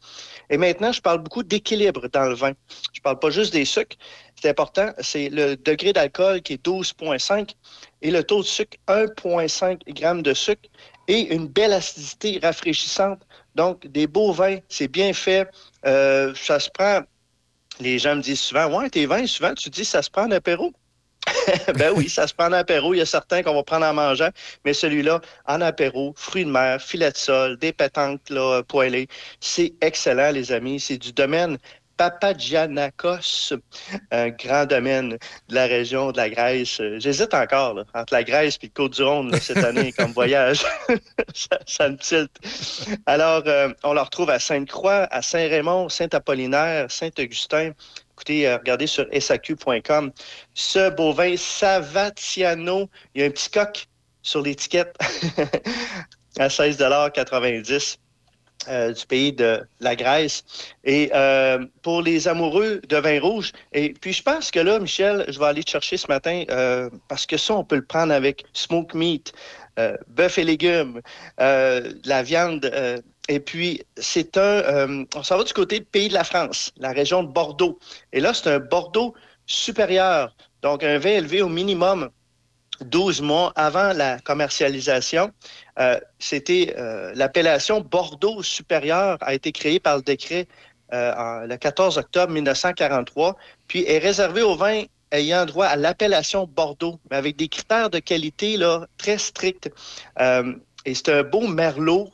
Et maintenant, je parle beaucoup d'équilibre dans le vin. Je parle pas juste des sucres. C'est important. C'est le degré d'alcool qui est 12,5 et le taux de sucre, 1,5 g de sucre et une belle acidité rafraîchissante. Donc, des beaux vins, c'est bien fait. Euh, ça se prend. Les gens me disent souvent, ouais, tes vins, souvent, tu dis, ça se prend en apéro. [laughs] ben oui, ça se prend en apéro. Il y a certains qu'on va prendre en mangeant, mais celui-là, en apéro, fruits de mer, filet de sol, des pétanques là, poêlées. C'est excellent, les amis. C'est du domaine Papagianakos, un grand domaine de la région de la Grèce. J'hésite encore là, entre la Grèce et le Côte-du-Rhône cette [laughs] année comme voyage. [laughs] ça, ça me tilte. Alors, euh, on le retrouve à Sainte-Croix, à Saint-Raymond, Saint-Apollinaire, Saint-Augustin. Écoutez, euh, regardez sur saq.com. Ce bovin Savatiano, il y a un petit coq sur l'étiquette [laughs] à 16,90 euh, du pays de la Grèce. Et euh, pour les amoureux de vin rouge, et puis je pense que là, Michel, je vais aller te chercher ce matin, euh, parce que ça, on peut le prendre avec smoke meat, euh, bœuf et légumes, euh, la viande. euh, et puis, c'est un... on s'en va du côté du pays de la France, la région de Bordeaux. Et là, c'est un Bordeaux supérieur, donc un vin élevé au minimum 12 mois avant la commercialisation. Euh, C'était euh, l'appellation Bordeaux supérieur a été créée par le décret euh, le 14 octobre 1943, puis est réservée aux vins ayant droit à l'appellation Bordeaux, mais avec des critères de qualité très stricts. Et c'est un beau merlot,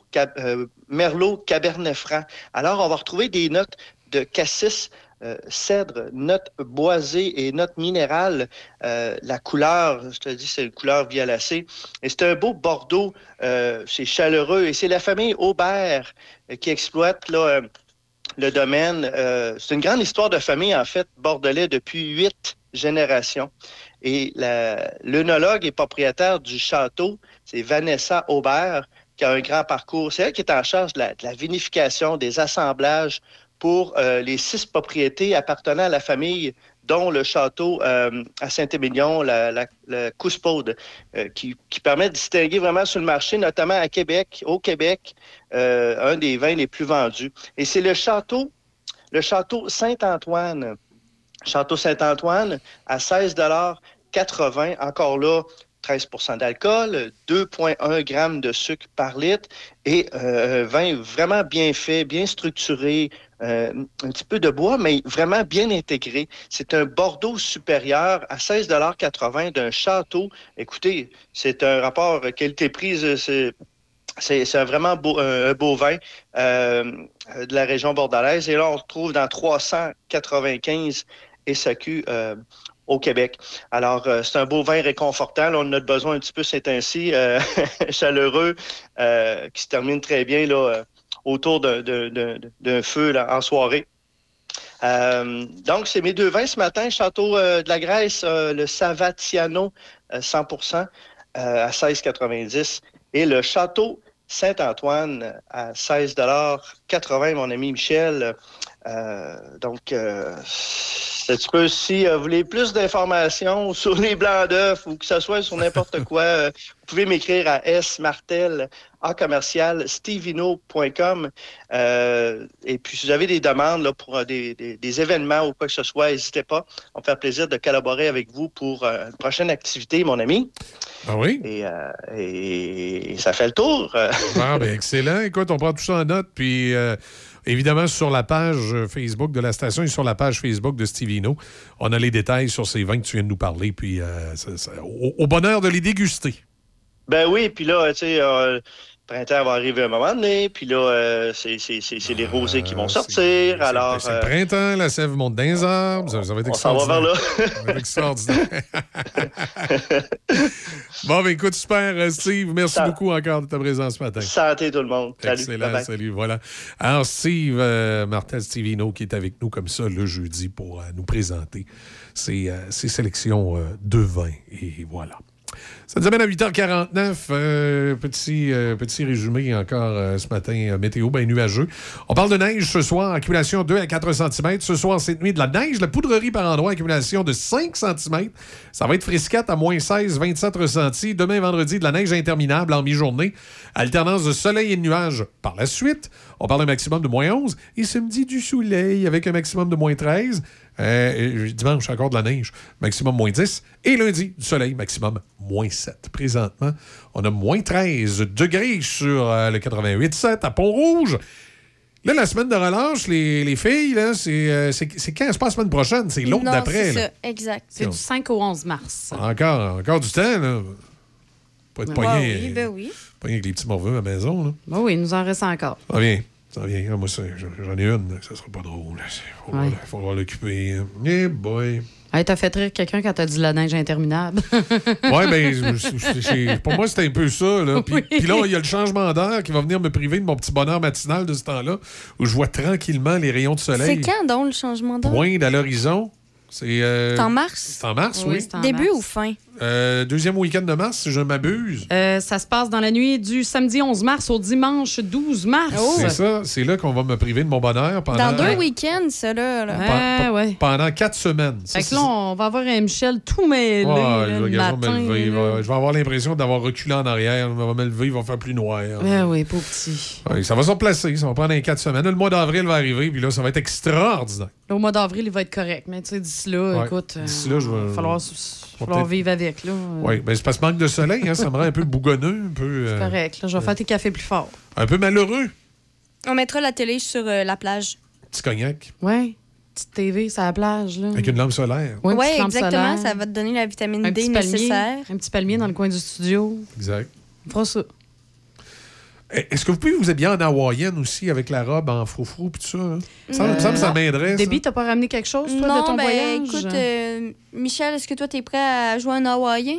merlot cabernet franc. Alors, on va retrouver des notes de cassis, euh, cèdre, notes boisées et notes minérales. Euh, la couleur, je te dis, c'est une couleur violacée. Et c'est un beau Bordeaux, euh, c'est chaleureux. Et c'est la famille Aubert qui exploite le domaine. C'est une grande histoire de famille, en fait, bordelais depuis huit générations. Et l'œnologue et propriétaire du château, c'est Vanessa Aubert, qui a un grand parcours. C'est elle qui est en charge de la vinification, des assemblages pour euh, les six propriétés appartenant à la famille, dont le château euh, à Saint-Émilion, la, la, Couspaude, euh, qui, permet de distinguer vraiment sur le marché, notamment à Québec, au Québec, un des vins les plus vendus. Et c'est le château, le château Saint-Antoine. Château Saint-Antoine à 16,80 Encore là, 13% d'alcool, 2,1 grammes de sucre par litre et un vin vraiment bien fait, bien structuré, euh, un petit peu de bois, mais vraiment bien intégré. C'est un Bordeaux supérieur à 16,80 d'un château. Écoutez, c'est un rapport qualité-prix, c'est c'est vraiment un, beau vin euh, de la région bordelaise. Et là, on retrouve dans 395 SAQ euh, au Québec. Alors, euh, c'est un beau vin réconfortant. Là, on a besoin un petit peu, c'est ainsi, euh, [laughs] chaleureux, euh, qui se termine très bien là, euh, autour d'un- feu en soirée. Euh, donc, c'est mes deux vins ce matin. Château euh, de la Grèce, euh, le Savatiano euh, 100% euh, à 16,90 et le Château Saint-Antoine à 16,80 mon ami Michel. Euh, donc, euh, si euh, vous voulez plus d'informations sur les blancs d'œufs ou que ce soit sur n'importe [laughs] quoi, vous pouvez m'écrire à smartel en commercial stevino.com. Euh, et puis, si vous avez des demandes là, pour des, des- des événements ou quoi que ce soit, n'hésitez pas. On me fait plaisir de collaborer avec vous pour euh, une prochaine activité, mon ami. Ah oui? Et, euh, et- et ça fait le tour. Ah, ben excellent. Écoute, on prend tout ça en note. Puis, évidemment, sur la page Facebook de la station et sur la page Facebook de Stevino, on a les détails sur ces vins que tu viens de nous parler. Puis, euh, au, bonheur de les déguster. Ben oui, puis là, tu sais, euh, printemps va arriver à un moment donné, puis là, euh, c'est les rosés qui vont sortir, alors... C'est euh, le printemps, la sève monte dans les arbres. Ça, ça va être On s'en va vers extraordinaire. Ça va être extraordinaire. [laughs] bon, ben écoute, super, euh, Steve. Merci beaucoup encore de ta présence ce matin. Santé tout le monde. Salut. Excellent, salut, voilà. Alors, Steve, euh, Martel Stevino, qui est avec nous comme ça le jeudi pour euh, nous présenter ses, euh, ses sélections euh, de vin. Et voilà. Ça nous amène à 8h49. euh, petit, euh, petit résumé encore euh, ce matin. météo bien nuageux. On parle de neige ce soir. Accumulation 2 à 4 cm. Ce soir, cette nuit, de la neige. La poudrerie par endroit. Accumulation de 5 cm. Ça va être frisquette à moins 16, 27 ressentis. Demain, vendredi, de la neige interminable en mi-journée. Alternance de soleil et de nuages. Par la suite, on parle d'un maximum de moins 11. Et samedi, du soleil avec un maximum de moins 13. Euh, dimanche, encore de la neige, maximum moins 10. Et lundi, du soleil, maximum moins 7. Présentement, on a moins 13 degrés sur euh, le 88,7 à Pont-Rouge. Là, la semaine de relâche, les, les filles, là, c'est, euh, quand? C'est pas la semaine prochaine, c'est l'autre d'après. c'est exact. C'est du 5 au 11 mars. Encore, encore du temps, là. Pas être Ouais, pogné, oui, ben oui. pogné avec les petits morveux à la maison, là. Ben oui, il nous en reste encore. Ça vient. Ça vient. Ah, moi, c'est- j'en ai une. Ça sera pas drôle. Il Ouais. faut voir l'occuper. Eh boy. Hey, t'as fait rire quelqu'un quand t'as dit la neige interminable? [laughs] Ben, je- je- pour moi, c'était un peu ça. Là. Puis, Oui. puis là, il y a le changement d'air qui va venir me priver de mon petit bonheur matinal de ce temps-là, où je vois tranquillement les rayons de C'est soleil quand donc le changement d'heure? poindre à l'horizon. C'est euh, C'est en mars? C'est en mars, oui. Début ou fin? Euh, deuxième week-end de mars, si je m'abuse. Euh, ça se passe dans la nuit du samedi 11 mars au dimanche 12 mars. C'est ça. C'est là qu'on va me priver de mon bonheur pendant, Dans deux week-ends, ça, là. là. pa- Ouais, pa- ouais. pendant quatre semaines. Ça, Fait que là, on va avoir un Michel tout mêlé Ouais, là, je vais gagner, matin. me lever, il là. va- je vais avoir l'impression d'avoir reculé en arrière. Je vais me lever, il va faire plus noir. Ouais, oui, pauvre petit. Ouais, ça va se replacer. Ça va prendre un quatre semaines. Le mois d'avril va arriver, puis là, ça va être extraordinaire. Là, Au mois d'avril, il va être correct. Mais tu sais, d'ici là, Ouais. écoute, euh, D'ici là, je vais- va falloir, vivre avec. Là. Oui, ben, c'est parce que manque de soleil, hein, ça me rend un peu bougonneux, un peu, euh, Correct. Là, je vais faire tes cafés plus fort. un peu malheureux. On mettra la télé sur euh, la plage. Petit cognac Ouais. Petite TV sur la plage. Là. avec une lampe solaire. Ouais, Oui, lampe exactement. solaire. Ça va te donner la vitamine un D palmier, nécessaire. un petit palmier dans le coin du studio. Exact. On fera ça. Eh, Est-ce que vous pouvez vous habiller en hawaïenne aussi avec la robe en froufrou et tout ça? hein? Ça me Euh, semble que ça m'aiderait. ça. Déby, t'as pas ramené quelque chose, toi, non, de ton ben, voyage? écoute, euh, Michel, est-ce que toi, t'es prêt à jouer un hawaïen?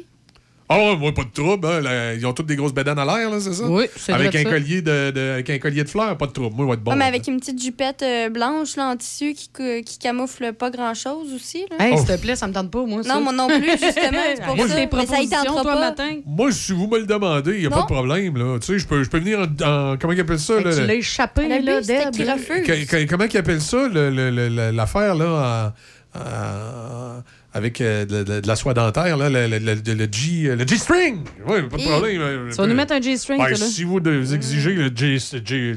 Ah ouais, moi, pas de trouble. hein, là, ils ont toutes des grosses bédanes à l'air, là, c'est ça? Oui, c'est avec un ça. collier de, de- avec un collier de fleurs, pas de trouble. Moi, je vais être bon. Ouais, mais là. avec une petite jupette euh, blanche là, en tissu qui, qui camoufle pas grand-chose aussi. Là. Hey, Oh. s'il te plaît, ça me tente pas, moi. ça. Non, moi non plus, [laughs] justement. C'est pour Moi, ça. Mais ça y propositions, tentera toi, pas. matin. Moi, si vous me le demandez, il n'y a pas de problème. Là. Tu sais, je peux, je peux venir en, en- Comment ils appellent ça? Fait là, tu le- l'as échappé, Elle a là, Deb. comment ils appellent ça, le- le- le- le- l'affaire, là, en- en- avec euh, de, de- de la soie dentaire, là, le, le- le- le G, le G-string? Oui, pas de problème. euh, Tu vas nous mettre un G-string, là? si vous, de- vous exigez le G... G-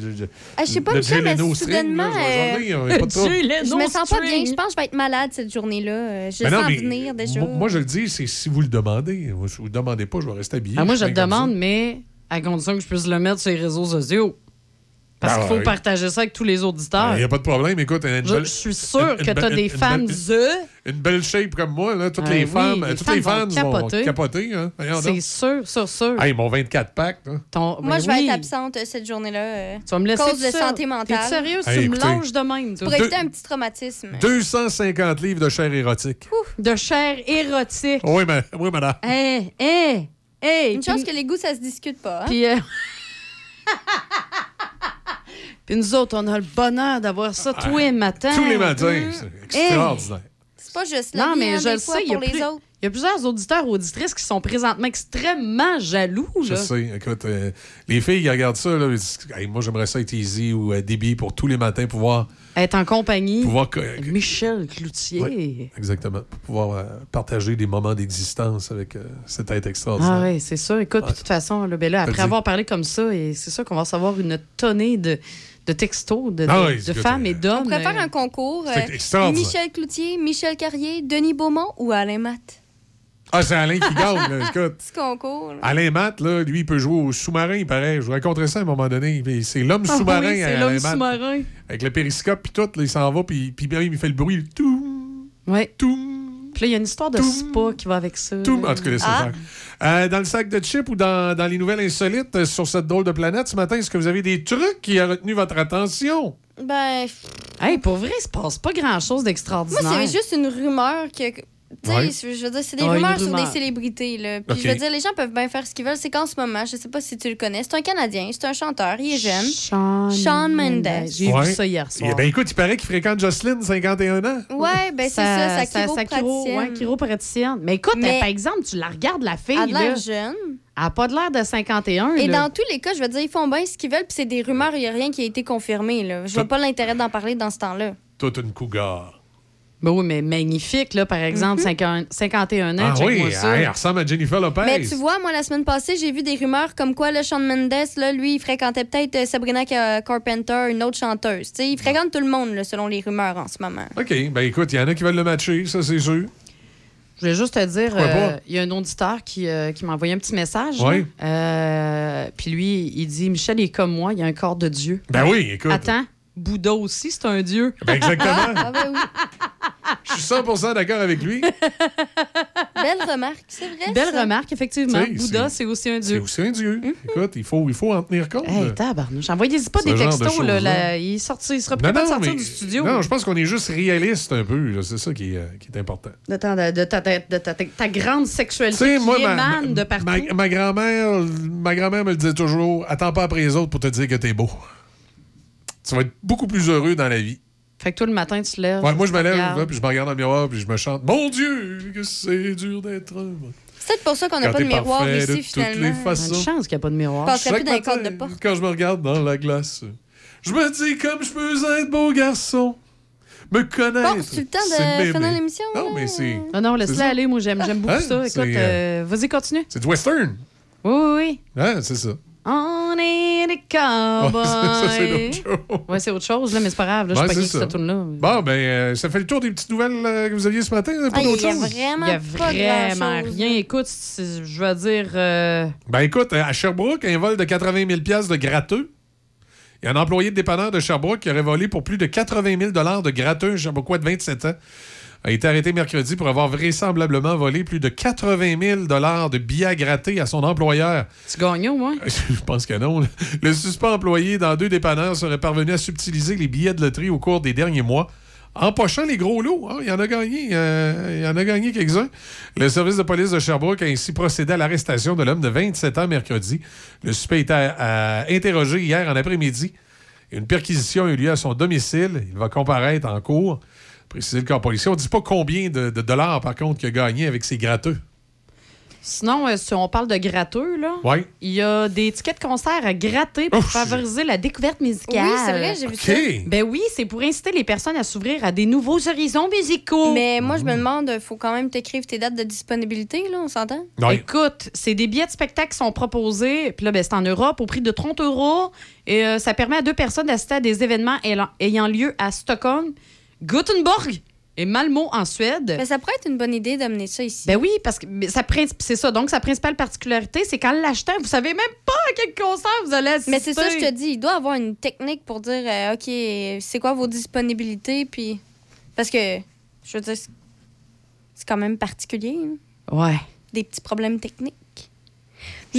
Ah, je sais pas, le Michel, mais string, soudainement, là, je [laughs] trouble. Je me sens pas bien. Je pense que je vais être malade cette journée-là. Euh, Je Mais le non, sens mais venir déjà. Moi, je le dis, c'est si vous le demandez. Si vous le demandez pas, je vais rester habillé. Ah, moi, je le demande, mais à condition que je puisse le mettre sur les réseaux sociaux. Parce Ah, qu'il faut partager ça avec tous les auditeurs. Il n'y a pas de problème. Écoute, une Je, belle- je suis sûr une- que une tu as des une fans belle- de. Une belle shape comme moi, là, toutes Ah les oui, femmes, les toutes femmes les vont fans vont capoter. capoter. Hein? C'est sûr, sûr, sûr. Hey, mon 24 pack. Là. Ton- Moi, ben je vais oui. être absente euh, cette journée-là. euh, Tu vas me laisser Cause de santé mentale. T'es sérieux? Hey, tu me lâches de même, toi. Pour éviter un petit traumatisme. 250 livres de chair érotique. De chair érotique. Oui, mais, oui, madame. Hé, hé, hé. Une chance que les goûts, ça se discute pas. hein? Puis, euh, [laughs] Puis nous autres, on a le bonheur d'avoir ça tous les matins. Tous les matins. Mmh. C'est extraordinaire. C'est pas juste la Non, mais hein, je le fois, sais, il y, a pour les plus- autres. il y a plusieurs auditeurs auditrices qui sont présentement extrêmement jaloux. Je là. sais. Écoute, euh, les filles, ils regardent ça. Là, ils disent, Hey, moi, j'aimerais ça être easy ou euh, pour tous les matins pouvoir. Être en compagnie. pouvoir Michel Cloutier. Exactement. Pour pouvoir euh, partager des moments d'existence avec euh, cet être extraordinaire. Ah oui, c'est ça. Écoute, puis de toute façon, là, ben là, après avoir parlé comme ça, et c'est sûr qu'on va recevoir une tonnée de, de textos de, Ah de- oui, de écoute, femmes et d'hommes. On pourrait faire euh, un concours. Euh. Michel Cloutier, Michel Carrier, Denis Beaumont ou Alain Matt? Ah, c'est Alain qui gagne. là, [laughs] écoute. Petit concours. là. Alain Matt, là, lui, il peut jouer au sous-marin, il paraît. Je vous raconterai ça à un moment donné. C'est l'homme Ah sous-marin. oui, c'est Alain l'homme sous-marin. Avec le périscope, puis tout, là, il s'en va, puis, puis bien, il fait le bruit. Tout, Oui. tout, Puis là, il y a une histoire de spa qui va avec ça. tout. là. En tout cas, laissez Ah. Euh, dans le sac de chips ou dans, dans les nouvelles insolites euh, sur cette drôle de planète, ce matin, est-ce que vous avez des trucs qui ont retenu votre attention? Ben, Hey, pour vrai, il se passe pas grand-chose moi, d'extraordinaire. c'est juste une rumeur que Tu Ouais. je veux dire, c'est des rumeurs sur des célébrités. Là. Puis je veux dire, les gens peuvent bien faire ce qu'ils veulent. C'est qu'en ce moment, je sais pas si tu le connais, c'est un Canadien, c'est un chanteur, il est jeune. Shawn, Shawn Mendes. J'ai Ouais. vu ça hier soir. Eh ben écoute, il paraît qu'il fréquente Jocelyn, 51 ans. Ouais, ben c'est ça, sa sa chiro, chiropraticienne. Mais écoute, Mais- par exemple, tu la regardes, la fille, Elle a l'air jeune. elle n'a pas de l'air de 51. Et là. dans tous les cas, je veux dire, ils font bien ce qu'ils veulent, puis c'est des rumeurs, il n'y a rien qui a été confirmé. Là. Je vois pas l'intérêt d'en parler dans ce temps-là. Toute une cougar. Ben oui, mais magnifique, là, par exemple, 50 51 ans, Ah oui, ça. elle ressemble à Jennifer Lopez. Mais tu vois, moi, la semaine passée, j'ai vu des rumeurs comme quoi le Shawn Mendes, là, lui, il fréquentait peut-être euh, Sabrina Ca- Carpenter, une autre chanteuse. Tu sais, il fréquente tout le monde, là, selon les rumeurs en ce moment. OK, ben écoute, il y en a qui veulent le matcher, ça c'est sûr. Je voulais juste te dire, euh, il y a un auditeur qui, euh, qui m'a envoyé un petit message. Oui. Euh, Puis lui, il dit Michel est comme moi, il a un corps de Dieu. Ben oui, écoute. Attends, Bouddha aussi, c'est un Dieu. Ben exactement. Ah, ben oui. Je suis 100% d'accord avec lui. Belle remarque, c'est vrai. Belle ça. remarque, effectivement. Bouddha, c'est- c'est aussi un C'est Dieu. aussi un dieu. Écoute, il faut, il faut en tenir compte. Hey, tabarnouche. Envoyez-y pas Ce des de textos. Là. Il, sorti, il sera plus capable de sortir du studio. Non, je pense qu'on est juste réaliste un peu. C'est ça qui est, euh, qui est important. de, ta, de ta, de ta- ta- ta grande sexualité qui moi, ma, émane de partout. ma, ma grand-mère ma grand-mère me le disait toujours attends pas après les autres pour te dire que t'es beau. Tu vas être beaucoup plus heureux dans la vie. Fait que toi, le matin, tu te lèves. Ouais, moi, je me lève, là, puis je me regarde dans le miroir, puis je me chante Mon Dieu, que c'est dur d'être heureux. C'est peut-être pour ça qu'on n'a pas de miroir parfait de ici, toutes finalement. les façons. Une chance qu'il n'y a pas de miroir. Je passerais plus Chaque dans les matin, cordes de porte. Quand je me regarde dans la glace, je me dis comme je peux être beau garçon. Me connaître. Bon, c'est le temps de finir l'émission. Non, mais c'est. Non, non, c'est laisse-la ça. aller. Moi, j'aime j'aime beaucoup Hein? ça. Écoute, euh, euh, vas-y, continue. C'est du western. Oui, oui, oui. Hein, c'est ça. On est des cowboys. [laughs] ça, c'est autre chose. Ouais, c'est autre chose, là, mais c'est pas grave. Là, je suis pas c'est que ça. ça tourne là. Bon, ben, euh, ça fait le tour des petites nouvelles euh, que vous aviez ce matin. Pas Ah, il d'autre y a vraiment Il y a pas vraiment rien. Écoute, je vais dire. euh, Ben écoute, à Sherbrooke, un vol de 80 000 de gratteux. Il y a un employé de dépanneur de Sherbrooke qui aurait volé pour plus de 80 000 de gratteux, un Sherbrookeois de 27 ans. A été arrêté mercredi pour avoir vraisemblablement volé plus de 80 000 de billets à gratter à son employeur. Tu gagnes, moi? [laughs] Je pense que non. là. Le suspect employé dans deux dépanneurs serait parvenu à subtiliser les billets de loterie au cours des derniers mois. Empochant les gros lots, hein, il y en a gagné, euh, il y en a gagné quelques-uns. Le service de police de Sherbrooke a ainsi procédé à l'arrestation de l'homme de 27 ans mercredi. Le suspect était euh, interrogé hier en après-midi. Une perquisition a eu lieu à son domicile. Il va comparaître en cours. Préciser le corps policier. On ne dit pas combien de, de dollars, par contre, qu'il a gagné avec ses gratteux. Sinon, euh, si on parle de gratteux, là, Oui. il y a des tickets de concert à gratter pour favoriser la découverte musicale. Oui, c'est vrai, j'ai vu ça. Ben oui, c'est pour inciter les personnes à s'ouvrir à des nouveaux horizons musicaux. Mais moi, je me demande, il faut quand même t'écrire tes dates de disponibilité, là, on s'entend? Écoute, c'est des billets de spectacle qui sont proposés. Puis là, ben, c'est en Europe au prix de 30 euros. Et euh, ça permet à deux personnes d'assister à des événements ayant lieu à Stockholm, Gothenburg et Malmo en Suède. Mais ça pourrait être une bonne idée d'amener ça ici. Ben oui, parce que c'est ça. Donc, sa principale particularité, c'est qu'en l'achetant, vous savez même pas à quel concert vous allez assister. Mais c'est ça, je te dis, il doit avoir une technique pour dire, euh, OK, c'est quoi vos disponibilités, puis... Parce que, je veux dire, c'est- c'est quand même particulier, hein, Ouais. des petits problèmes techniques.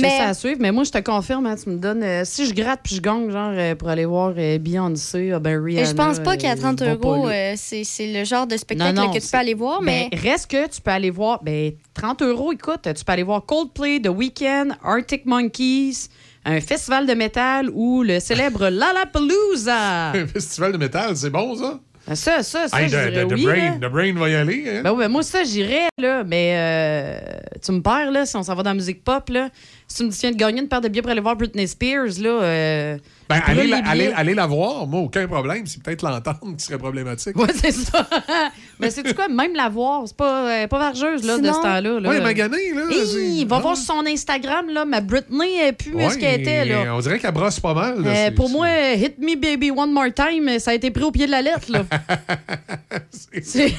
Mais- ça à suivre, mais moi, je te confirme, hein, tu me donnes. euh, si je gratte puis je gagne, genre, euh, pour aller voir euh, Beyoncé, ben Rihanna. Je pense pas qu'à euh, 30 je vais pas euros, euh, c'est c'est le genre de spectacle Non, non, que tu peux aller voir, mais... Ben, reste que tu peux aller voir. Ben, 30 euros, écoute, tu peux aller voir Coldplay, The Weeknd, Arctic Monkeys, un festival de métal ou le célèbre [laughs] Lollapalooza. Un festival de métal, c'est bon, ça? Ben, Ça, ça, ça, Hey, the, dirais the- the oui, brain, the brain va y aller. Hein? Ben oui, ben moi, ça, j'irais, là. Mais euh, tu me perds, là, si on s'en va dans la musique pop, là. Si tu me dis, tu viens de gagner une paire de billets pour aller voir Britney Spears, là. euh, Ben, allez, la, allez, billets. allez la voir, moi, aucun problème. C'est peut-être l'entendre qui serait problématique. Ouais, c'est ça. [laughs] Mais c'est quoi, même la voir, c'est pas, euh, pas vargeuse, là, de ce temps-là. là. Ouais, maganée, là. Il va Ah. voir sur son Instagram, là, ma Britney est plus mieux ce qu'elle était, là. On dirait qu'elle brosse pas mal. là, Euh, pour moi, Hit Me Baby One More Time, ça a été pris au pied de la lettre, là. [laughs] C'est-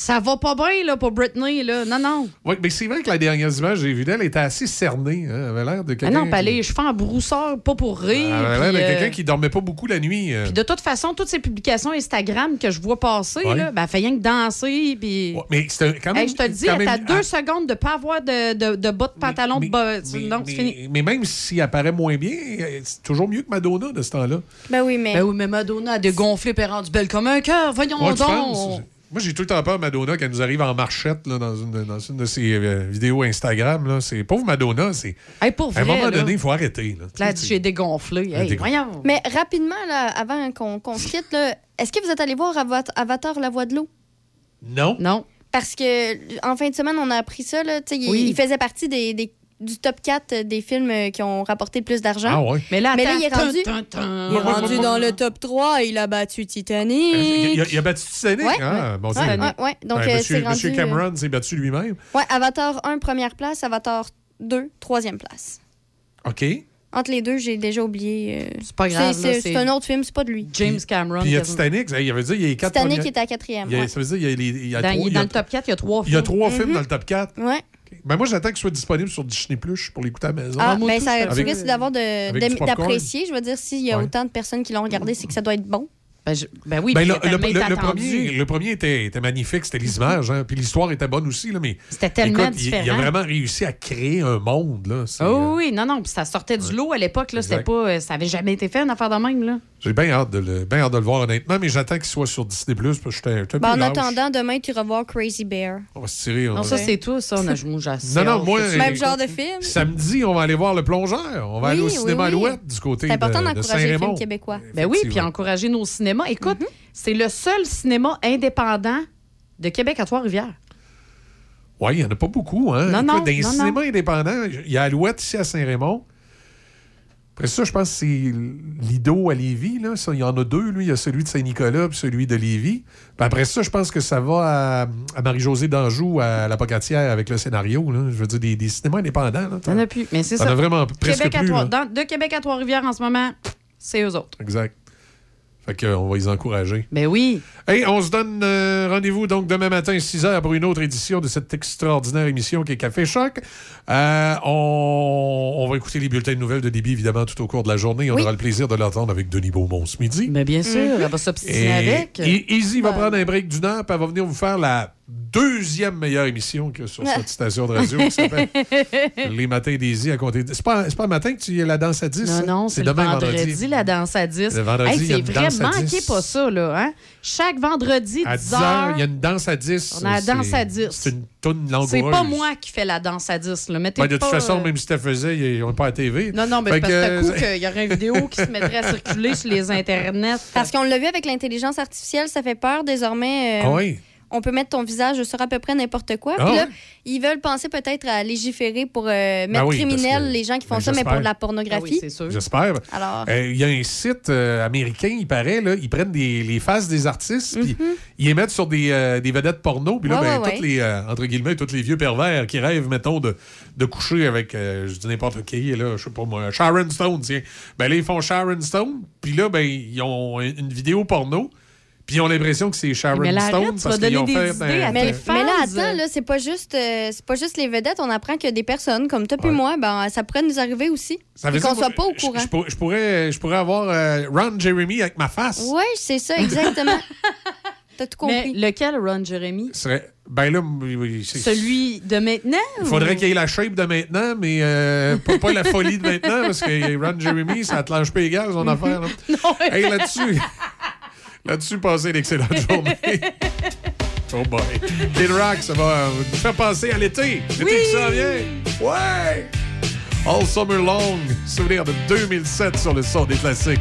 ça va pas bien, là, pour Britney, là. Non, non. Ouais, mais c'est vrai que la dernière image que j'ai vue d'elle était assez cernée. hein. Elle avait l'air de Ah quelqu'un. non, qui- pas les cheveux en brousseur, pas pour rire. Elle avait l'air de puis, euh, quelqu'un qui dormait pas beaucoup la nuit. euh. puis de toute façon, toutes ces publications Instagram que je vois passer, Ouais. là, ben, elle fait rien que danser, puis... Mais c'était quand même. Hey, je te le dis, quand t'as même- deux ah, secondes de pas avoir de, de, de bas de pantalon. de bas- non, c'est fini. mais, mais même si elle paraît moins bien, c'est toujours mieux que Madonna de ce temps-là. Ben oui, mais... Ben oui, mais Madonna a dégonflé et est rendue belle comme un cœur. Voyons Ouais, tu donc. Moi, j'ai tout le temps peur, Madonna, qu'elle nous arrive en marchette là, dans, une, dans une de ses euh, vidéos Instagram. Là. C'est pauvre Madonna, c'est. Hey, pour à un moment là. donné, il faut arrêter. Là. Là, j'ai dégonflé. Hey, dégonflé. voyons. Mais rapidement, là, avant qu'on qu'on se quitte, là, est-ce que vous êtes allé voir Avat- Avatar, la voix de l'eau? Non. Non. Parce que en fin de semaine, on a appris ça. Là, tu sais, il, il faisait partie des, des- du top 4 des films euh, qui ont rapporté le plus d'argent. Ah ouais. Mais là, Mais là, il est rendu, tum, tum, tum. il est rendu dans le top 3. Il a battu Titanic. Il a, il a battu Titanic. Ouais. Ah, bon, Ouais, c'est- ouais, ouais. Donc, euh, monsieur, c'est rendu, monsieur Cameron s'est battu lui-même. Ouais, Avatar 1, première place. Avatar 2, troisième place. OK. Entre les deux, j'ai déjà oublié. euh, C'est pas grave, C'est un autre film, c'est pas de lui. James Cameron. Puis il y a. Titanic. Il avait dit il y a les quatre Titanic premières- était à quatrième. il y a- ouais. Ça veut dire il y a, les- il y a Dans, trois, il est y dans a- le top 4, il y a trois il y a films. trois Mhm. films dans le top 4. Ouais. Ben moi, j'attends qu'il soit disponible sur Disney Plus pour l'écouter à la maison. Ah, moi, ben ça, tu risques d'avoir d'apprécier. Je veux dire, s'il y a Ouais. autant de personnes qui l'ont regardé, c'est que ça doit être bon. Ben, je- ben oui, Ben, le, le- premier, le premier était, était magnifique, c'était les images, hein, puis l'histoire était bonne aussi, là, mais C'était tellement écoute, il- il, a différent. vraiment réussi à créer un monde. Là, Oh euh, oui, non, non, puis ça sortait du lot à l'époque, là, c'était Exact. pas, euh, ça avait jamais été fait, une affaire de même, là. J'ai bien hâte, de le, bien hâte de le voir, honnêtement, mais j'attends qu'il soit sur Disney Plus, parce que j'étais j'étais un Ben, en lâche. attendant, demain, tu revois Crazy Bear. On va se tirer. on Non, va- ça, c'est tout, ça, on a joué Non, non, moi, Même écoute, genre de film. Samedi, on va aller voir Le Plongeur. On va Oui, aller au cinéma oui. Alouette du côté C'est important de, de d'encourager les films Saint-Raymond. québécois. Ben oui, puis encourager nos cinémas. Écoute, c'est le seul cinéma indépendant de Québec à Trois-Rivières. Oui, il n'y en a pas beaucoup. Hein? Non, Écoute, non, Dans les non, cinémas indépendants, il y a Alouette ici à Saint-Raymond. Après ça, je pense que c'est Lido à Lévis. Là. Ça, il y en a deux. Lui. Il y a celui de Saint-Nicolas puis celui de Lévis. Puis après ça, je pense que ça va à, à Marie-Josée d'Anjou, à la Pocatière, avec le scénario. Là. Je veux dire, des, des cinémas indépendants. Là. En a plus. Mais c'est ça. as vraiment presque Québec plus, Trois- là. dans- de Québec à Trois-Rivières en ce moment, c'est eux autres. Exact. Fait que, euh, on va les encourager. Ben oui. Hey, on se donne euh, rendez-vous donc demain matin 6 h pour une autre édition de cette extraordinaire émission qui est Café Choc. Euh, on, on va écouter les bulletins de nouvelles de débit évidemment tout au cours de la journée. On Oui. aura le plaisir de l'entendre avec Denis Beaumont ce midi. Ben bien sûr, Mhm. elle va s'obstiner avec. et Izzy va prendre un break d'une heure, puis elle va venir vous faire la deuxième meilleure émission qu'il y a sur cette [laughs] station de radio qui s'appelle Les Matins d'Izzy à compter. C'est pas, c'est pas un matin que tu y as la danse à 10? Non, non, c'est le demain vendredi, la danse à 10. Le vendredi, Hey, il c'est vrai, manquez 10. pas ça, là. Hein? Chaque vendredi, À 10 10 heures, il y a une danse à 10. On a la danse C'est- à 10. C'est une toune langoureuse. C'est pas moi qui fais la danse à 10. Là. Mettez Ben, de toute façon, euh, même si tu la faisais, ils n'ont pas à TV. Non, non, mais Fait parce que que, coup, qu'il y aurait une vidéo qui se mettrait à circuler sur les internets. Parce qu'on l'a vu avec l'intelligence artificielle, ça fait peur désormais. euh, Ah oui. On peut mettre ton visage sur à peu près n'importe quoi. Ah Puis là, ouais? ils veulent penser peut-être à légiférer pour euh, mettre Ben oui, parce criminels que- les gens qui font ben, ça, mais j'espère. pour de la pornographie. J'espère. Alors- Euh, Il y a un site euh, américain, il paraît, là, ils prennent des, les faces des artistes, puis ils les mettent sur des, euh, des vedettes porno, puis là, Mhm. Ouais, ben, ouais, toutes ouais. les, euh, entre guillemets, tous les vieux pervers qui rêvent, mettons, de, de coucher avec, euh, je dis n'importe qui, là, je sais pas moi, Sharon Stone, tiens. Ben là, ils font Sharon Stone, puis là, ben, ils ont une vidéo porno, puis ils ont l'impression que c'est Sharon Mais là, Stone arrête, parce qu'ils ont des fait... idées un- mais, un- mais là, attends, là, c'est pas juste euh, c'est pas juste les vedettes. On apprend que des personnes comme toi et Ouais. moi, ben, ça pourrait nous arriver aussi. Ça veut qu'on soit pas au courant. Je, pour- je pourrais, je pourrais avoir euh, Ron Jeremy avec ma face. Oui, c'est ça, exactement. [laughs] T'as tout compris. Mais lequel, Ron Jeremy? Serait- Ben là, oui, oui, c'est- Celui de maintenant? Il faudrait ou- qu'il y ait la shape de maintenant, mais euh, pas, pas la folie de maintenant, parce que Ron Jeremy, ça te lâche pas égal, son [laughs] affaire. Là. Hey, là-dessus, [laughs] là-dessus, passez une excellente [laughs] journée? Oh boy. Kid Rock, ça va nous faire passer à l'été. L'été qui s'en vient. Ouais! All Summer Long, souvenir de 2007 sur le son des classiques.